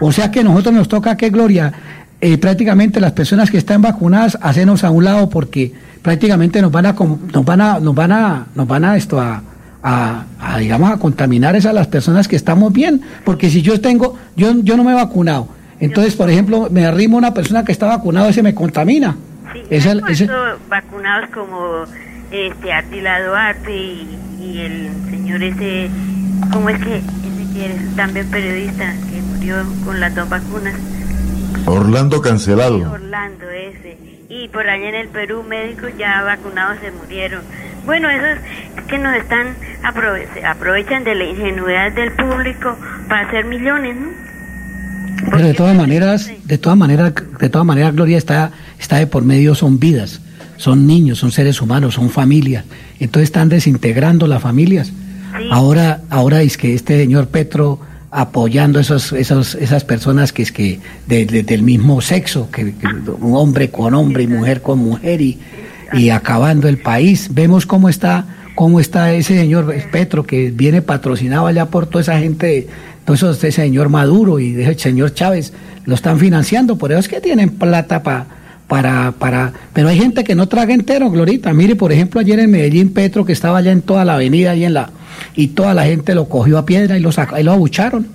O sea que nosotros nos toca que Gloria, eh, prácticamente las personas que están vacunadas, hacernos a un lado porque prácticamente nos van a nos van a nos van a nos van a esto a, a- a, digamos a contaminar esas las personas que estamos bien, porque si yo tengo yo yo no me he vacunado, entonces por ejemplo me arrimo a una persona que está vacunado ese me contamina. Ese- puesto vacunados como este Ardila Duarte y, y el señor ese, ¿cómo es que ese que es también periodista que murió con las dos vacunas? Orlando cancelado. Orlando ese. Y por allá en el Perú médicos ya vacunados se murieron. Bueno, eso es, es que nos están aprove- aprovechan de la ingenuidad del público para hacer millones, ¿no? Pero de todas maneras, de todas maneras, de todas maneras, Gloria está, está de por medio, son vidas, son niños, son seres humanos, son familias. Entonces están desintegrando las familias. Ahora, ahora es que este señor Petro apoyando esos, esos, esas personas que es que de- de- del mismo sexo, que, que un hombre con hombre y mujer con mujer y, y acabando el país. Vemos cómo está, cómo está ese señor Petro que viene patrocinado allá por toda esa gente, todo eso, ese señor Maduro y ese señor Chávez, lo están financiando, por eso es que tienen plata pa- para, para, pero hay gente que no traga entero, Glorita. Mire, por ejemplo, ayer en Medellín, Petro, que estaba allá en toda la avenida y en la, y toda la gente lo cogió a piedra y lo sacó, y lo abucharon.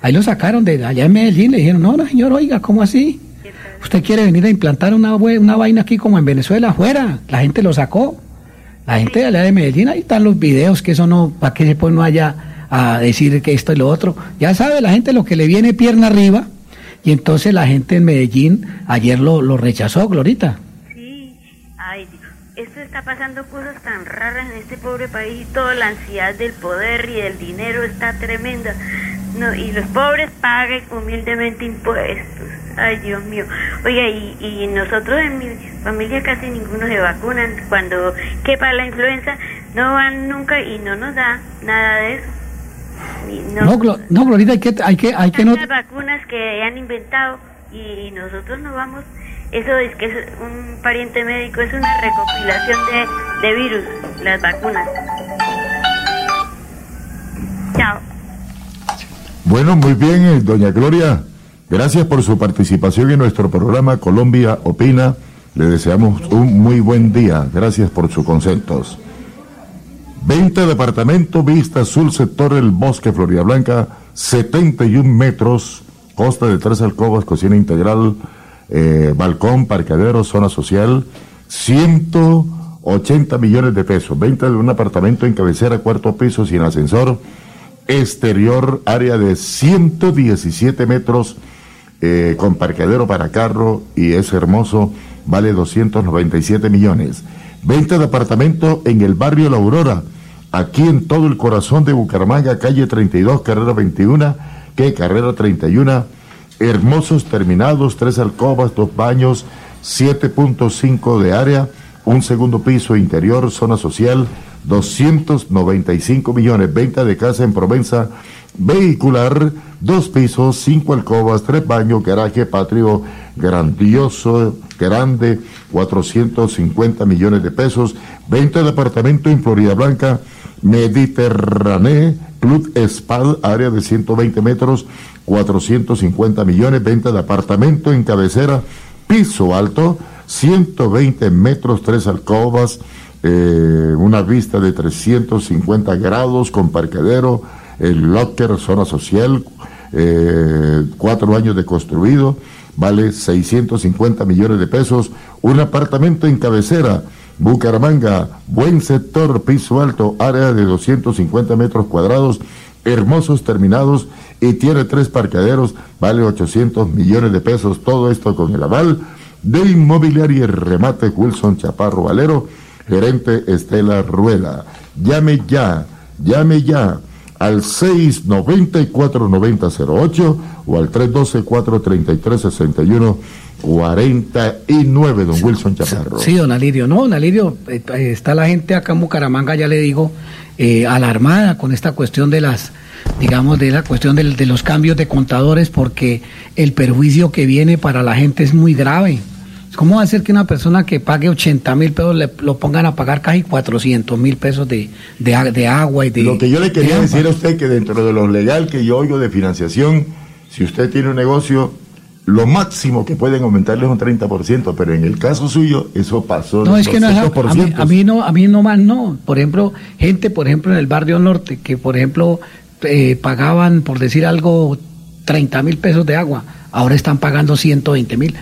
Ahí lo sacaron de allá en Medellín, le dijeron, no, no, señor, oiga, ¿cómo así? Usted quiere venir a implantar una, una vaina aquí como en Venezuela, afuera. La gente lo sacó. La gente de allá de Medellín, ahí están los videos, que eso no, para que después no haya a decir que esto y lo otro. Ya sabe la gente lo que le viene pierna arriba, y entonces la gente en Medellín ayer lo, lo rechazó, Glorita. Ay, Dios, esto está pasando cosas tan raras en este pobre país. Toda la ansiedad del poder y del dinero está tremenda. no, y los pobres paguen humildemente impuestos. Ay, Dios mío. Oiga, y, y nosotros en mi familia casi ninguno se vacunan. Cuando quepa la influenza, no van nunca y no nos da nada de eso. No, no, Glorita, hay que, hay que, hay que no... Las vacunas que han inventado y nosotros no vamos eso es que es un pariente médico, es una recopilación de, de virus, las vacunas. Chao. Bueno, muy bien, eh, doña Gloria. Gracias por su participación en nuestro programa Colombia Opina. Le deseamos un muy buen día. Gracias por sus conceptos. 20 departamentos, vista azul, sector El Bosque, Florida Blanca, 71 metros, costa de tres alcobas, cocina integral, eh, balcón, parqueadero, zona social, 180 millones de pesos, venta de un apartamento en cabecera, cuarto piso, sin ascensor, exterior, área de 117 metros, eh, con parqueadero para carro y es hermoso, vale 297 millones. Venta de apartamento en el barrio La Aurora, aquí en todo el corazón de Bucaramanga, calle 32, carrera 21, que carrera 31 hermosos terminados, tres alcobas, dos baños, 7.5 de área, un segundo piso interior, zona social, 295 millones, venta de casa en Provenza, vehicular, dos pisos, cinco alcobas, tres baños, garaje patrio grandioso, grande, 450 millones de pesos, venta de apartamento en Florida Blanca, Mediterráneo, Club Spal, área de 120 metros, 450 millones, venta de apartamento en cabecera, piso alto, 120 metros, tres alcobas, eh, una vista de 350 grados con parquedero, el locker, zona social, eh, cuatro años de construido, vale 650 millones de pesos, un apartamento en cabecera, Bucaramanga, buen sector, piso alto, área de 250 metros cuadrados, hermosos terminados y tiene tres parqueaderos, vale 800 millones de pesos, todo esto con el aval de Inmobiliaria y Remate Wilson Chaparro Valero, gerente Estela Ruela. Llame ya, llame ya al 694-9008 o al 312-433-61 49, don Wilson Chaparro. Sí, don Alirio. No, don Alirio, eh, está la gente acá en Bucaramanga, ya le digo, eh, alarmada con esta cuestión de las, digamos, de la cuestión de, de, los cambios de contadores, porque el perjuicio que viene para la gente es muy grave. ¿Cómo va a ser que una persona que pague 80 mil pesos le, lo pongan a pagar casi 400 mil pesos de, de, de, agua y de... Lo que yo le quería decir a usted que dentro de lo legal que yo oigo de financiación, si usted tiene un negocio, lo máximo que pueden aumentarle es un 30%, pero en el caso suyo eso pasó. No, es que no es, a, mí, a, mí, no, a mí no más no. Por ejemplo, gente, por ejemplo, en el barrio norte, que por ejemplo eh, pagaban, por decir algo, 30 mil pesos de agua, ahora están pagando 120 mil.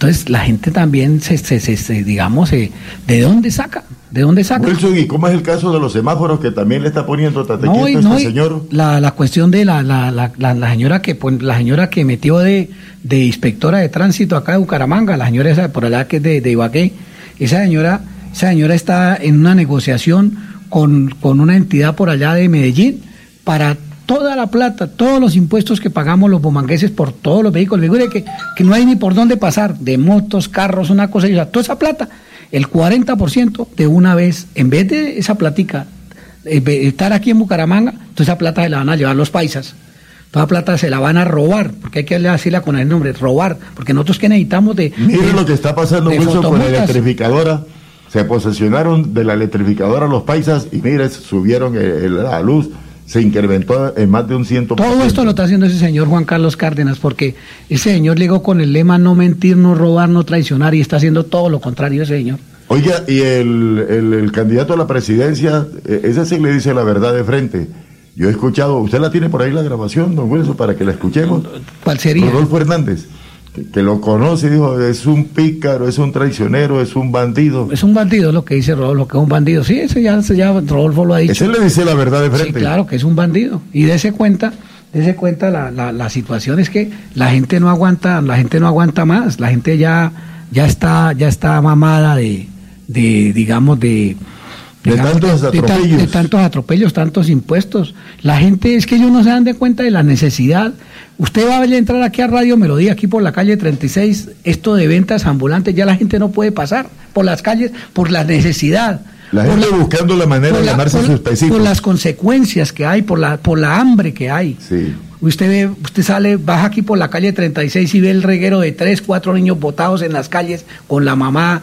Entonces la gente también se, se, se, digamos, ¿de dónde saca? ¿De dónde saca? Wilson, ¿y cómo es el caso de los semáforos que también le está poniendo no, no, este señor? La, la cuestión de la, la, la, la, señora que la señora que metió de, de inspectora de tránsito acá de Bucaramanga, la señora esa por allá que es de, de Ibagué, esa señora, esa señora está en una negociación con, con una entidad por allá de Medellín para toda la plata, todos los impuestos que pagamos los bomangueses por todos los vehículos, que, que no hay ni por dónde pasar, de motos, carros, una cosa, y o toda esa plata, el 40% de una vez, en vez de esa platica, estar aquí en Bucaramanga, toda esa plata se la van a llevar los paisas. Toda plata se la van a robar, porque hay que decirla con el nombre, robar, porque nosotros que necesitamos de... Mire lo que está pasando Wilson, con la electrificadora. Se posesionaron de la electrificadora los paisas y mire, subieron la luz se incrementó en más de un ciento. Todo esto lo está haciendo ese señor Juan Carlos Cárdenas, porque ese señor llegó con el lema no mentir, no robar, no traicionar, y está haciendo todo lo contrario ese señor. Oiga, y el, el, candidato a la presidencia, eh, ese sí le dice la verdad de frente. Yo he escuchado, ¿usted la tiene por ahí la grabación, don Wilson, para que la escuchemos? ¿Cuál sería? Rodolfo Hernández que, lo conoce, dijo, es un pícaro, es un traicionero, es un bandido. Es un bandido lo que dice Rodolfo, que es un bandido. Sí, ese ya, ya Rodolfo lo ha dicho. Ese le dice la verdad de frente. Sí, claro, que es un bandido. Y dése cuenta, dése cuenta la, la, la situación es que la gente no aguanta, la gente no aguanta más, la gente ya, ya está, ya está mamada de, de digamos, de De tantos atropellos. de tantos atropellos, tantos impuestos. La gente es que ellos no se dan de cuenta de la necesidad. Usted va a entrar aquí a Radio Melodía, aquí por la calle 36, esto de ventas ambulantes, ya la gente no puede pasar por las calles por la necesidad. La por gente buscando la manera de la- llamarse por- sus pesitos. Por las consecuencias que hay, por la, por la hambre que hay. Sí. Usted ve, usted sale, baja aquí por la calle 36 y ve el reguero de tres, cuatro niños botados en las calles con la mamá,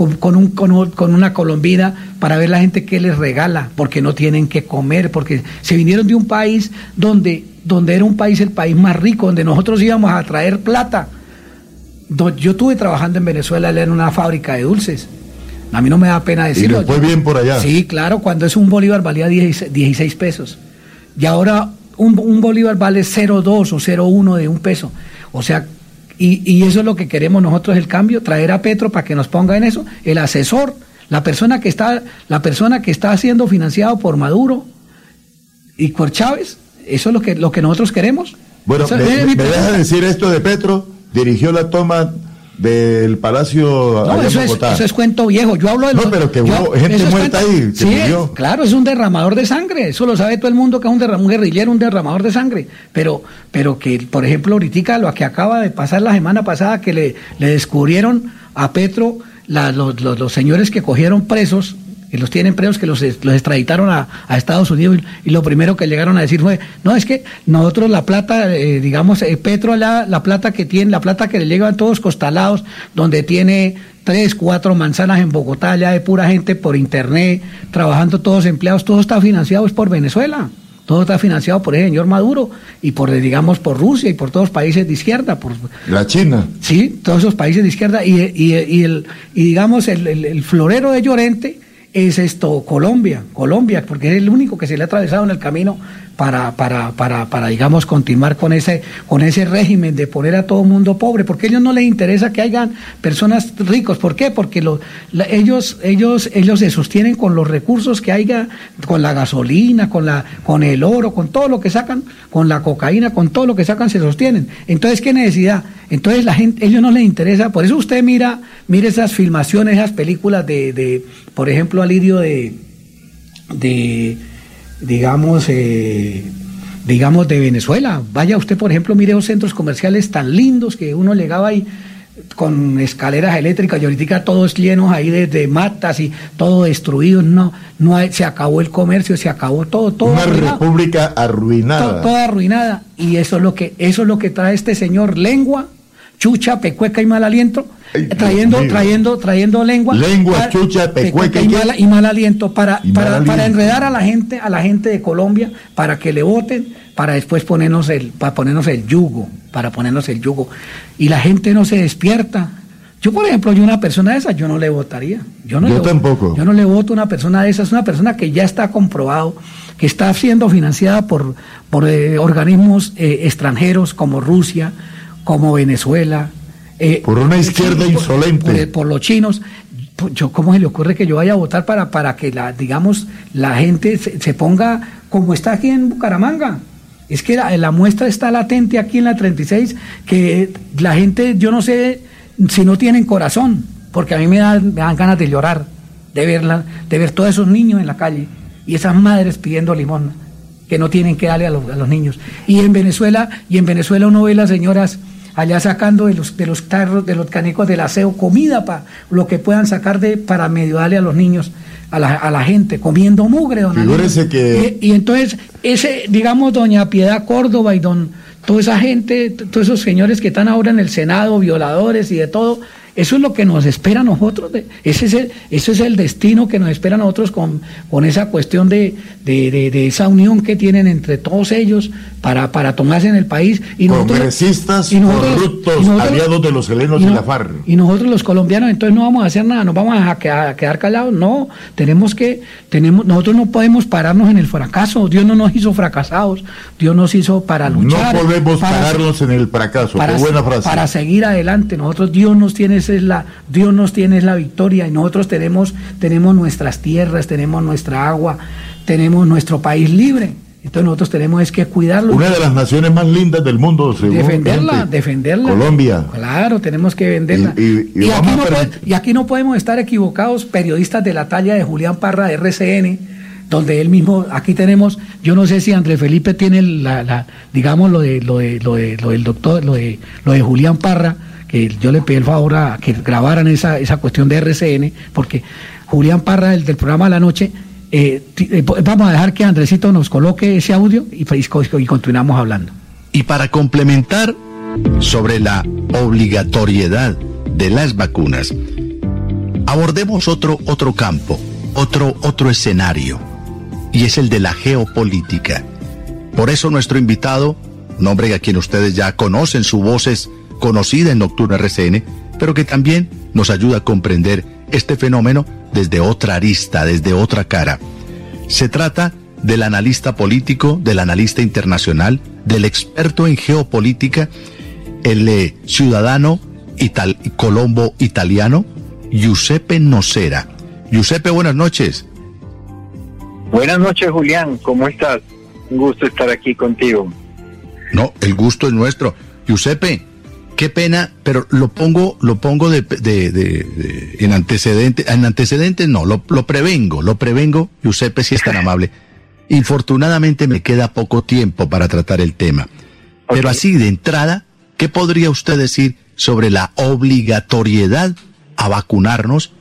con, con un, con, un- con una colombina, para ver la gente que les regala, porque no tienen que comer, porque se vinieron de un país donde, donde era un país, el país más rico, donde nosotros íbamos a traer plata. Yo estuve trabajando en Venezuela en una fábrica de dulces. A mí no me da pena Y decirlo. fue bien por allá. Sí, claro, cuando es un bolívar valía 16, 16 pesos. Y ahora un, un bolívar vale 0,2 o 0,1 de un peso. O sea, y, y eso es lo que queremos nosotros, el cambio, traer a Petro para que nos ponga en eso, el asesor, la persona que está, la persona que está siendo financiado por Maduro y por Chávez, eso es lo que, lo que nosotros queremos. Bueno, me, me deja decir esto de Petro, dirigió la toma del Palacio No, allá en eso es, Bogotá. eso es cuento viejo. Yo hablo de No, los- pero que yo- hubo gente es muerta ahí, que sí, murió. claro, es un derramador de sangre. Eso lo sabe todo el mundo que es un, derram- un guerrillero, un derramador de sangre. Pero, pero que, por ejemplo, ahorita lo que acaba de pasar la semana pasada, que le, le descubrieron a Petro la- los, los- los señores que cogieron presos que los tienen presos, que los, los extraditaron a, a Estados Unidos y, y lo primero que llegaron a decir fue, no, es que nosotros la plata, eh, digamos, eh, Petro, la, la plata que tiene, la plata que le llegan todos costalados, donde tiene tres, cuatro manzanas en Bogotá, ya de pura gente por internet, trabajando todos empleados, todo está financiado es por Venezuela. Todo está financiado por el señor Maduro y por, eh, digamos, por Rusia y por todos los países de izquierda, por, La China. Sí, todos esos países de izquierda y, y, y el, y digamos el, el- el florero de Llorente es esto, Colombia, Colombia, porque es el único que se le ha atravesado en el camino para, para, para, para digamos, continuar con ese, con ese régimen de poner a todo mundo pobre, porque a ellos no les interesa que hayan personas ricos. ¿Por qué? Porque lo- la- ellos, ellos, ellos se sostienen con los recursos que haya, con la gasolina, con, la, con el oro, con todo lo que sacan, con la cocaína, con todo lo que sacan, se sostienen. Entonces, ¿qué necesidad? Entonces, la gente, ellos no les interesa. Por eso usted mira, mire esas filmaciones, esas películas de, de por ejemplo, Alirio de, de digamos, eh, digamos, de Venezuela. Vaya usted, por ejemplo, mire los centros comerciales tan lindos que uno llegaba ahí con escaleras eléctricas y ahorita todos llenos ahí de, de matas y todo destruido. No, no hay- se acabó el comercio, se acabó todo, todo. Una arruinado. república arruinada. toda arruinada. Y eso es lo que, eso es lo que trae este señor, lengua, chucha, pecueca y mal aliento, trayendo, mío. trayendo, trayendo lengua. Lengua, para- chucha, pecueca y, y mal, qué? y mal aliento para, mal para, para aliento. enredar a la gente, a la gente de Colombia, para que le voten, para después ponernos el, para ponernos el yugo, para ponernos el yugo. Y la gente no se despierta. Yo, por ejemplo, yo una persona de esas, yo no le votaría. Yo, no Yo le tampoco. Yo no le voto a una persona de esas, una persona que ya está comprobado, que está siendo financiada por, por eh, organismos eh, extranjeros como Rusia, como Venezuela. eh, Por una izquierda por- insolente. por- por los chinos. Yo, ¿Cómo se le ocurre que yo vaya a votar para, para que la, digamos, la gente se, se ponga como está aquí en Bucaramanga? Es que la, la muestra está latente aquí en la 36, que la gente, yo no sé si no tienen corazón, porque a mí me dan, me dan ganas de llorar, de verla, de ver todos esos niños en la calle y esas madres pidiendo limón que no tienen que darle a los, a los niños. Y en Venezuela, y en Venezuela uno ve las señoras allá sacando de los, de los tarros, de los canecos del aseo, comida para lo que puedan sacar de, para medio darle a los niños, a la, a la gente, comiendo mugre, don que- Y, y entonces, ese, digamos, doña Piedad Córdoba y don, toda esa gente, todos esos señores que están ahora en el Senado, violadores y de todo, eso es lo que nos espera a nosotros. de- ese, es el, ese es el destino que nos espera a nosotros con, con esa cuestión de, de, de- de esa unión que tienen entre todos ellos para, para tomarse en el país. Y Congresistas y nosotros- corruptos, y nosotros- aliados de los helenos y y, no- la FARC. y nosotros los colombianos entonces no vamos a hacer nada, nos vamos a quedar, a quedar callados, no, tenemos que, tenemos, nosotros no podemos pararnos en el fracaso, Dios no nos hizo fracasados, Dios nos hizo para No luchar. podemos para- pararnos en el fracaso. para, Qué buena frase. para seguir adelante. Nosotros Dios nos tiene esa es la Dios nos tiene es la victoria y nosotros tenemos tenemos nuestras tierras, tenemos nuestra agua, tenemos nuestro país libre. Entonces nosotros tenemos es que cuidarlo. Una de las naciones más lindas del mundo, según defenderla, gente. defenderla. Colombia. Claro, tenemos que venderla. Y, y- y Y vamos aquí, no puede- y aquí no podemos estar equivocados, periodistas de la talla de Julián Parra de RCN, donde él mismo, aquí tenemos, yo no sé si Andrés Felipe tiene la, la- digamos, lo de, lo de, lo de, lo del doctor, lo de, lo de Julián Parra, que yo le pedí el favor a que grabaran esa, esa cuestión de RCN, porque Julián Parra, el del programa de la noche, eh, eh, vamos a dejar que Andresito nos coloque ese audio y, y continuamos hablando. Y para complementar sobre la obligatoriedad de las vacunas, abordemos otro, otro campo, otro, otro escenario, y es el de la geopolítica. Por eso nuestro invitado, un hombre a quien ustedes ya conocen, su voz es conocida en Nocturna RCN, pero que también nos ayuda a comprender este fenómeno desde otra arista, desde otra cara. Se trata del analista político, del analista internacional, del experto en geopolítica, el eh, ciudadano ital- colombo italiano, Giuseppe Nocera. Giuseppe, buenas noches. Buenas noches, Julián. ¿Cómo estás? Un gusto estar aquí contigo. No, el gusto es nuestro. Giuseppe, qué pena, pero lo pongo, lo pongo de, de- de- de- en antecedentes, en antecedentes no, lo, lo prevengo, lo prevengo, Giuseppe, si es tan amable. Infortunadamente me queda poco tiempo para tratar el tema. Pero así de entrada, ¿qué podría usted decir sobre la obligatoriedad a vacunarnos,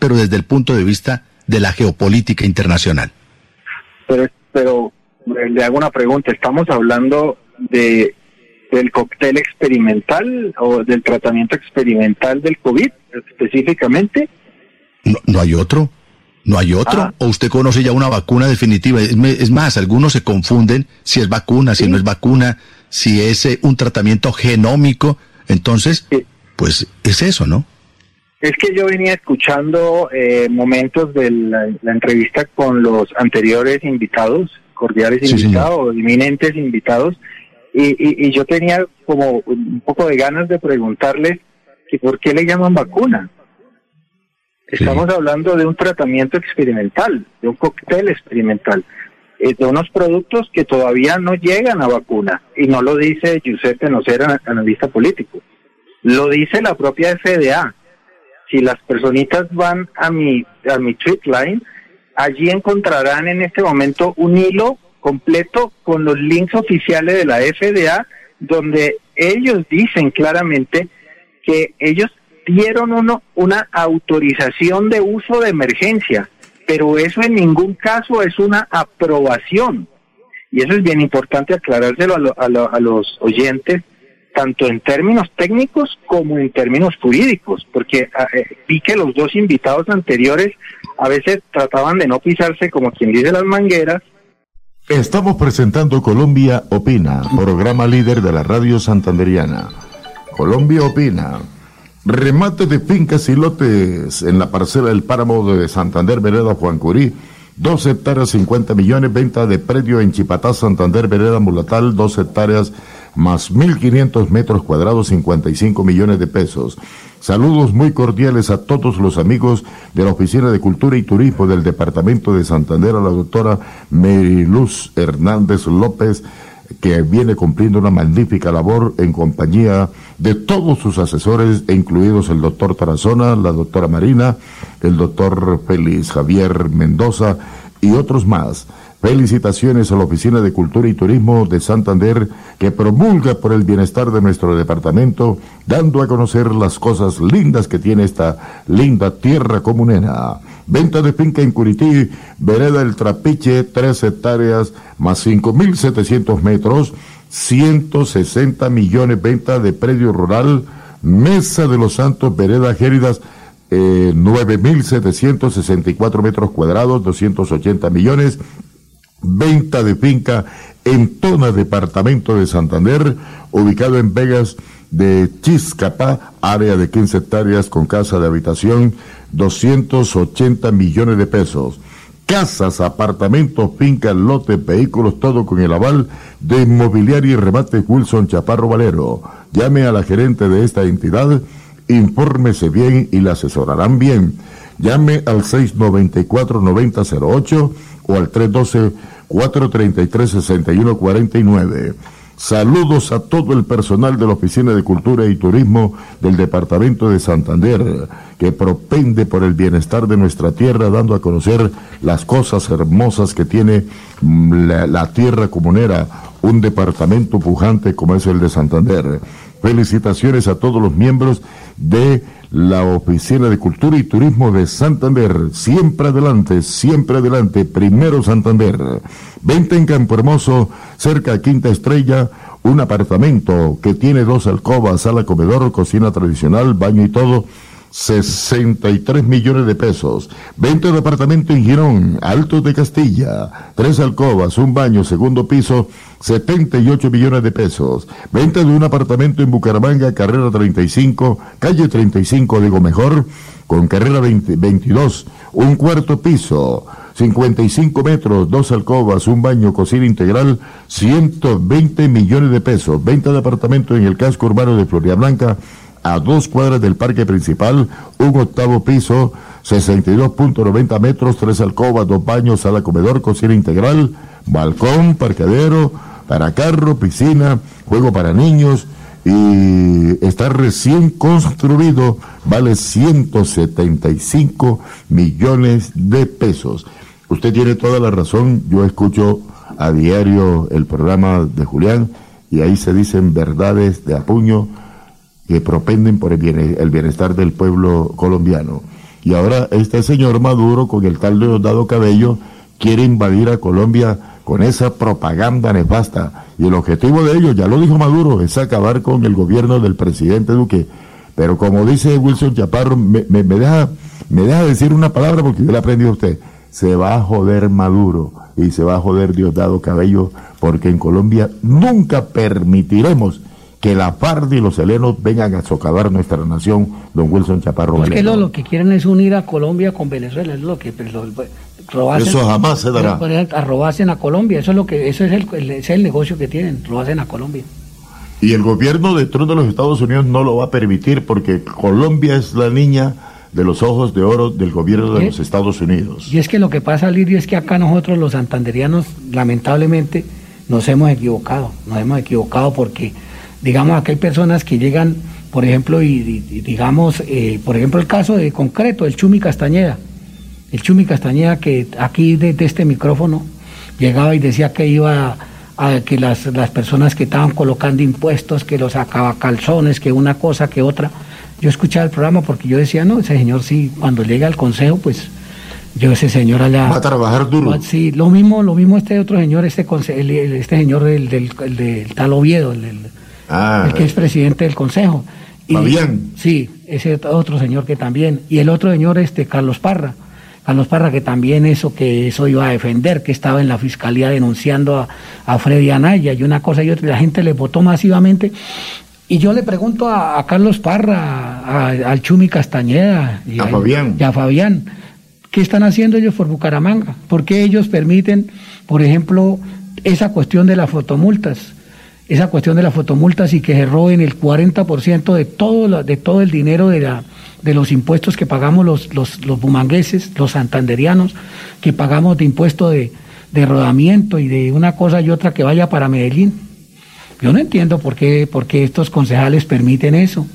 pero desde el punto de vista de la geopolítica internacional? Pero, pero eh, le hago una pregunta. ¿Estamos hablando de del cóctel experimental o del tratamiento experimental del COVID específicamente? No, no hay otro. No hay otro. Ah. ¿O usted conoce ya una vacuna definitiva? Es, más, algunos se confunden si es vacuna, si no es vacuna, si es eh, un tratamiento genómico. Entonces, pues es eso, ¿no? Es que yo venía escuchando eh, momentos de la, la entrevista con los anteriores invitados, cordiales Sí, invitados, eminentes invitados, y, y- y yo tenía como un poco de ganas de preguntarles que por qué le llaman vacuna. Estamos hablando de un tratamiento experimental, de un cóctel experimental, eh, de unos productos que todavía no llegan a vacuna, y no lo dice Giuseppe Nocera, analista político, lo dice la propia FDA si las personitas van a mi, a mi tweet line, allí encontrarán en este momento un hilo completo con los links oficiales de la FDA, donde ellos dicen claramente que ellos dieron uno, una autorización de uso de emergencia, pero eso en ningún caso es una aprobación. Y eso es bien importante aclarárselo a, lo- a lo- a los oyentes, tanto en términos técnicos como en términos jurídicos, porque ah, eh, vi que los dos invitados anteriores a veces trataban de no pisarse como quien dice las mangueras. Estamos presentando Colombia Opina, programa líder de la radio santanderiana. Colombia Opina. Remate de fincas y lotes en la parcela del páramo de Santander, Vereda Juan Curí. 2 hectáreas 50 millones, venta de predio en Chipatá, Santander, Vereda Mulatal, 2 hectáreas más 1.500 metros cuadrados, 55 millones de pesos. Saludos muy cordiales a todos los amigos de la Oficina de Cultura y Turismo del Departamento de Santander, a la doctora Meriluz Hernández López, que viene cumpliendo una magnífica labor en compañía de todos sus asesores, incluidos el doctor Tarazona, la doctora Marina, el doctor Félix Javier Mendoza y otros más. Felicitaciones a la Oficina de Cultura y Turismo de Santander que promulga por el bienestar de nuestro departamento, dando a conocer las cosas lindas que tiene esta linda tierra comunera. Venta de finca en Curití, Vereda El Trapiche, tres hectáreas más 5.700 metros, 160 millones venta de predio rural, Mesa de los Santos, Vereda Géridas, eh, 9.764 metros cuadrados, 280 millones, venta de finca en Tona, departamento de Santander, ubicado en Vegas de Chiscapá, área de 15 hectáreas con casa de habitación, 280 millones de pesos. Casas, apartamentos, fincas, lotes, vehículos, todo con el aval de Inmobiliaria y Remate Wilson Chaparro Valero. Llame a la gerente de esta entidad, infórmese bien y la asesorarán bien. Llame al 694-9008 o al 433-6149. Saludos a todo el personal de la Oficina de Cultura y Turismo del Departamento de Santander, que propende por el bienestar de nuestra tierra, dando a conocer las cosas hermosas que tiene mm, la, la tierra comunera, un departamento pujante como es el de Santander. Felicitaciones a todos los miembros de la Oficina de Cultura y Turismo de Santander. Siempre adelante, siempre adelante. Primero Santander. Vente en Campo Hermoso, cerca Quinta Estrella, un apartamento que tiene dos alcobas, sala, comedor, cocina tradicional, baño y todo 63 millones de pesos. Venta de apartamento en Girón, Altos de Castilla. Tres alcobas, un baño, segundo piso, 78 millones de pesos. Venta de un apartamento en Bucaramanga, carrera 35, calle 35, digo mejor, con carrera 22, un cuarto piso. 55 metros, dos alcobas, un baño, cocina integral, 120 millones de pesos. Venta de apartamento en el casco urbano de Floria Blanca, a dos cuadras del parque principal, un octavo piso, 62.90 metros, tres alcobas, dos baños, sala comedor, cocina integral, balcón, parqueadero, para carro, piscina, juego para niños y está recién construido, vale 175 millones de pesos. Usted tiene toda la razón, yo escucho a diario el programa de Julián y ahí se dicen verdades de apuño que propenden por el, bienestar del pueblo colombiano. Y ahora este señor Maduro, con el tal Leodado Cabello, quiere invadir a Colombia con esa propaganda nefasta. Y el objetivo de ellos, ya lo dijo Maduro, es acabar con el gobierno del presidente Duque. Pero como dice Wilson Chaparro, me, deja, me deja decir una palabra porque yo le aprendí a usted. Se va a joder Maduro y se va a joder Diosdado Cabello porque en Colombia nunca permitiremos que la FARC y los helenos vengan a socavar nuestra nación, don Wilson Chaparro. Es que lo, que quieren es unir a Colombia con Venezuela, es lo que pues, eso jamás se dará. A robarse a Colombia, eso es lo que, eso es el, es el negocio que tienen, robarse a Colombia. Y el gobierno de Trump de los Estados Unidos no lo va a permitir porque Colombia es la niña de los ojos de oro del gobierno de los Estados Unidos. Y es que lo que pasa, Lirio, es que acá nosotros los santanderianos, lamentablemente, nos hemos equivocado, nos hemos equivocado porque digamos, aquí hay personas que llegan, por ejemplo, y, digamos, eh, por ejemplo, el caso de concreto, el Chumi Castañeda. El Chumi Castañeda que aquí desde este micrófono llegaba y decía que iba a, que las, las, personas que estaban colocando impuestos, que los sacaba calzones, que una cosa, que otra. Yo escuchaba el programa porque yo decía, no, ese señor sí, cuando llega al consejo, pues yo ese señor allá... Va a trabajar duro. Sí, lo mismo, lo mismo este otro señor, este, este señor del, del, del, tal Oviedo, el, Ah, el que es presidente del Consejo. Y, Fabián. Sí, ese otro señor que también. Y el otro señor, este, Carlos Parra. Carlos Parra, que también eso, que eso iba a defender, que estaba en la fiscalía denunciando a, a Freddy Anaya y una cosa y otra, la gente le votó masivamente. Y yo le pregunto a, Carlos Parra, al Chumi Castañeda y a, Fabián. y a Fabián, ¿qué están haciendo ellos por Bucaramanga? ¿Por qué ellos permiten, por ejemplo, esa cuestión de las fotomultas? Esa cuestión de las fotomultas y que se roben el 40% de todo, de todo el dinero de, la, de los impuestos que pagamos los, los, los bumangueses, los santanderianos, que pagamos de impuesto de, de rodamiento y de una cosa y otra que vaya para Medellín. Yo no entiendo por qué, por qué estos concejales permiten eso.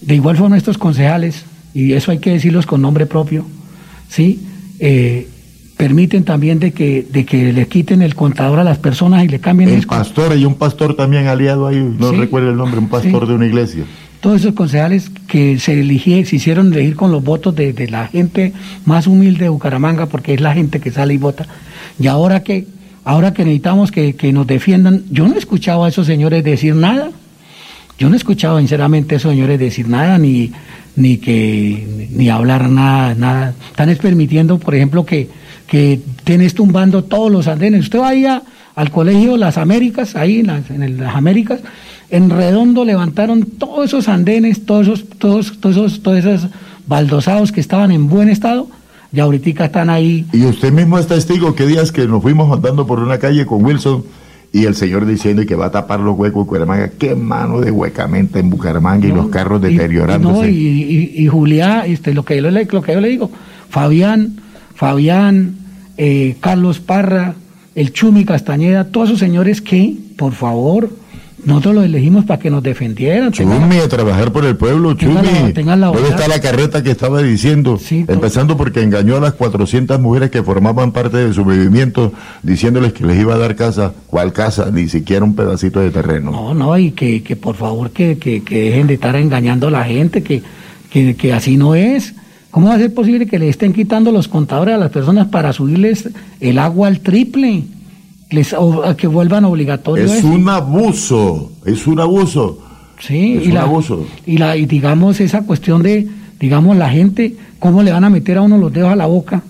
De igual forma estos concejales, y eso hay que decirlos con nombre propio, ¿sí? Eh, permiten también de que, de que le quiten el contador a las personas y le cambien el, pastor y un pastor también aliado ahí, no recuerdo el nombre, un pastor de una iglesia. Todos esos concejales que se eligieron, se hicieron elegir con los votos de, de, la gente más humilde de Bucaramanga, porque es la gente que sale y vota. Y ahora que, ahora que necesitamos que, que nos defiendan, yo no he escuchado a esos señores decir nada. Yo no he escuchado sinceramente a esos señores decir nada, ni, ni que ni hablar nada, nada. Están permitiendo, por ejemplo, que, que tenés tumbando todos los andenes. Usted va ahí al colegio Las Américas, ahí en las, Américas, en redondo levantaron todos esos andenes, todos esos, todos, todos esos, todos esos baldosados que estaban en buen estado, y ahorita están ahí. Y usted mismo es testigo que días que nos fuimos andando por una calle con Wilson y el señor diciendo que va a tapar los huecos de Bucaramanga, qué mano de huecamente en Bucaramanga y los carros deteriorándose. Y, y, Julián, este, lo, que yo le, lo que yo le digo, Fabián, Fabián, eh, Carlos Parra, el Chumi Castañeda, todos esos señores que, por favor, nosotros los elegimos para que nos defendieran. Chumi, a trabajar por el pueblo, Chumi. ¿Dónde está la carreta que estaba diciendo? Empezando porque engañó a las 400 mujeres que formaban parte de su movimiento, diciéndoles que les iba a dar casa. ¿Cuál casa? Ni siquiera un pedacito de terreno. No, no, y que, que por favor que, que, que dejen de estar engañando a la gente, que, que, que así no es. ¿Cómo va a ser posible que le estén quitando los contadores a las personas para subirles el agua al triple? Les, o, que vuelvan obligatorios. Es un abuso, es un abuso. Sí, es y un la, abuso. Y, la, y digamos esa cuestión de, digamos, la gente, cómo le van a meter a uno los dedos a la boca.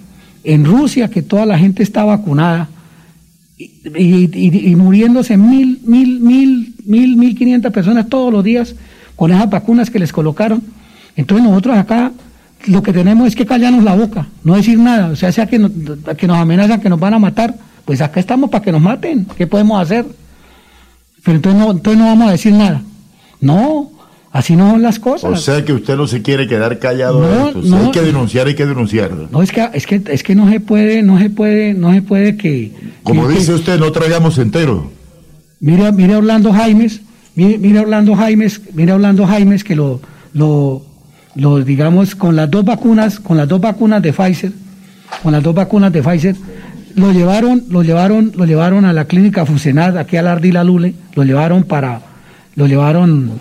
En Rusia, que toda la gente está vacunada y, y, y muriéndose mil, mil, mil, mil, mil quinientas personas todos los días con esas vacunas que les colocaron. Entonces nosotros acá lo que tenemos es que callarnos la boca, no decir nada. O sea, sea que nos, que nos amenazan que nos van a matar, pues acá estamos para que nos maten. ¿Qué podemos hacer? Pero entonces no, entonces no vamos a decir nada. No, así no son las cosas. O sea que usted no se quiere quedar callado. No, esto. No. hay que denunciar, hay que denunciar. No, es que, es que, es que no se puede, no se puede, no se puede que. Como que- dice usted, no traigamos entero. Mira, mira Orlando Jaimes, mira, mira Orlando Jaimes, mira a Orlando Jaimes que lo, lo, lo, digamos, con las dos vacunas, con las dos vacunas de Pfizer, con las dos vacunas de Pfizer, lo llevaron, lo llevaron, lo llevaron a la clínica Fusenad, aquí al Ardila Lule, lo llevaron para, lo llevaron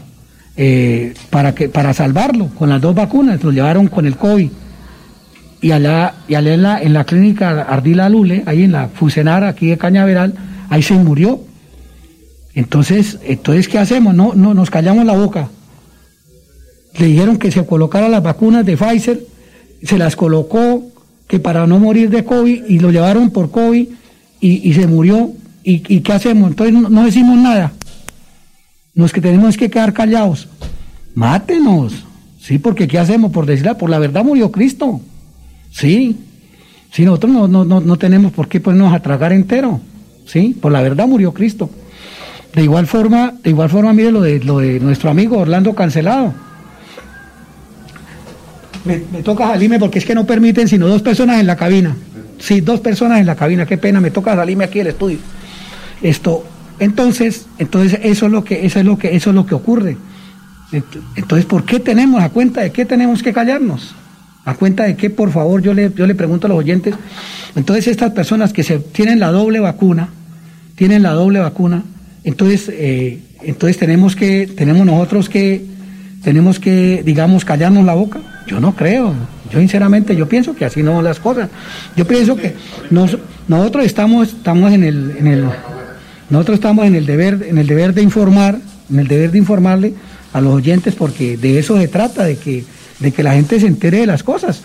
eh, para que, para salvarlo, con las dos vacunas, lo llevaron con el COVID. Y allá, y allá en la, en la clínica Ardila Lule, ahí en la Fusenar, aquí de Cañaveral, ahí se murió. Entonces, entonces ¿qué hacemos? No, no, nos callamos la boca. Le dijeron que se colocara las vacunas de Pfizer, se las colocó, que para no morir de COVID, y lo llevaron por COVID y, y se murió. ¿Y, y qué hacemos? Entonces no, decimos nada. Nos que tenemos que quedar callados. Mátenos. Sí, porque ¿qué hacemos? Por decirla, por la verdad murió Cristo. Sí. Sí, nosotros no, no, no, no tenemos por qué ponernos a tragar entero. Sí, por la verdad murió Cristo. De igual forma, de igual forma, mire lo de, lo de nuestro amigo Orlando Cancelado. Me, me toca salirme porque es que no permiten sino dos personas en la cabina. Sí, dos personas en la cabina, qué pena, me toca salirme aquí del estudio. Esto, entonces, entonces eso es lo que, eso es lo que, eso es lo que ocurre. Ent- Entonces, ¿por qué tenemos, a cuenta de qué tenemos que callarnos? A cuenta de qué, por favor, yo le, yo le pregunto a los oyentes. Entonces, estas personas que se tienen la doble vacuna, tienen la doble vacuna, entonces, eh, entonces tenemos que, tenemos nosotros que, tenemos que, digamos, callarnos la boca. Yo no creo. Yo sinceramente, yo pienso que así no son las cosas. Yo pienso que nos- nosotros estamos, estamos en el, en el, nosotros estamos en el deber, en el deber de informar, en el deber de informarle a los oyentes, porque de eso se trata, de que, de que la gente se entere de las cosas.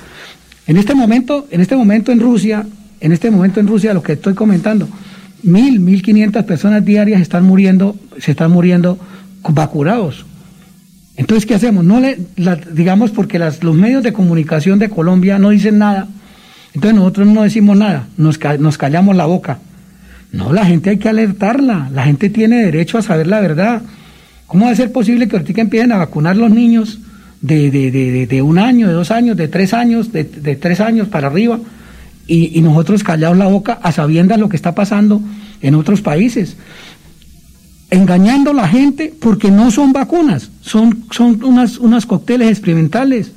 En este momento, en este momento en Rusia, en este momento en Rusia, lo que estoy comentando, mil, mil quinientas personas diarias están muriendo, se están muriendo vacunados. Entonces, ¿qué hacemos? No le, digamos, porque las, los medios de comunicación de Colombia no dicen nada, entonces nosotros no decimos nada, nos, nos callamos la boca. No, la gente hay que alertarla, la gente tiene derecho a saber la verdad. ¿Cómo va a ser posible que ahorita empiecen a vacunar los niños de, un año, de dos años, de tres años, de, de tres años para arriba? Y, y nosotros callados la boca a sabiendas lo que está pasando en otros países engañando a la gente porque no son vacunas, son, son unas, unas cócteles experimentales.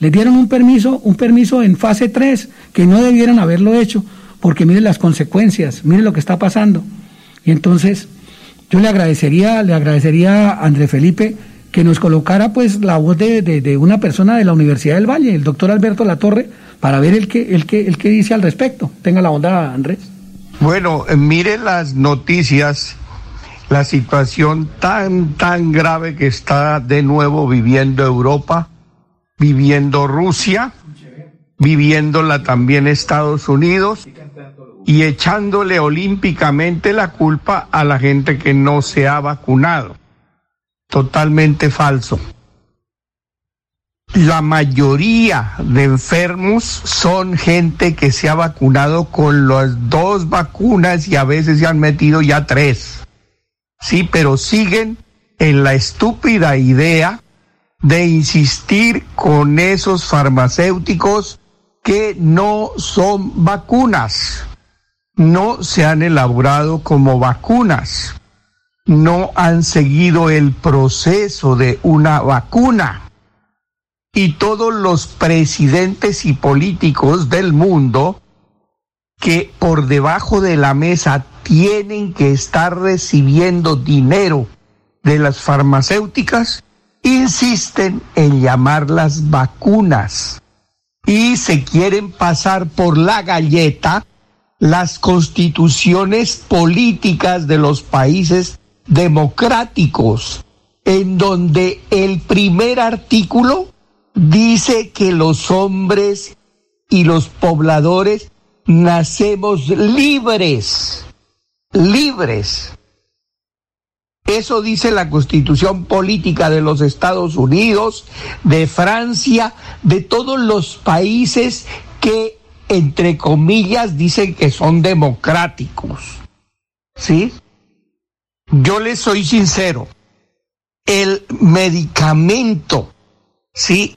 Les dieron un permiso, un permiso en fase 3 que no debieran haberlo hecho, porque mire las consecuencias, mire lo que está pasando. Y entonces, yo le agradecería, le agradecería a André Felipe que nos colocara pues la voz de, de- de una persona de la Universidad del Valle, el doctor Alberto Latorre, para ver el que, el que, el que dice al respecto. Tenga la bondad, Andrés. Bueno, eh, mire las noticias, la situación tan, tan grave que está de nuevo viviendo Europa, viviendo Rusia, viviéndola también Estados Unidos y echándole olímpicamente la culpa a la gente que no se ha vacunado. Totalmente falso. La mayoría de enfermos son gente que se ha vacunado con las dos vacunas y a veces se han metido ya tres. Sí, pero siguen en la estúpida idea de insistir con esos farmacéuticos que no son vacunas. no se han elaborado como vacunas, no han seguido el proceso de una vacuna. Y todos los presidentes y políticos del mundo que por debajo de la mesa tienen que estar recibiendo dinero de las farmacéuticas, insisten en llamarlas vacunas. Y se quieren pasar por la galleta las constituciones políticas de los países democráticos, en donde el primer artículo dice que los hombres y los pobladores nacemos libres, libres. Eso dice la constitución política de los Estados Unidos, de Francia, de todos los países que, entre comillas, dicen que son democráticos. ¿Sí? Yo les soy sincero, el medicamento, ¿sí?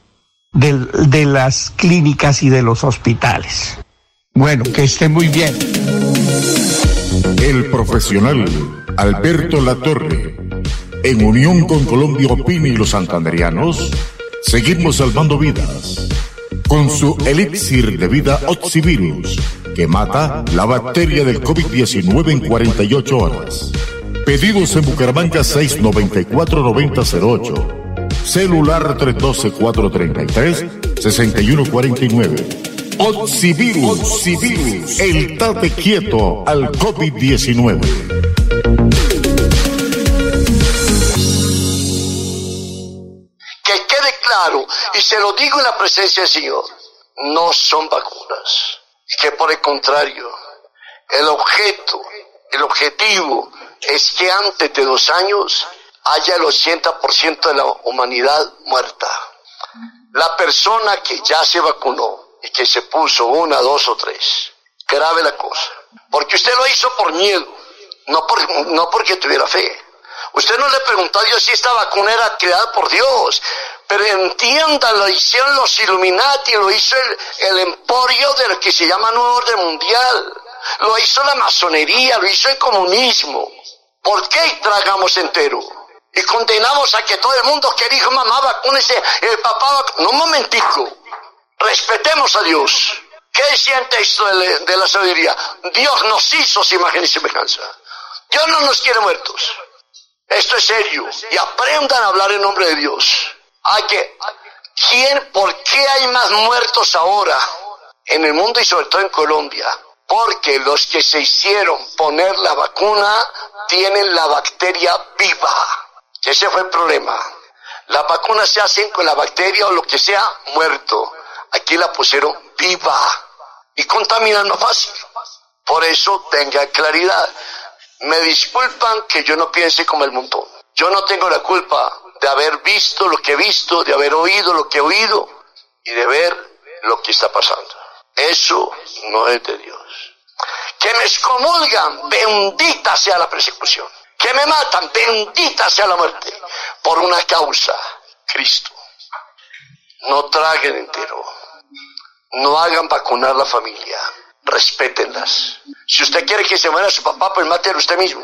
de, las clínicas y de los hospitales. Bueno, que esté muy bien. El profesional Alberto Latorre, en unión con Colombia Opini y los santanderianos, seguimos salvando vidas con su elixir de vida Oxivirus, que mata la bacteria del COVID-19 en 48 horas. Pedidos en Bucaramanga 694-9008 Celular 312-433-6149. Oxivirus, el tate quieto al COVID-19. Que quede claro, y se lo digo en la presencia del Señor, no son vacunas. Que por el contrario, el objeto, el objetivo es que antes de dos años haya el 80% de la humanidad muerta. La persona que ya se vacunó y que se puso una, dos o tres, grave la cosa. Porque usted lo hizo por miedo, no, por, no porque tuviera fe. Usted no le preguntó a Dios si esta vacuna era creada por Dios. Pero entiendan, lo hicieron los Illuminati, lo hizo el, el emporio del que se llama Nuevo Orden Mundial. Lo hizo la masonería, lo hizo el comunismo. ¿Por qué tragamos entero? Y condenamos a que todo el mundo que dijo mamá vacúnese, el papá No, un momentico. Respetemos a Dios. ¿Qué decía el texto de, la sabiduría? Dios nos hizo su imagen y semejanza. Dios no nos quiere muertos. Esto es serio. Y aprendan a hablar en nombre de Dios. Hay que, ¿quién, por qué hay más muertos ahora en el mundo y sobre todo en Colombia? Porque los que se hicieron poner la vacuna tienen la bacteria viva. Ese fue el problema. Las vacunas se hacen con la bacteria o lo que sea muerto. Aquí la pusieron viva y contaminan más fácil. Por eso tenga claridad. Me disculpan que yo no piense como el montón. Yo no tengo la culpa de haber visto lo que he visto, de haber oído lo que he oído y de ver lo que está pasando. Eso no es de Dios. Que me excomulgan, bendita sea la persecución. Que me matan, bendita sea la muerte. Por una causa, Cristo. No traguen entero. No hagan vacunar la familia. Respétenlas. Si usted quiere que se muera su papá, pues mátelo usted mismo.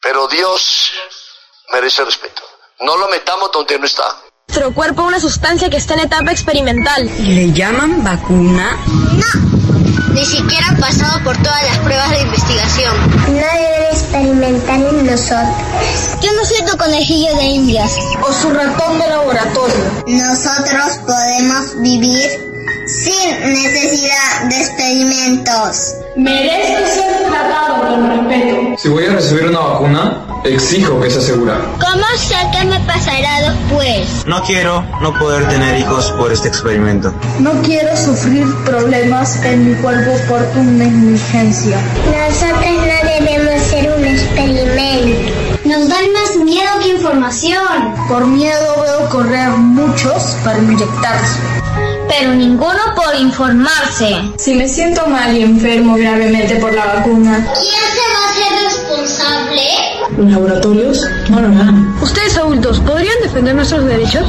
Pero Dios merece respeto. No lo metamos donde no está. Nuestro cuerpo una sustancia que está en etapa experimental. ¿Le llaman vacuna? No. Ni siquiera ha pasado por todas las pruebas de investigación. Experimentar en nosotros. Yo no soy tu conejillo de indias. O su ratón de laboratorio. Nosotros podemos vivir sin necesidad de experimentos. Merezco ser tratado con respeto. Si voy a recibir una vacuna, exijo que sea segura. ¿Cómo sé qué me pasará después? No quiero no poder tener hijos por este experimento. No quiero sufrir problemas en mi cuerpo por tu negligencia. Nosotros no debemos experimento. Nos dan más miedo que información. Por miedo veo correr muchos para inyectarse. Pero ninguno por informarse. Si me siento mal y enfermo gravemente por la vacuna, ¿Quién se va a hacer responsable? ¿los laboratorios no lo harán. Ustedes adultos, ¿podrían defender nuestros derechos?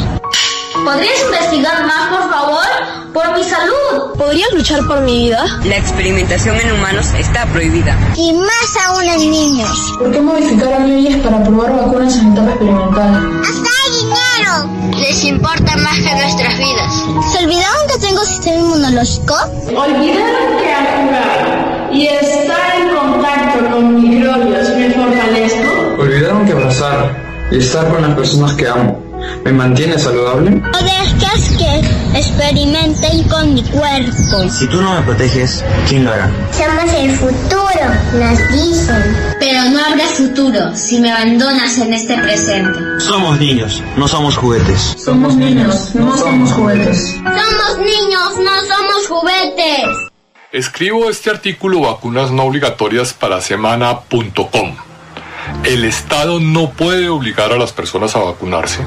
¿Podrías investigar más, por favor? Por mi salud. ¿Podrías luchar por mi vida? La experimentación en humanos está prohibida. Y más aún en niños. ¿Por qué modificaron leyes para probar vacunas en etapa experimental? ¡Hasta hay dinero! Les importa más que nuestras vidas. ¿Se olvidaron que tengo sistema inmunológico? Olvidaron que al jugar y estar en contacto con microbios me fortalezco. Olvidaron que abrazar y estar con las personas que amo me mantiene saludable. No dejes que experimenten con mi cuerpo. Si tú no me proteges, ¿quién lo hará? Somos el futuro, nos dicen. Pero no habrá futuro si me abandonas en este presente. Somos niños, no somos juguetes. Somos niños, no somos juguetes. Somos niños, no somos juguetes. Escribo este artículo vacunas no obligatorias para semana.com. El Estado no puede obligar a las personas a vacunarse,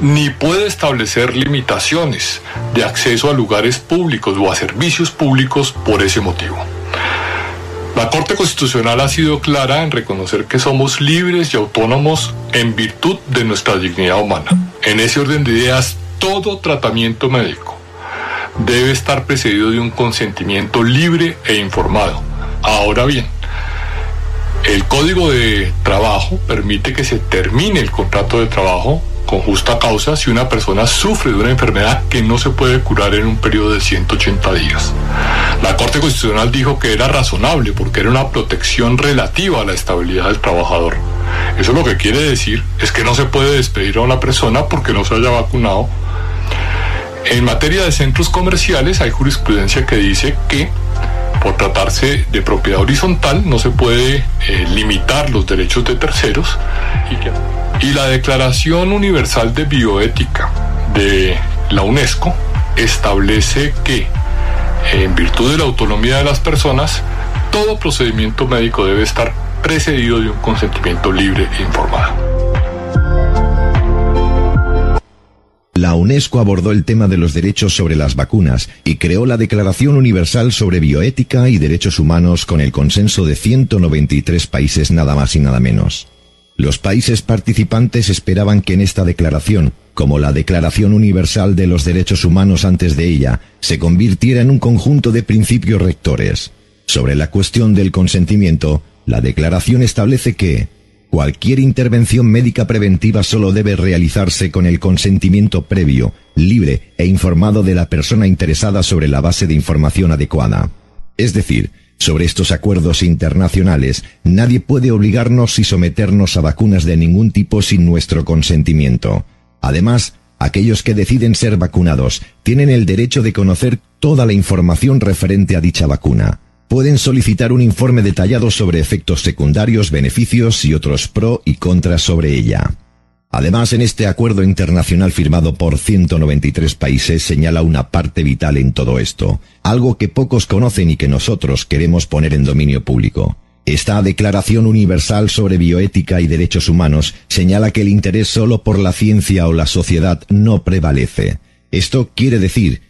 ni puede establecer limitaciones de acceso a lugares públicos o a servicios públicos por ese motivo. La Corte Constitucional ha sido clara en reconocer que somos libres y autónomos en virtud de nuestra dignidad humana. En ese orden de ideas, todo tratamiento médico debe estar precedido de un consentimiento libre e informado. Ahora bien, el Código de Trabajo permite que se termine el contrato de trabajo con justa causa si una persona sufre de una enfermedad que no se puede curar en un periodo de 180 días. La Corte Constitucional dijo que era razonable porque era una protección relativa a la estabilidad del trabajador. Eso lo que quiere decir es que no se puede despedir a una persona porque no se haya vacunado. En materia de centros comerciales hay jurisprudencia que dice que por tratarse de propiedad horizontal no se puede eh, limitar los derechos de terceros y, la Declaración Universal de Bioética de la UNESCO establece que en virtud de la autonomía de las personas todo procedimiento médico debe estar precedido de un consentimiento libre e informado. La UNESCO abordó el tema de los derechos sobre las vacunas y creó la Declaración Universal sobre Bioética y Derechos Humanos con el consenso de 193 países nada más y nada menos. Los países participantes esperaban que en esta declaración, como la Declaración Universal de los Derechos Humanos antes de ella, se convirtiera en un conjunto de principios rectores. Sobre la cuestión del consentimiento, la declaración establece que cualquier intervención médica preventiva solo debe realizarse con el consentimiento previo, libre e informado de la persona interesada sobre la base de información adecuada. Es decir, sobre estos acuerdos internacionales, nadie puede obligarnos y someternos a vacunas de ningún tipo sin nuestro consentimiento. Además, aquellos que deciden ser vacunados tienen el derecho de conocer toda la información referente a dicha vacuna. Pueden solicitar un informe detallado sobre efectos secundarios, beneficios y otros pro y contras sobre ella. Además, en este acuerdo internacional firmado por 193 países señala una parte vital en todo esto, algo que pocos conocen y que nosotros queremos poner en dominio público. Esta Declaración Universal sobre Bioética y Derechos Humanos señala que el interés solo por la ciencia o la sociedad no prevalece. Esto quiere decir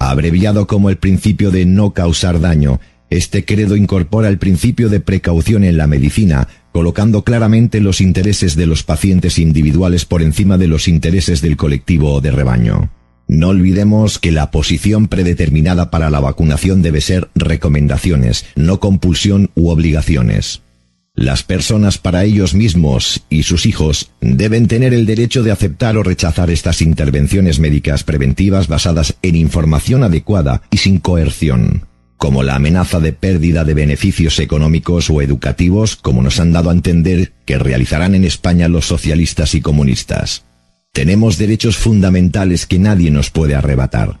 Abreviado como el principio de no causar daño, este credo incorpora el principio de precaución en la medicina, colocando claramente los intereses de los pacientes individuales por encima de los intereses del colectivo o de rebaño. No olvidemos que la posición predeterminada para la vacunación debe ser recomendaciones, no compulsión u obligaciones. Las personas para ellos mismos y sus hijos deben tener el derecho de aceptar o rechazar estas intervenciones médicas preventivas basadas en información adecuada y sin coerción como la amenaza de pérdida de beneficios económicos o educativos, como nos han dado a entender que realizarán en España los socialistas y comunistas. Tenemos derechos fundamentales que nadie nos puede arrebatar.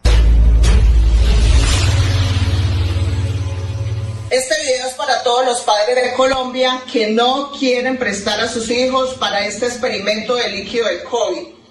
De Colombia que no quieren prestar a sus hijos para este experimento de líquido del COVID.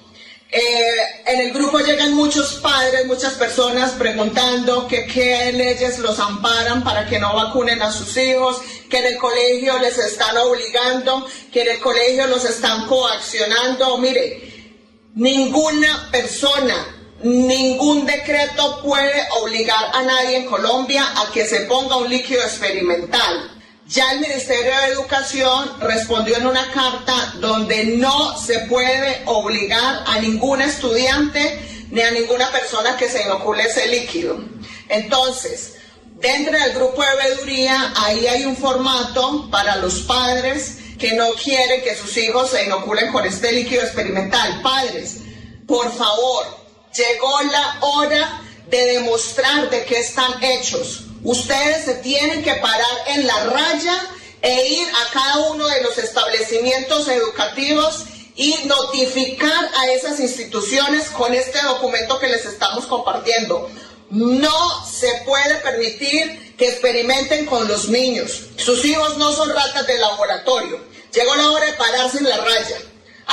Eh, en el grupo llegan muchos padres, muchas personas preguntando que qué leyes los amparan para que no vacunen a sus hijos, que en el colegio les están obligando, que en el colegio los están coaccionando. Mire, ninguna persona, ningún decreto puede obligar a nadie en Colombia a que se ponga un líquido experimental. Ya el Ministerio de Educación respondió en una carta donde no se puede obligar a ningún estudiante ni a ninguna persona que se inocule ese líquido. Entonces, dentro del grupo de veeduría, ahí hay un formato para los padres que no quieren que sus hijos se inoculen con este líquido experimental. Padres, por favor, llegó la hora de demostrar de qué están hechos. Ustedes se tienen que parar en la raya e ir a cada uno de los establecimientos educativos y notificar a esas instituciones con este documento que les estamos compartiendo. No se puede permitir que experimenten con los niños. Sus hijos no son ratas de laboratorio. Llegó la hora de pararse en la raya.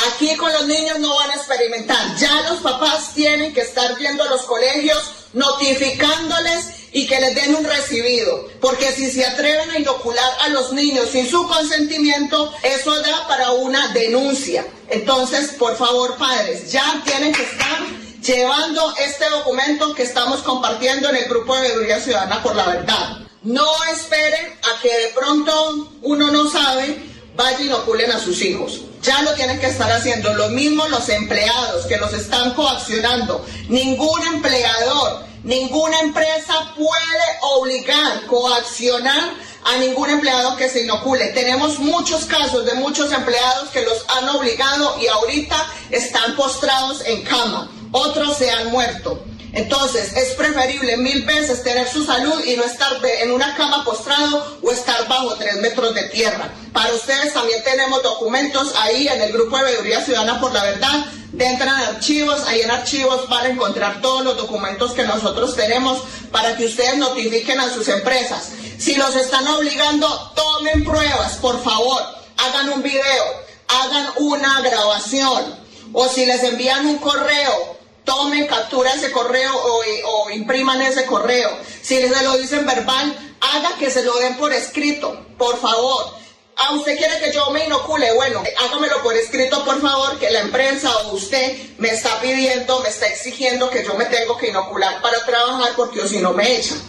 Aquí con los niños no van a experimentar. Ya los papás tienen que estar viendo los colegios notificándoles y que les den un recibido, porque si se atreven a inocular a los niños sin su consentimiento, eso da para una denuncia. Entonces, por favor, padres, ya tienen que estar llevando este documento que estamos compartiendo en el grupo de Veeduría Ciudadana por la Verdad. No esperen a que de pronto uno no sabe, vaya y inoculen a sus hijos. Ya lo tienen que estar haciendo. Lo mismo los empleados que los están coaccionando. Ningún empleador Ninguna empresa puede obligar, coaccionar a ningún empleado que se inocule. Tenemos muchos casos de muchos empleados que los han obligado y ahorita están postrados en cama. Otros se han muerto. Entonces, es preferible mil veces tener su salud y no estar en una cama postrado o estar bajo tres metros de tierra. Para ustedes también tenemos documentos ahí en el grupo de Veeduría Ciudadana por la Verdad. Entran en archivos, ahí en archivos van a encontrar todos los documentos que nosotros tenemos para que ustedes notifiquen a sus empresas. Si los están obligando, tomen pruebas, por favor. Hagan un video, hagan una grabación. O si les envían un correo, tomen captura ese correo o, impriman ese correo. Si les lo dicen verbal, haga que se lo den por escrito, por favor. Ah, usted quiere que yo me inocule. Bueno, hágamelo por escrito, por favor, que la empresa o usted me está pidiendo, me está exigiendo que yo me tengo que inocular para trabajar porque si no me echan.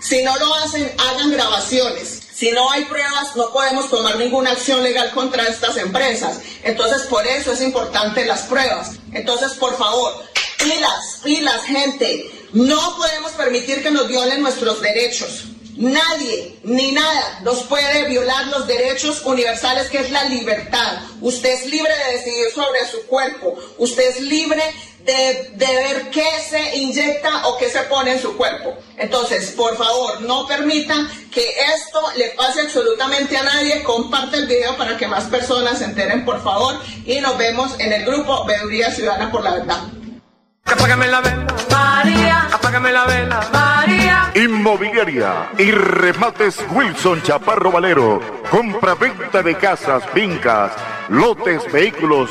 Si no lo hacen, hagan grabaciones. Si no hay pruebas, no podemos tomar ninguna acción legal contra estas empresas. Entonces, por eso es importante las pruebas. Entonces, por favor, pilas, pilas, gente. No podemos permitir que nos violen nuestros derechos. Nadie ni nada nos puede violar los derechos universales que es la libertad. Usted es libre de decidir sobre su cuerpo. Usted es libre de, ver qué se inyecta o qué se pone en su cuerpo. Entonces, por favor, no permitan que esto le pase absolutamente a nadie. Comparte el video para que más personas se enteren, por favor. Y nos vemos en el grupo Veeduría Ciudadana por la Verdad. Apágame la vela, María. Apágame la vela, María. Inmobiliaria y remates Wilson Chaparro Valero. Compra-venta de casas, fincas, lotes, vehículos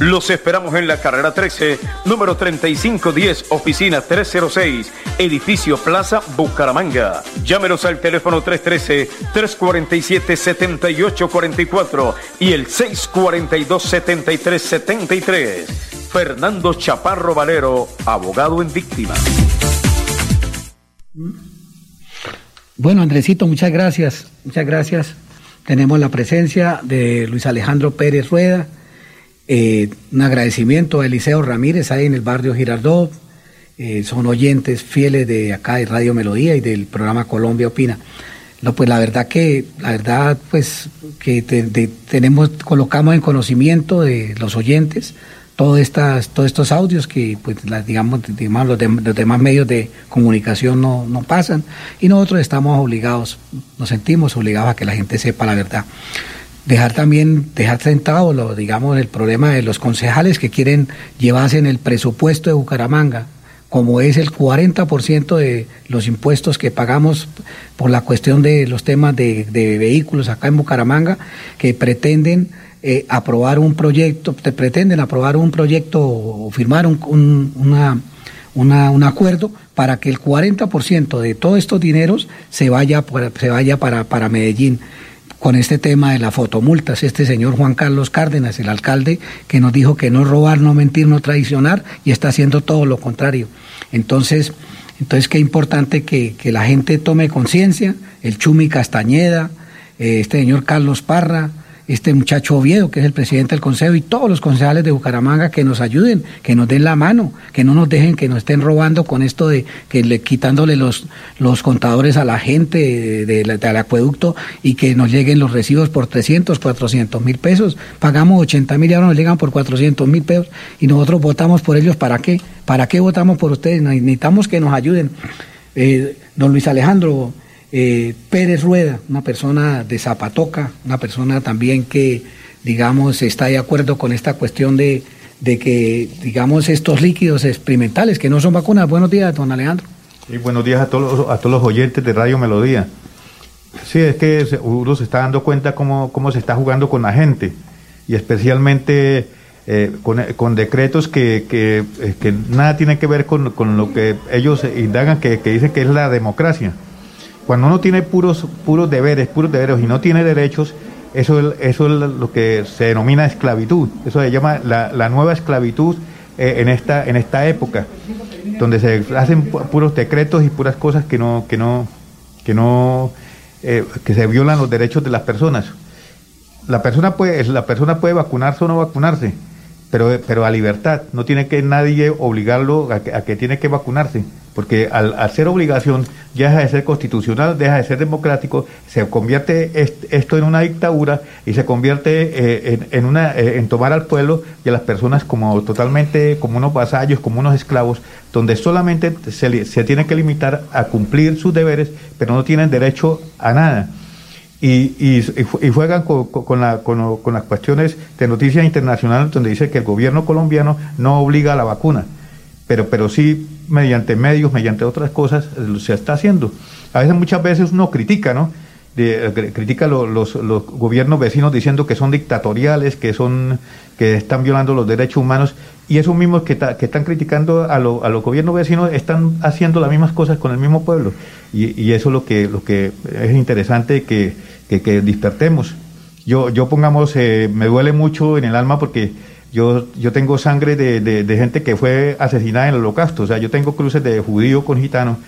Los esperamos en la carrera 13, número 3510, oficina 306, edificio Plaza Bucaramanga. Llámenos al teléfono 313-347-7844 y el 642-7373. Fernando Chaparro Valero, abogado en víctima. Bueno, Andresito, muchas gracias. Muchas gracias. Tenemos la presencia de Luis Alejandro Pérez Rueda eh, un agradecimiento a Eliseo Ramírez ahí en el barrio Girardot. Eh, son oyentes fieles de acá de Radio Melodía y del programa Colombia Opina. No, pues la verdad que, la verdad, pues que tenemos, colocamos en conocimiento de los oyentes todos estas, todos estos audios que, pues, digamos, digamos los, los, demás medios de comunicación no, no pasan y nosotros estamos obligados, nos sentimos obligados a que la gente sepa la verdad dejar también, dejar sentado, lo, digamos, el problema de los concejales que quieren llevarse en el presupuesto de Bucaramanga, como es el 40% de los impuestos que pagamos por la cuestión de los temas de, vehículos acá en Bucaramanga, que pretenden eh, aprobar un proyecto, pretenden aprobar un proyecto o firmar un, una, un acuerdo para que el 40% de todos estos dineros se vaya, se vaya para, para Medellín con este tema de las fotomultas. Este señor Juan Carlos Cárdenas, el alcalde, que nos dijo que no robar, no mentir, no traicionar, y está haciendo todo lo contrario. Entonces, entonces qué importante que, que la gente tome conciencia, el Chumi Castañeda, eh, este señor Carlos Parra, este muchacho Oviedo, que es el presidente del Consejo, y todos los concejales de Bucaramanga que nos ayuden, que nos den la mano, que no nos dejen que nos estén robando con esto de que le, quitándole los, los contadores a la gente del acueducto y que nos lleguen los recibos por 300, 400 mil pesos. Pagamos 80 mil y ahora nos llegan por 400 mil pesos y nosotros votamos por ellos. ¿Para qué? ¿Para qué votamos por ustedes? Necesitamos que nos ayuden. Eh, don Luis Alejandro, eh, Pérez Rueda, una persona de Zapatoca, una persona también que, digamos, está de acuerdo con esta cuestión de, que, digamos, estos líquidos experimentales que no son vacunas. Buenos días, don Alejandro. Sí, buenos días a todos, a todos los oyentes de Radio Melodía. Sí, es que uno se está dando cuenta cómo, cómo se está jugando con la gente y especialmente eh, con, decretos que, que, eh, nada tienen que ver con, con lo que ellos indagan, que, que dicen que es la democracia. Cuando uno tiene puros, puros deberes, puros deberes y no tiene derechos, eso, eso es lo que se denomina esclavitud. Eso se llama la, nueva esclavitud eh, en, esta, en esta época, donde se hacen puros decretos y puras cosas que no, que no, que no, eh, que se violan los derechos de las personas. La persona puede, la persona puede vacunarse o no vacunarse, pero, pero a libertad. No tiene que nadie obligarlo a que, a que tiene que vacunarse porque al, ser obligación deja de ser constitucional, deja de ser democrático, se convierte esto en una dictadura y se convierte eh, eh, en tomar al pueblo y a las personas como totalmente como unos vasallos, como unos esclavos, donde solamente se, se tiene que limitar a cumplir sus deberes, pero no tienen derecho a nada. Y, juegan con, con las cuestiones de noticias internacionales donde dice que el gobierno colombiano no obliga a la vacuna pero, pero sí mediante medios, mediante otras cosas, se está haciendo. A veces, muchas veces uno critica, ¿no? Eh, critica los, los, gobiernos vecinos diciendo que son dictatoriales, que son que están violando los derechos humanos y esos mismos que, están criticando a, a, los gobiernos vecinos están haciendo las mismas cosas con el mismo pueblo y, y eso es lo que lo que es interesante que, que, que despertemos. Yo yo pongamos eh, me duele mucho en el alma porque yo, yo tengo sangre de, de, gente que fue asesinada en el holocausto, o sea, yo tengo cruces de judío con gitano.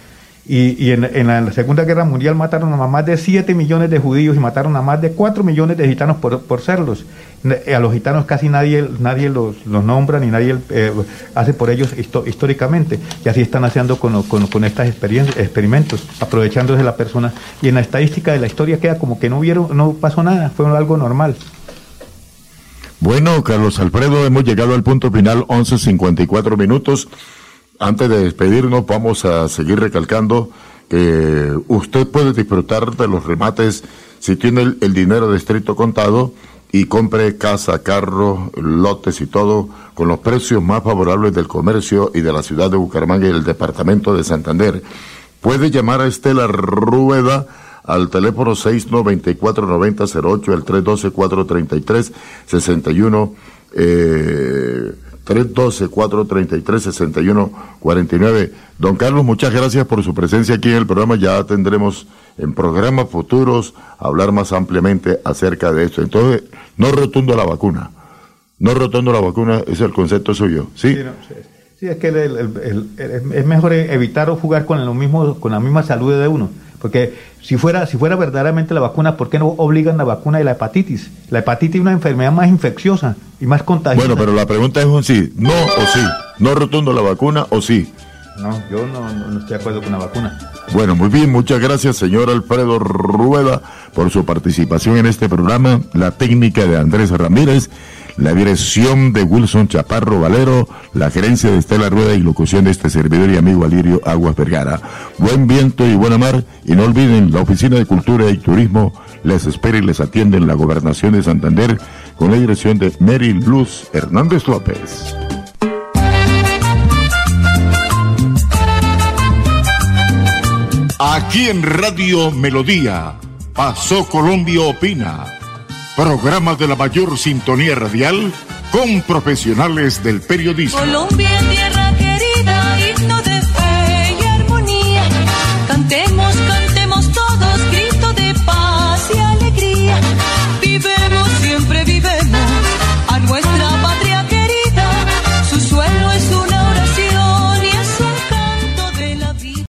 Y, y en, en, la Segunda Guerra Mundial mataron a más de 7 millones de judíos y mataron a más de 4 millones de gitanos por, por serlos. A los gitanos casi nadie, nadie los, los nombra ni nadie eh, hace por ellos históricamente. Y así están haciendo con, con, con estas experimentos, aprovechándose de la persona. Y en la estadística de la historia queda como que no, vieron, no pasó nada, fue algo normal. Bueno, Carlos Alfredo, hemos llegado al punto final, 11.54 minutos. Antes de despedirnos, vamos a seguir recalcando que usted puede disfrutar de los remates si tiene el, dinero de estricto contado y compre casa, carro, lotes y todo con los precios más favorables del comercio y de la ciudad de Bucaramanga y el departamento de Santander. Puede llamar a Estela Rueda al teléfono 694-9008, el 312-433-61, eh, 312-433-6149. Don Carlos, muchas gracias por su presencia aquí en el programa. Ya tendremos en programas futuros hablar más ampliamente acerca de esto. Entonces, no rotundo la vacuna. No rotundo la vacuna, es el concepto suyo, ¿sí? sí, es que es mejor evitar o jugar con, lo mismo, con la misma salud de uno. Porque si fuera, si fuera verdaderamente la vacuna, ¿por qué no obligan la vacuna de la hepatitis? La hepatitis es una enfermedad más infecciosa y más contagiosa. Bueno, pero la pregunta es un sí, no o sí. No rotundo la vacuna o sí. No, yo no, no, estoy de acuerdo con la vacuna. Bueno, muy bien, muchas gracias, señor Alfredo Rueda, por su participación en este programa. La técnica de Andrés Ramírez la dirección de Wilson Chaparro Valero, la gerencia de Estela Rueda y locución de este servidor y amigo Alirio Aguas Vergara. Buen viento y buena mar y no olviden la Oficina de Cultura y Turismo les espera y les atiende en la Gobernación de Santander con la dirección de Mary Luz Hernández López. Aquí en Radio Melodía, Pasó Colombia Opina programa de la mayor sintonía radial con profesionales del periodismo.